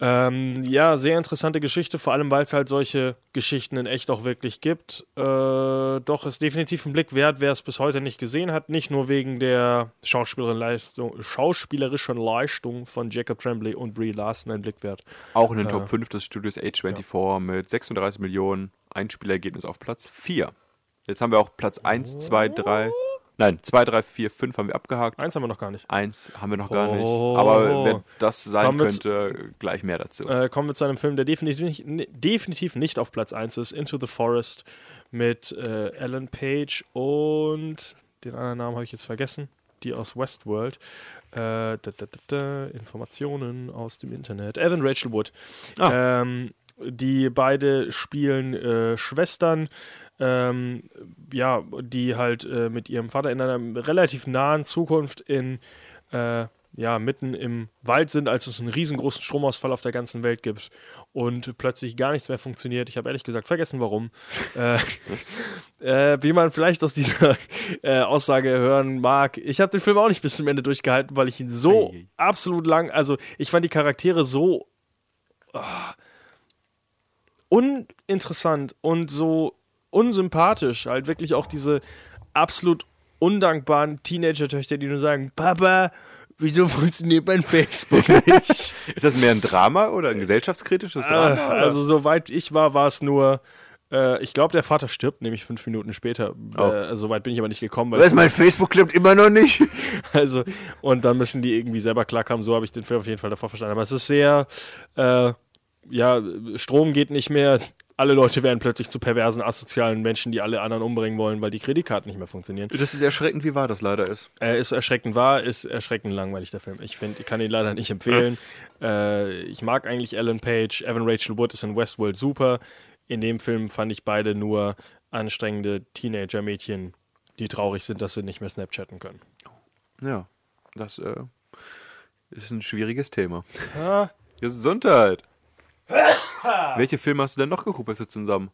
[SPEAKER 3] Ähm, ja, sehr interessante Geschichte, vor allem weil es halt solche Geschichten in echt auch wirklich gibt. Äh, doch ist definitiv ein Blick wert, wer es bis heute nicht gesehen hat. Nicht nur wegen der schauspielerischen Leistung, schauspielerischen Leistung von Jacob Tremblay und Brie Larson ein Blick wert.
[SPEAKER 4] Auch in den Top 5 des Studios A24 ja. mit 36 Millionen Einspielergebnis auf Platz 4. Jetzt haben wir auch Platz 1, 2, 3. Nein, 2, 3, 4, 5 haben wir abgehakt.
[SPEAKER 3] Eins haben wir noch gar nicht.
[SPEAKER 4] Eins haben wir noch gar nicht. Aber wenn das sein kommen könnte, gleich mehr dazu.
[SPEAKER 3] Äh, kommen wir zu einem Film, der definitiv nicht, definitiv nicht auf Platz 1 ist. Into the Forest mit äh, Alan Page und den anderen Namen habe ich jetzt vergessen. Die aus Westworld. Äh, da, da, da, Informationen aus dem Internet. Evan Rachel Wood. Ah. Ähm, die beide spielen äh, Schwestern ähm, ja, die halt äh, mit ihrem Vater in einer relativ nahen Zukunft in äh, ja, mitten im Wald sind, als es einen riesengroßen Stromausfall auf der ganzen Welt gibt und plötzlich gar nichts mehr funktioniert. Ich habe ehrlich gesagt vergessen, warum. äh, [laughs] äh, wie man vielleicht aus dieser äh, Aussage hören mag, ich habe den Film auch nicht bis zum Ende durchgehalten, weil ich ihn so hey. absolut lang, also ich fand die Charaktere so oh, uninteressant und so unsympathisch. Halt wirklich auch diese absolut undankbaren Teenager-Töchter, die nur sagen, Papa, wieso funktioniert mein Facebook [laughs] nicht?
[SPEAKER 4] Ist das mehr ein Drama oder ein gesellschaftskritisches äh, Drama?
[SPEAKER 3] Äh, also soweit ich war, war es nur äh, ich glaube, der Vater stirbt nämlich fünf Minuten später. Oh. Äh, Soweit bin ich aber nicht gekommen.
[SPEAKER 4] Weil Was, mein Facebook klappt immer noch nicht? [laughs]
[SPEAKER 3] also, und dann müssen die irgendwie selber klarkommen. So habe ich den Film auf jeden Fall davor verstanden. Aber es ist sehr, äh, ja, Strom geht nicht mehr, alle Leute werden plötzlich zu perversen, asozialen Menschen, die alle anderen umbringen wollen, weil die Kreditkarten nicht mehr funktionieren.
[SPEAKER 4] Das ist erschreckend, wie wahr das leider ist.
[SPEAKER 3] Er ist erschreckend wahr, ist erschreckend langweilig, der Film. Ich finde, ich kann ihn leider nicht empfehlen. [laughs] äh, ich mag eigentlich Ellen Page, Evan Rachel Wood ist in Westworld super. In dem Film fand ich beide nur anstrengende Teenager-Mädchen, die traurig sind, dass sie nicht mehr Snapchatten können.
[SPEAKER 4] Ja, das äh, ist ein schwieriges Thema. Ah. Gesundheit. [laughs] [laughs] Welche Filme hast du denn noch geguckt, bis du zusammen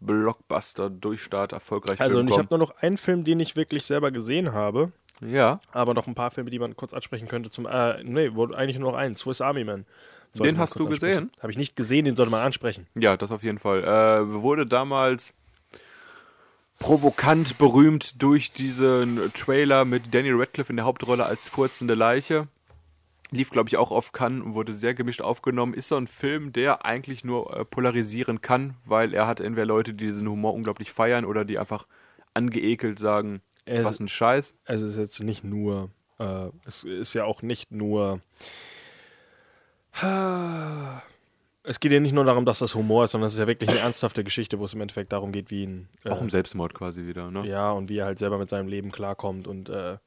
[SPEAKER 4] Blockbuster, Durchstart, erfolgreich
[SPEAKER 3] Also, ich habe nur noch einen Film, den ich wirklich selber gesehen habe.
[SPEAKER 4] Ja.
[SPEAKER 3] Aber noch ein paar Filme, die man kurz ansprechen könnte. Zum, äh, nee, eigentlich nur noch einen. Swiss Army Man.
[SPEAKER 4] Den hast du gesehen?
[SPEAKER 3] Habe ich nicht gesehen, den sollte man ansprechen.
[SPEAKER 4] Ja, das auf jeden Fall. Äh, wurde damals provokant berühmt durch diesen Trailer mit Danny Radcliffe in der Hauptrolle als furzende Leiche. Lief, glaube ich, auch auf Cannes und wurde sehr gemischt aufgenommen. Ist so ein Film, der eigentlich nur äh, polarisieren kann, weil er hat entweder Leute, die diesen Humor unglaublich feiern oder die einfach angeekelt sagen, es, was ein Scheiß.
[SPEAKER 3] Also es ist jetzt nicht nur, äh, es ist ja auch nicht nur. [sighs] Es geht ja nicht nur darum, dass das Humor ist, sondern es ist ja wirklich eine ernsthafte Geschichte, wo es im Endeffekt darum geht, wie ihn.
[SPEAKER 4] Äh, auch um Selbstmord quasi wieder, ne?
[SPEAKER 3] Ja, und wie er halt selber mit seinem Leben klarkommt und äh,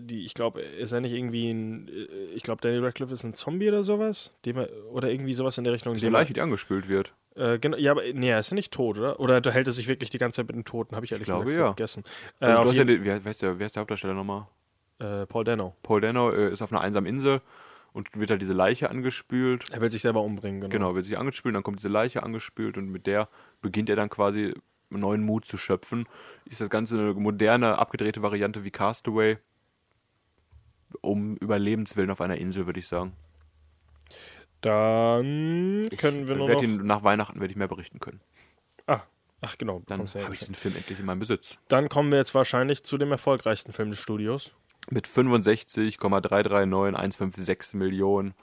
[SPEAKER 3] die, ich glaube, ist er nicht irgendwie ein, äh, ich glaube, Daniel Radcliffe ist ein Zombie oder sowas? Dem er, oder irgendwie sowas in der Richtung.
[SPEAKER 4] Ist eine Leiche, die angespült wird.
[SPEAKER 3] Äh, genau, ja, aber nee, er ist ja nicht tot, oder? Oder unterhält er sich wirklich die ganze Zeit mit dem Toten? Habe ich ehrlich
[SPEAKER 4] ich glaube,
[SPEAKER 3] gesagt
[SPEAKER 4] ja.
[SPEAKER 3] vergessen.
[SPEAKER 4] Also, du hast ja den, wie, heißt der, wer ist der Hauptdarsteller nochmal?
[SPEAKER 3] Äh, Paul Dano.
[SPEAKER 4] Paul Dano äh, ist auf einer einsamen Insel und wird halt diese Leiche angespült.
[SPEAKER 3] Er will sich selber umbringen,
[SPEAKER 4] genau. Genau, wird sich angespült, dann kommt diese Leiche angespült und mit der beginnt er dann quasi neuen Mut zu schöpfen. Ist das Ganze eine moderne, abgedrehte Variante wie Castaway um Überlebenswillen auf einer Insel, würde ich sagen.
[SPEAKER 3] Dann können wir nur noch...
[SPEAKER 4] Ihn, nach Weihnachten werde ich mehr berichten können.
[SPEAKER 3] Ah, ach genau.
[SPEAKER 4] Dann habe ich diesen Film endlich in meinem Besitz.
[SPEAKER 3] Dann kommen wir jetzt wahrscheinlich zu dem erfolgreichsten Film des Studios.
[SPEAKER 4] Mit 65,339156 Millionen.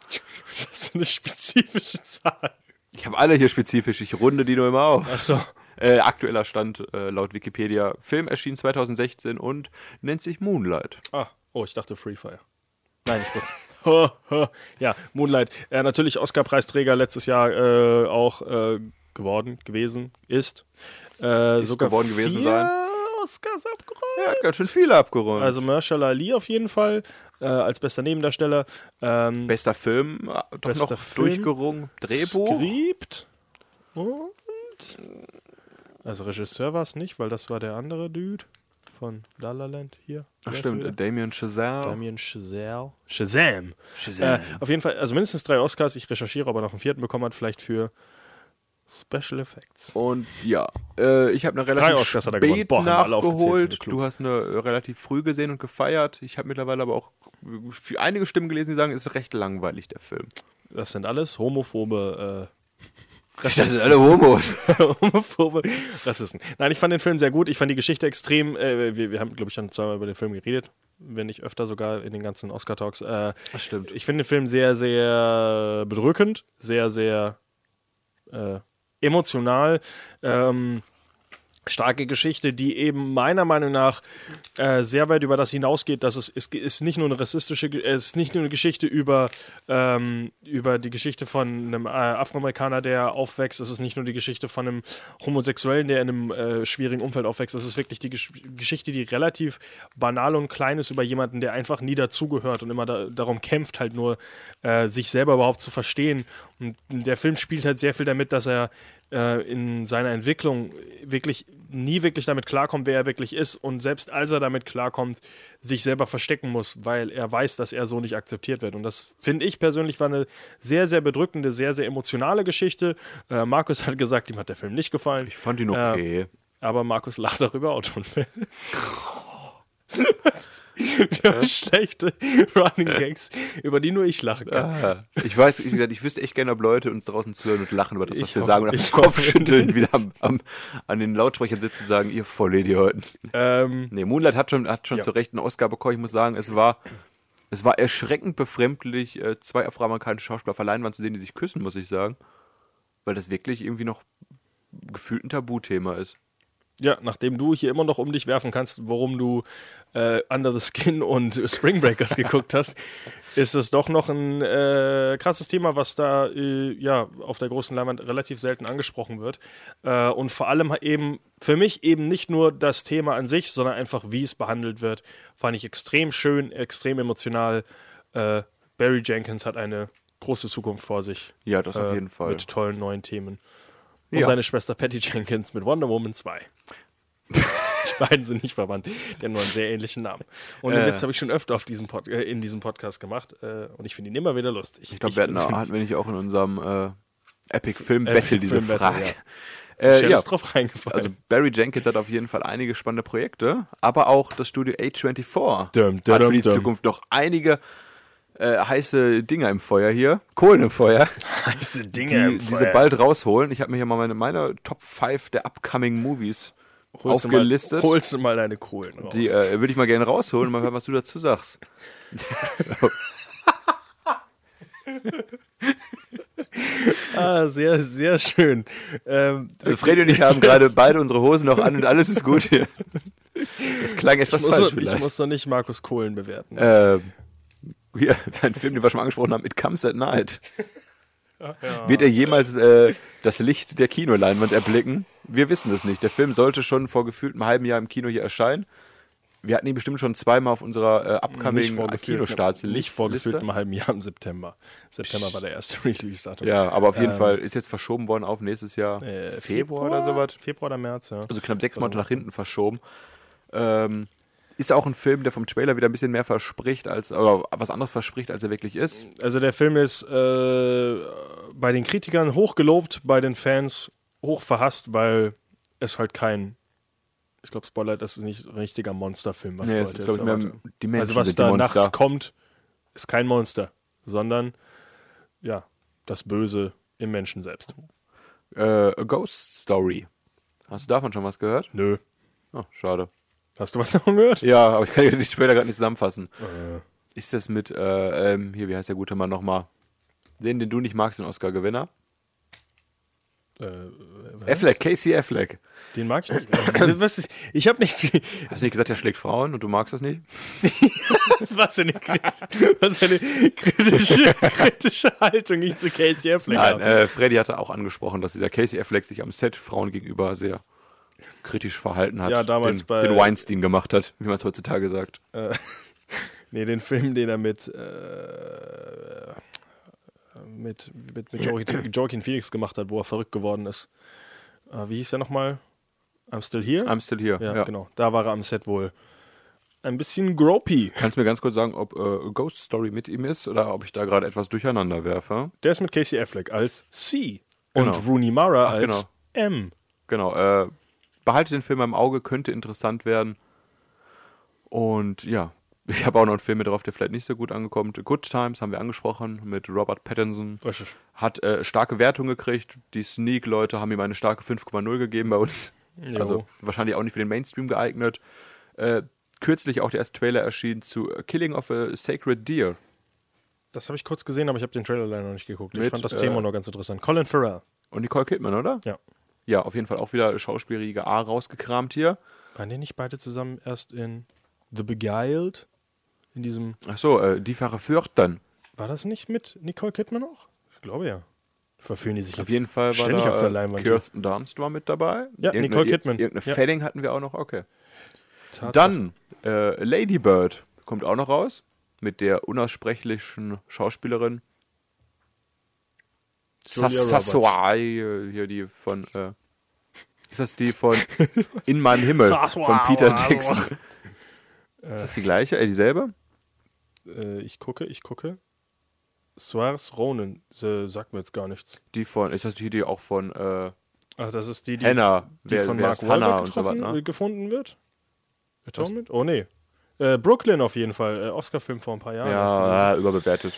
[SPEAKER 3] Das ist eine spezifische Zahl.
[SPEAKER 4] Ich habe alle hier spezifisch, ich runde die nur immer auf.
[SPEAKER 3] Ach so.
[SPEAKER 4] Äh, aktueller Stand äh, laut Wikipedia. Film erschien 2016 und nennt sich Moonlight.
[SPEAKER 3] Ah, Oh, ich dachte Free Fire. Nein, ich wusste. [laughs] ja, Moonlight. Äh, natürlich Oscar-Preisträger letztes Jahr äh, auch äh, geworden, gewesen, ist. Äh,
[SPEAKER 4] Ist
[SPEAKER 3] sogar
[SPEAKER 4] geworden gewesen sein.
[SPEAKER 3] Oscars abgeräumt.
[SPEAKER 4] Er hat ganz schön viele abgeräumt.
[SPEAKER 3] Also Mahershala Ali auf jeden Fall äh, als bester Nebendarsteller. Ähm,
[SPEAKER 4] Bester Film, äh, doch
[SPEAKER 3] Bester
[SPEAKER 4] noch
[SPEAKER 3] Film.
[SPEAKER 4] durchgerungen. Drehbuch.
[SPEAKER 3] Skript und also Regisseur war es nicht, weil das war der andere Dude von La La Land hier.
[SPEAKER 4] Ach stimmt, äh? Damien Chazelle.
[SPEAKER 3] Damien Chazelle. Shazam.
[SPEAKER 4] Shazam.
[SPEAKER 3] Äh, auf jeden Fall, also mindestens drei Oscars. Ich recherchiere, ob er noch einen vierten bekommen hat, vielleicht für Special Effects.
[SPEAKER 4] Und ja, äh, ich habe eine relativ
[SPEAKER 3] Oscars er
[SPEAKER 4] spät
[SPEAKER 3] Boah,
[SPEAKER 4] nachgeholt. Du hast eine äh, relativ früh gesehen und gefeiert. Ich habe mittlerweile aber auch für einige Stimmen gelesen, die sagen, es ist recht langweilig, der Film.
[SPEAKER 3] Das sind alles homophobe
[SPEAKER 4] Das sind alle Homos. [laughs]
[SPEAKER 3] homophobe Rassisten. Nein, ich fand den Film sehr gut. Ich fand die Geschichte extrem. Äh, wir, wir haben, glaube ich, schon zweimal über den Film geredet, wenn nicht öfter sogar in den ganzen Oscar-Talks. Äh,
[SPEAKER 4] Das stimmt.
[SPEAKER 3] ich finde den Film sehr, sehr bedrückend, sehr, sehr äh, emotional. Ähm, starke Geschichte, die eben meiner Meinung nach äh, sehr weit über das hinausgeht, dass es, es ist nicht nur eine rassistische, es ist nicht nur eine Geschichte über, ähm, über die Geschichte von einem äh, Afroamerikaner, der aufwächst, es ist nicht nur die Geschichte von einem Homosexuellen, der in einem äh, schwierigen Umfeld aufwächst, es ist wirklich die Gesch Geschichte, die relativ banal und klein ist über jemanden, der einfach nie dazugehört und immer da, darum kämpft, halt nur äh, sich selber überhaupt zu verstehen. Und der Film spielt halt sehr viel damit, dass er äh, in seiner Entwicklung wirklich nie wirklich damit klarkommt, wer er wirklich ist und selbst als er damit klarkommt, sich selber verstecken muss, weil er weiß, dass er so nicht akzeptiert wird. Und das finde ich persönlich war eine sehr, sehr bedrückende, sehr, sehr emotionale Geschichte. Äh, Markus hat gesagt, ihm hat der Film nicht gefallen.
[SPEAKER 4] Ich fand ihn okay.
[SPEAKER 3] Aber Markus lacht darüber auch schon. [laughs] [laughs] Wir haben schlechte Running Gags, über die nur ich lachen kann.
[SPEAKER 4] Ah, ich weiß, wie gesagt, ich wüsste echt gerne, ob Leute uns draußen zuhören und lachen über das, was
[SPEAKER 3] Ich
[SPEAKER 4] wir
[SPEAKER 3] hoffe-
[SPEAKER 4] sagen und auf [laughs] den Kopf schütteln, wieder am, am, an den Lautsprechern sitzen und sagen, ihr Vollidioten.
[SPEAKER 3] Ähm,
[SPEAKER 4] Nee, Moonlight hat schon, hat schon
[SPEAKER 3] Ja.
[SPEAKER 4] zu Recht einen Oscar bekommen. Ich muss sagen, es war, es war erschreckend befremdlich, äh, zwei afroamerikanische Schauspieler auf der Leinwand zu sehen, die sich küssen, muss ich sagen. Weil das wirklich irgendwie noch gefühlt ein Tabuthema ist.
[SPEAKER 3] Ja, nachdem du hier immer noch um dich werfen kannst, warum du äh, Under the Skin und Spring Breakers [laughs] geguckt hast, ist es doch noch ein äh, krasses Thema, was da äh, ja auf der großen Leinwand relativ selten angesprochen wird. Äh, und vor allem eben für mich eben nicht nur das Thema an sich, sondern einfach wie es behandelt wird, fand ich extrem schön, extrem emotional. Äh, Barry Jenkins hat eine große Zukunft vor sich.
[SPEAKER 4] Ja, das auf
[SPEAKER 3] äh,
[SPEAKER 4] jeden Fall.
[SPEAKER 3] Mit tollen neuen Themen. Und
[SPEAKER 4] Ja.
[SPEAKER 3] seine Schwester Patty Jenkins mit Wonder Woman 2. Die beiden sind nicht verwandt. Die haben nur einen sehr ähnlichen Namen. Und den
[SPEAKER 4] Äh.
[SPEAKER 3] Witz habe ich schon öfter auf diesem Pod äh, in diesem Podcast gemacht. Äh, und ich finde ihn immer wieder lustig.
[SPEAKER 4] Ich glaube, wir hatten, hatten wir nicht auch in unserem äh, Epic Film Battle diese
[SPEAKER 3] Film Battle,
[SPEAKER 4] Frage.
[SPEAKER 3] ja.
[SPEAKER 4] Äh, ja,
[SPEAKER 3] drauf reingefallen.
[SPEAKER 4] also Barry Jenkins hat auf jeden Fall einige spannende Projekte, aber auch das Studio A24
[SPEAKER 3] Dum,
[SPEAKER 4] hat für die
[SPEAKER 3] dum, dum.
[SPEAKER 4] Zukunft noch einige äh, heiße Dinger im Feuer hier, Kohlen im Feuer,
[SPEAKER 3] heiße
[SPEAKER 4] die diese bald rausholen. Ich habe mir hier mal meine, meine Top 5 der upcoming Movies
[SPEAKER 3] holst
[SPEAKER 4] aufgelistet.
[SPEAKER 3] Du mal, holst du mal deine Kohlen raus.
[SPEAKER 4] Die äh, würde ich mal gerne rausholen und mal hören, was du dazu sagst. [laughs]
[SPEAKER 3] ah, sehr, sehr schön. Ähm,
[SPEAKER 4] Also Freddy und ich haben gerade [laughs] beide unsere Hosen noch an und alles ist gut hier. Das klang etwas
[SPEAKER 3] ich,
[SPEAKER 4] falsch
[SPEAKER 3] doch, ich muss doch nicht Markus Kohlen bewerten.
[SPEAKER 4] Ähm, hier, [laughs] ein Film, den wir schon mal angesprochen haben, It Comes at Night. Wird er jemals äh, das Licht der Kinoleinwand erblicken? Wir wissen es nicht. Der Film sollte schon vor gefühlt einem halben Jahr im Kino hier erscheinen. Wir hatten ihn bestimmt schon zweimal auf unserer äh, upcoming
[SPEAKER 3] gefühlt-
[SPEAKER 4] Kinostartsliste.
[SPEAKER 3] Nicht vor gefühlt einem halben Jahr im September. September war der erste [laughs] Release-Datum.
[SPEAKER 4] Ja, aber auf jeden
[SPEAKER 3] Ähm,
[SPEAKER 4] Fall ist jetzt verschoben worden auf nächstes Jahr
[SPEAKER 3] Äh,
[SPEAKER 4] Februar, oder sowas.
[SPEAKER 3] Februar oder März, ja.
[SPEAKER 4] Also knapp sechs Monate nach hinten verschoben. Ähm, ist auch ein Film, der vom Trailer wieder ein bisschen mehr verspricht, als oder was anderes verspricht, als er wirklich ist.
[SPEAKER 3] Also der Film ist äh, bei den Kritikern hochgelobt, bei den Fans hoch verhasst, weil es halt kein, ich glaube Spoiler, das ist nicht ein richtiger Monsterfilm, was
[SPEAKER 4] Nee,
[SPEAKER 3] Leute
[SPEAKER 4] ist,
[SPEAKER 3] jetzt
[SPEAKER 4] ich, mehr
[SPEAKER 3] erwarten.
[SPEAKER 4] die Menschen
[SPEAKER 3] Also was da
[SPEAKER 4] Monster.
[SPEAKER 3] nachts kommt, ist kein Monster, sondern ja, das Böse im Menschen selbst.
[SPEAKER 4] Äh, A Ghost Story. Hast du davon schon was gehört?
[SPEAKER 3] Nö.
[SPEAKER 4] Oh, schade.
[SPEAKER 3] Hast du was [laughs] davon gehört?
[SPEAKER 4] Ja, aber ich kann dir die später gerade nicht zusammenfassen.
[SPEAKER 3] Äh,
[SPEAKER 4] Ist das mit, äh, ähm, hier, wie heißt der gute Mann nochmal? Den, den du nicht magst, den Oscar-Gewinner?
[SPEAKER 3] Äh,
[SPEAKER 4] Affleck, Casey Affleck.
[SPEAKER 3] Den mag ich nicht. [coughs] Was ist, ich habe nichts.
[SPEAKER 4] Hast du nicht gesagt, er schlägt Frauen und du magst das nicht? [laughs]
[SPEAKER 3] Was für eine, was für eine kritische, [laughs] kritische Haltung ich zu Casey Affleck
[SPEAKER 4] Nein,
[SPEAKER 3] habe.
[SPEAKER 4] äh, Freddy hatte auch angesprochen, dass dieser Casey Affleck sich am Set Frauen gegenüber sehr kritisch verhalten hat.
[SPEAKER 3] Ja, damals
[SPEAKER 4] den,
[SPEAKER 3] bei-
[SPEAKER 4] den Weinstein gemacht hat, wie man es heutzutage sagt. [laughs]
[SPEAKER 3] Nee, den Film, den er mit, äh, mit, mit, mit Joaquin, [clears throat] Joaquin Phoenix gemacht hat, wo er verrückt geworden ist. Äh, wie hieß der nochmal? I'm Still Here?
[SPEAKER 4] I'm still here.
[SPEAKER 3] ja, genau. Da war er am Set wohl ein bisschen gropey.
[SPEAKER 4] Kannst du mir ganz kurz sagen, ob äh, Ghost Story mit ihm ist oder ob ich da gerade etwas durcheinander werfe?
[SPEAKER 3] Der ist mit Casey Affleck als C und
[SPEAKER 4] Genau.
[SPEAKER 3] Rooney Mara
[SPEAKER 4] Ach,
[SPEAKER 3] als
[SPEAKER 4] genau.
[SPEAKER 3] M.
[SPEAKER 4] Genau, äh, behalte den Film im Auge, könnte interessant werden. Und ja, [laughs] ich habe auch noch einen Film mit drauf, der vielleicht nicht so gut angekommen. Good Times haben wir angesprochen mit Robert Pattinson.
[SPEAKER 3] Richtig.
[SPEAKER 4] Hat äh, starke Wertung gekriegt. Die Sneak-Leute haben ihm eine starke 5,0 gegeben bei uns.
[SPEAKER 3] Jo.
[SPEAKER 4] Also wahrscheinlich auch nicht für den Mainstream geeignet. Äh, kürzlich auch der erste Trailer erschienen zu Killing of a Sacred Deer.
[SPEAKER 3] Das habe ich kurz gesehen, aber ich habe den Trailer leider noch nicht geguckt. ich
[SPEAKER 4] Mit,
[SPEAKER 3] fand das
[SPEAKER 4] äh,
[SPEAKER 3] Thema noch ganz interessant. Colin Farrell.
[SPEAKER 4] Und Nicole Kidman, oder?
[SPEAKER 3] Ja.
[SPEAKER 4] Ja, auf jeden Fall auch wieder schauspielerige A rausgekramt hier.
[SPEAKER 3] Waren die nicht beide zusammen erst in The Beguiled? In diesem.
[SPEAKER 4] Achso, äh, die Verführten.
[SPEAKER 3] War das nicht mit Nicole Kidman auch? Ich glaube ja. Verführen die sich
[SPEAKER 4] Auf
[SPEAKER 3] jetzt
[SPEAKER 4] jeden Fall war
[SPEAKER 3] ständig auf der
[SPEAKER 4] da
[SPEAKER 3] Leinwand.
[SPEAKER 4] Kirsten Dunst war mit dabei.
[SPEAKER 3] Ja,
[SPEAKER 4] Irgendeine-
[SPEAKER 3] Nicole Kidman.
[SPEAKER 4] Irgendeine
[SPEAKER 3] Ja.
[SPEAKER 4] Fetting hatten wir auch noch, okay.
[SPEAKER 3] Tatsache.
[SPEAKER 4] Dann äh, Lady Bird kommt auch noch raus mit der unaussprechlichen Schauspielerin
[SPEAKER 3] Julia
[SPEAKER 4] Sas-
[SPEAKER 3] Roberts.
[SPEAKER 4] Sassoai, äh, hier die von äh, ist das die von In meinem Himmel von Peter Jackson? Ist das die gleiche, äh, dieselbe?
[SPEAKER 3] Äh, ich gucke, ich gucke. Suarez Ronan äh, sagt mir jetzt gar nichts.
[SPEAKER 4] Die von ist das die, die auch von äh,
[SPEAKER 3] Ach, das ist die, die,
[SPEAKER 4] Hannah,
[SPEAKER 3] die
[SPEAKER 4] wer,
[SPEAKER 3] von
[SPEAKER 4] wer
[SPEAKER 3] Mark Wahlberg
[SPEAKER 4] und so was,
[SPEAKER 3] getroffen,
[SPEAKER 4] ne?
[SPEAKER 3] äh, gefunden wird? Atonement? Oh, nee. Äh, Brooklyn auf jeden Fall. Äh, Oscar-Film vor ein paar Jahren.
[SPEAKER 4] Ja, äh, überbewertet.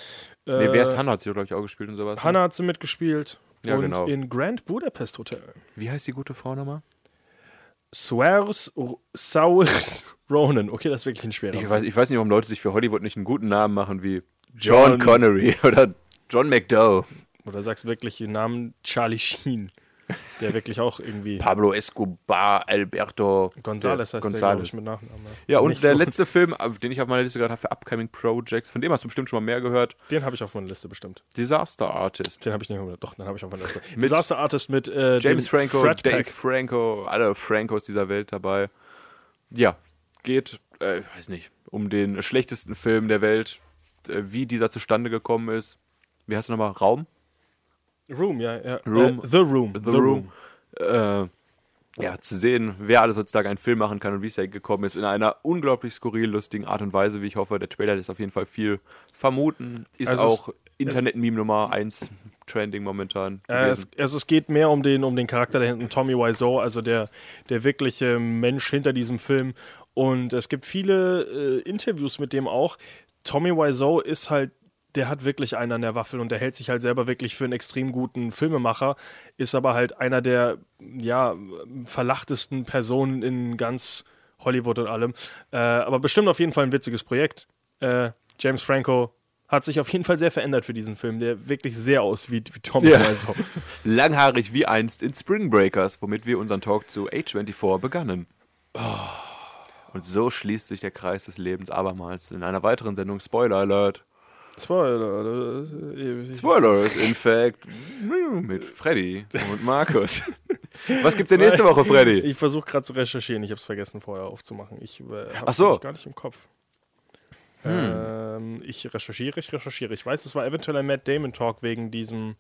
[SPEAKER 3] Äh,
[SPEAKER 4] nee, wer ist Hannah? Hat sie, glaube ich, auch gespielt und sowas. ne?
[SPEAKER 3] Hannah hat sie mitgespielt.
[SPEAKER 4] Ja,
[SPEAKER 3] und
[SPEAKER 4] genau.
[SPEAKER 3] in Grand Budapest Hotel.
[SPEAKER 4] Wie heißt die gute Frau nochmal?
[SPEAKER 3] Suarez Saurs [laughs] Ronan. Okay, das ist wirklich ein schwerer.
[SPEAKER 4] Ich weiß, ich weiß nicht, warum Leute sich für Hollywood nicht einen guten Namen machen wie John,
[SPEAKER 3] John-
[SPEAKER 4] Connery [laughs] oder John McDowell,
[SPEAKER 3] Oder sagst wirklich den Namen Charlie Sheen. Der wirklich auch irgendwie.
[SPEAKER 4] Pablo Escobar, Alberto
[SPEAKER 3] Gonzales
[SPEAKER 4] der-
[SPEAKER 3] heißt der, glaube ich, mit Nachnamen.
[SPEAKER 4] Ja, und
[SPEAKER 3] Nicht
[SPEAKER 4] der
[SPEAKER 3] so-
[SPEAKER 4] letzte Film, auf- den ich auf meiner Liste gerade habe für Upcoming Projects, von dem hast du bestimmt schon mal mehr gehört.
[SPEAKER 3] Den habe ich auf meiner Liste bestimmt.
[SPEAKER 4] Disaster Artist.
[SPEAKER 3] Den habe ich nicht mehr. Doch, den habe ich auf meiner Liste. Disaster Artist mit äh,
[SPEAKER 4] James Franco, Dave. Franco, alle Francos dieser Welt dabei. Ja, geht, äh, ich weiß nicht, um den schlechtesten Film der Welt, äh, wie dieser zustande gekommen ist. Wie heißt du nochmal? Raum?
[SPEAKER 3] Room, ja, ja.
[SPEAKER 4] Room.
[SPEAKER 3] Äh, The Room.
[SPEAKER 4] The, Room. Äh, ja, zu sehen, wer alles heutzutage einen Film machen kann und wie es da gekommen ist, in einer unglaublich skurril lustigen Art und Weise, wie ich hoffe. Der Trailer lässt auf jeden Fall viel vermuten. Ist
[SPEAKER 3] Also
[SPEAKER 4] auch Internet-Meme Nummer 1 Trending momentan.
[SPEAKER 3] Äh, es, es, es geht mehr um den, um den Charakter da hinten, Tommy Wiseau, also der, der wirkliche Mensch hinter diesem Film. Und es gibt viele äh, Interviews mit dem auch. Tommy Wiseau ist halt, der hat wirklich einen an der Waffel und der hält sich halt selber wirklich für einen extrem guten Filmemacher, ist aber halt einer der, ja, verlachtesten Personen in ganz Hollywood und allem. Äh, aber bestimmt auf jeden Fall ein witziges Projekt. Äh, James Franco hat sich auf jeden Fall sehr verändert für diesen Film, der wirklich sehr aussieht wie Tommy
[SPEAKER 4] Ja.
[SPEAKER 3] Wiseau. [laughs]
[SPEAKER 4] Langhaarig wie einst in Spring Breakers, womit wir unseren Talk zu A24 begannen.
[SPEAKER 3] Oh.
[SPEAKER 4] Und so schließt sich der Kreis des Lebens abermals in einer weiteren Sendung Spoiler Alert.
[SPEAKER 3] Spoiler. äh,
[SPEAKER 4] Spoilers, in fact, mit Freddy und Markus. Was gibt's denn nächste Woche, Freddy?
[SPEAKER 3] Ich versuche gerade zu recherchieren. Ich habe es vergessen vorher aufzumachen. Ich äh, habe
[SPEAKER 4] so. Hm.
[SPEAKER 3] gar nicht im Kopf. Ähm, ich recherchiere, ich recherchiere. Ich weiß, es war eventuell ein Matt Damon Talk wegen diesem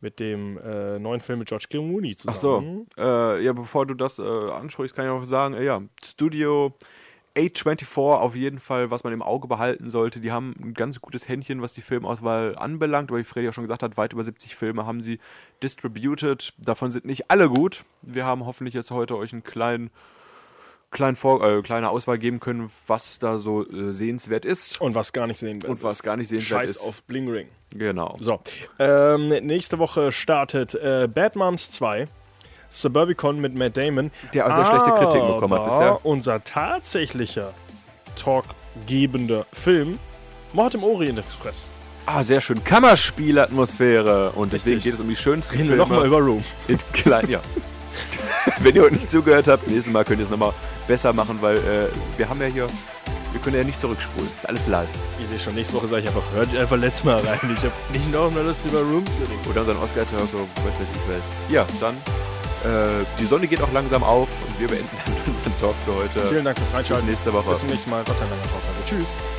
[SPEAKER 3] mit dem äh, neuen Film mit George Clooney
[SPEAKER 4] Ach so,
[SPEAKER 3] zusammen.
[SPEAKER 4] äh, ja, bevor du das äh, ansprichst, kann ich auch sagen, äh, ja, Studio A24 auf jeden Fall, was man im Auge behalten sollte. Die haben ein ganz gutes Händchen, was die Filmauswahl anbelangt, aber wie Freddy auch schon gesagt hat, weit über 70 Filme haben sie distributed. Davon sind nicht alle gut. Wir haben hoffentlich jetzt heute euch einen kleinen, kleinen Vor äh, kleine Auswahl geben können, was da so äh, sehenswert ist
[SPEAKER 3] Und was gar nicht sehen wird.
[SPEAKER 4] und was gar nicht sehenswert
[SPEAKER 3] Scheiß
[SPEAKER 4] ist.
[SPEAKER 3] auf Bling Ring.
[SPEAKER 4] Genau.
[SPEAKER 3] So, ähm, nächste Woche startet äh, Bad Moms 2. Suburbicon mit Matt Damon.
[SPEAKER 4] Der auch sehr schlechte Kritiken bekommen hat bisher.
[SPEAKER 3] Unser tatsächlicher talkgebender Film Mord im Orient Express.
[SPEAKER 4] Ah, sehr schön. Kammerspielatmosphäre. Und deswegen
[SPEAKER 3] Richtig.
[SPEAKER 4] geht es um die schönsten
[SPEAKER 3] Reden wir
[SPEAKER 4] Filme.
[SPEAKER 3] nochmal über Room. [laughs]
[SPEAKER 4] In klein, ja. [laughs] Wenn ihr heute nicht zugehört habt, nächstes Mal könnt ihr es nochmal besser machen, weil äh, wir haben ja hier, wir können ja nicht zurückspulen. ist alles live.
[SPEAKER 3] Ich sehe schon, nächste Woche sage ich einfach, hört einfach letztes Mal rein. Ich habe nicht noch mehr Lust über Room zu reden.
[SPEAKER 4] Oder unseren Oscar-Talk, oder was weiß ich was. Ja, dann, äh, die Sonne geht auch langsam auf und wir beenden [laughs] unseren Talk für heute.
[SPEAKER 3] Vielen Dank fürs
[SPEAKER 4] Bis
[SPEAKER 3] Reinschalten.
[SPEAKER 4] nächste Woche.
[SPEAKER 3] Bis zum nächsten Mal. Was ein langer Talk. Also, tschüss.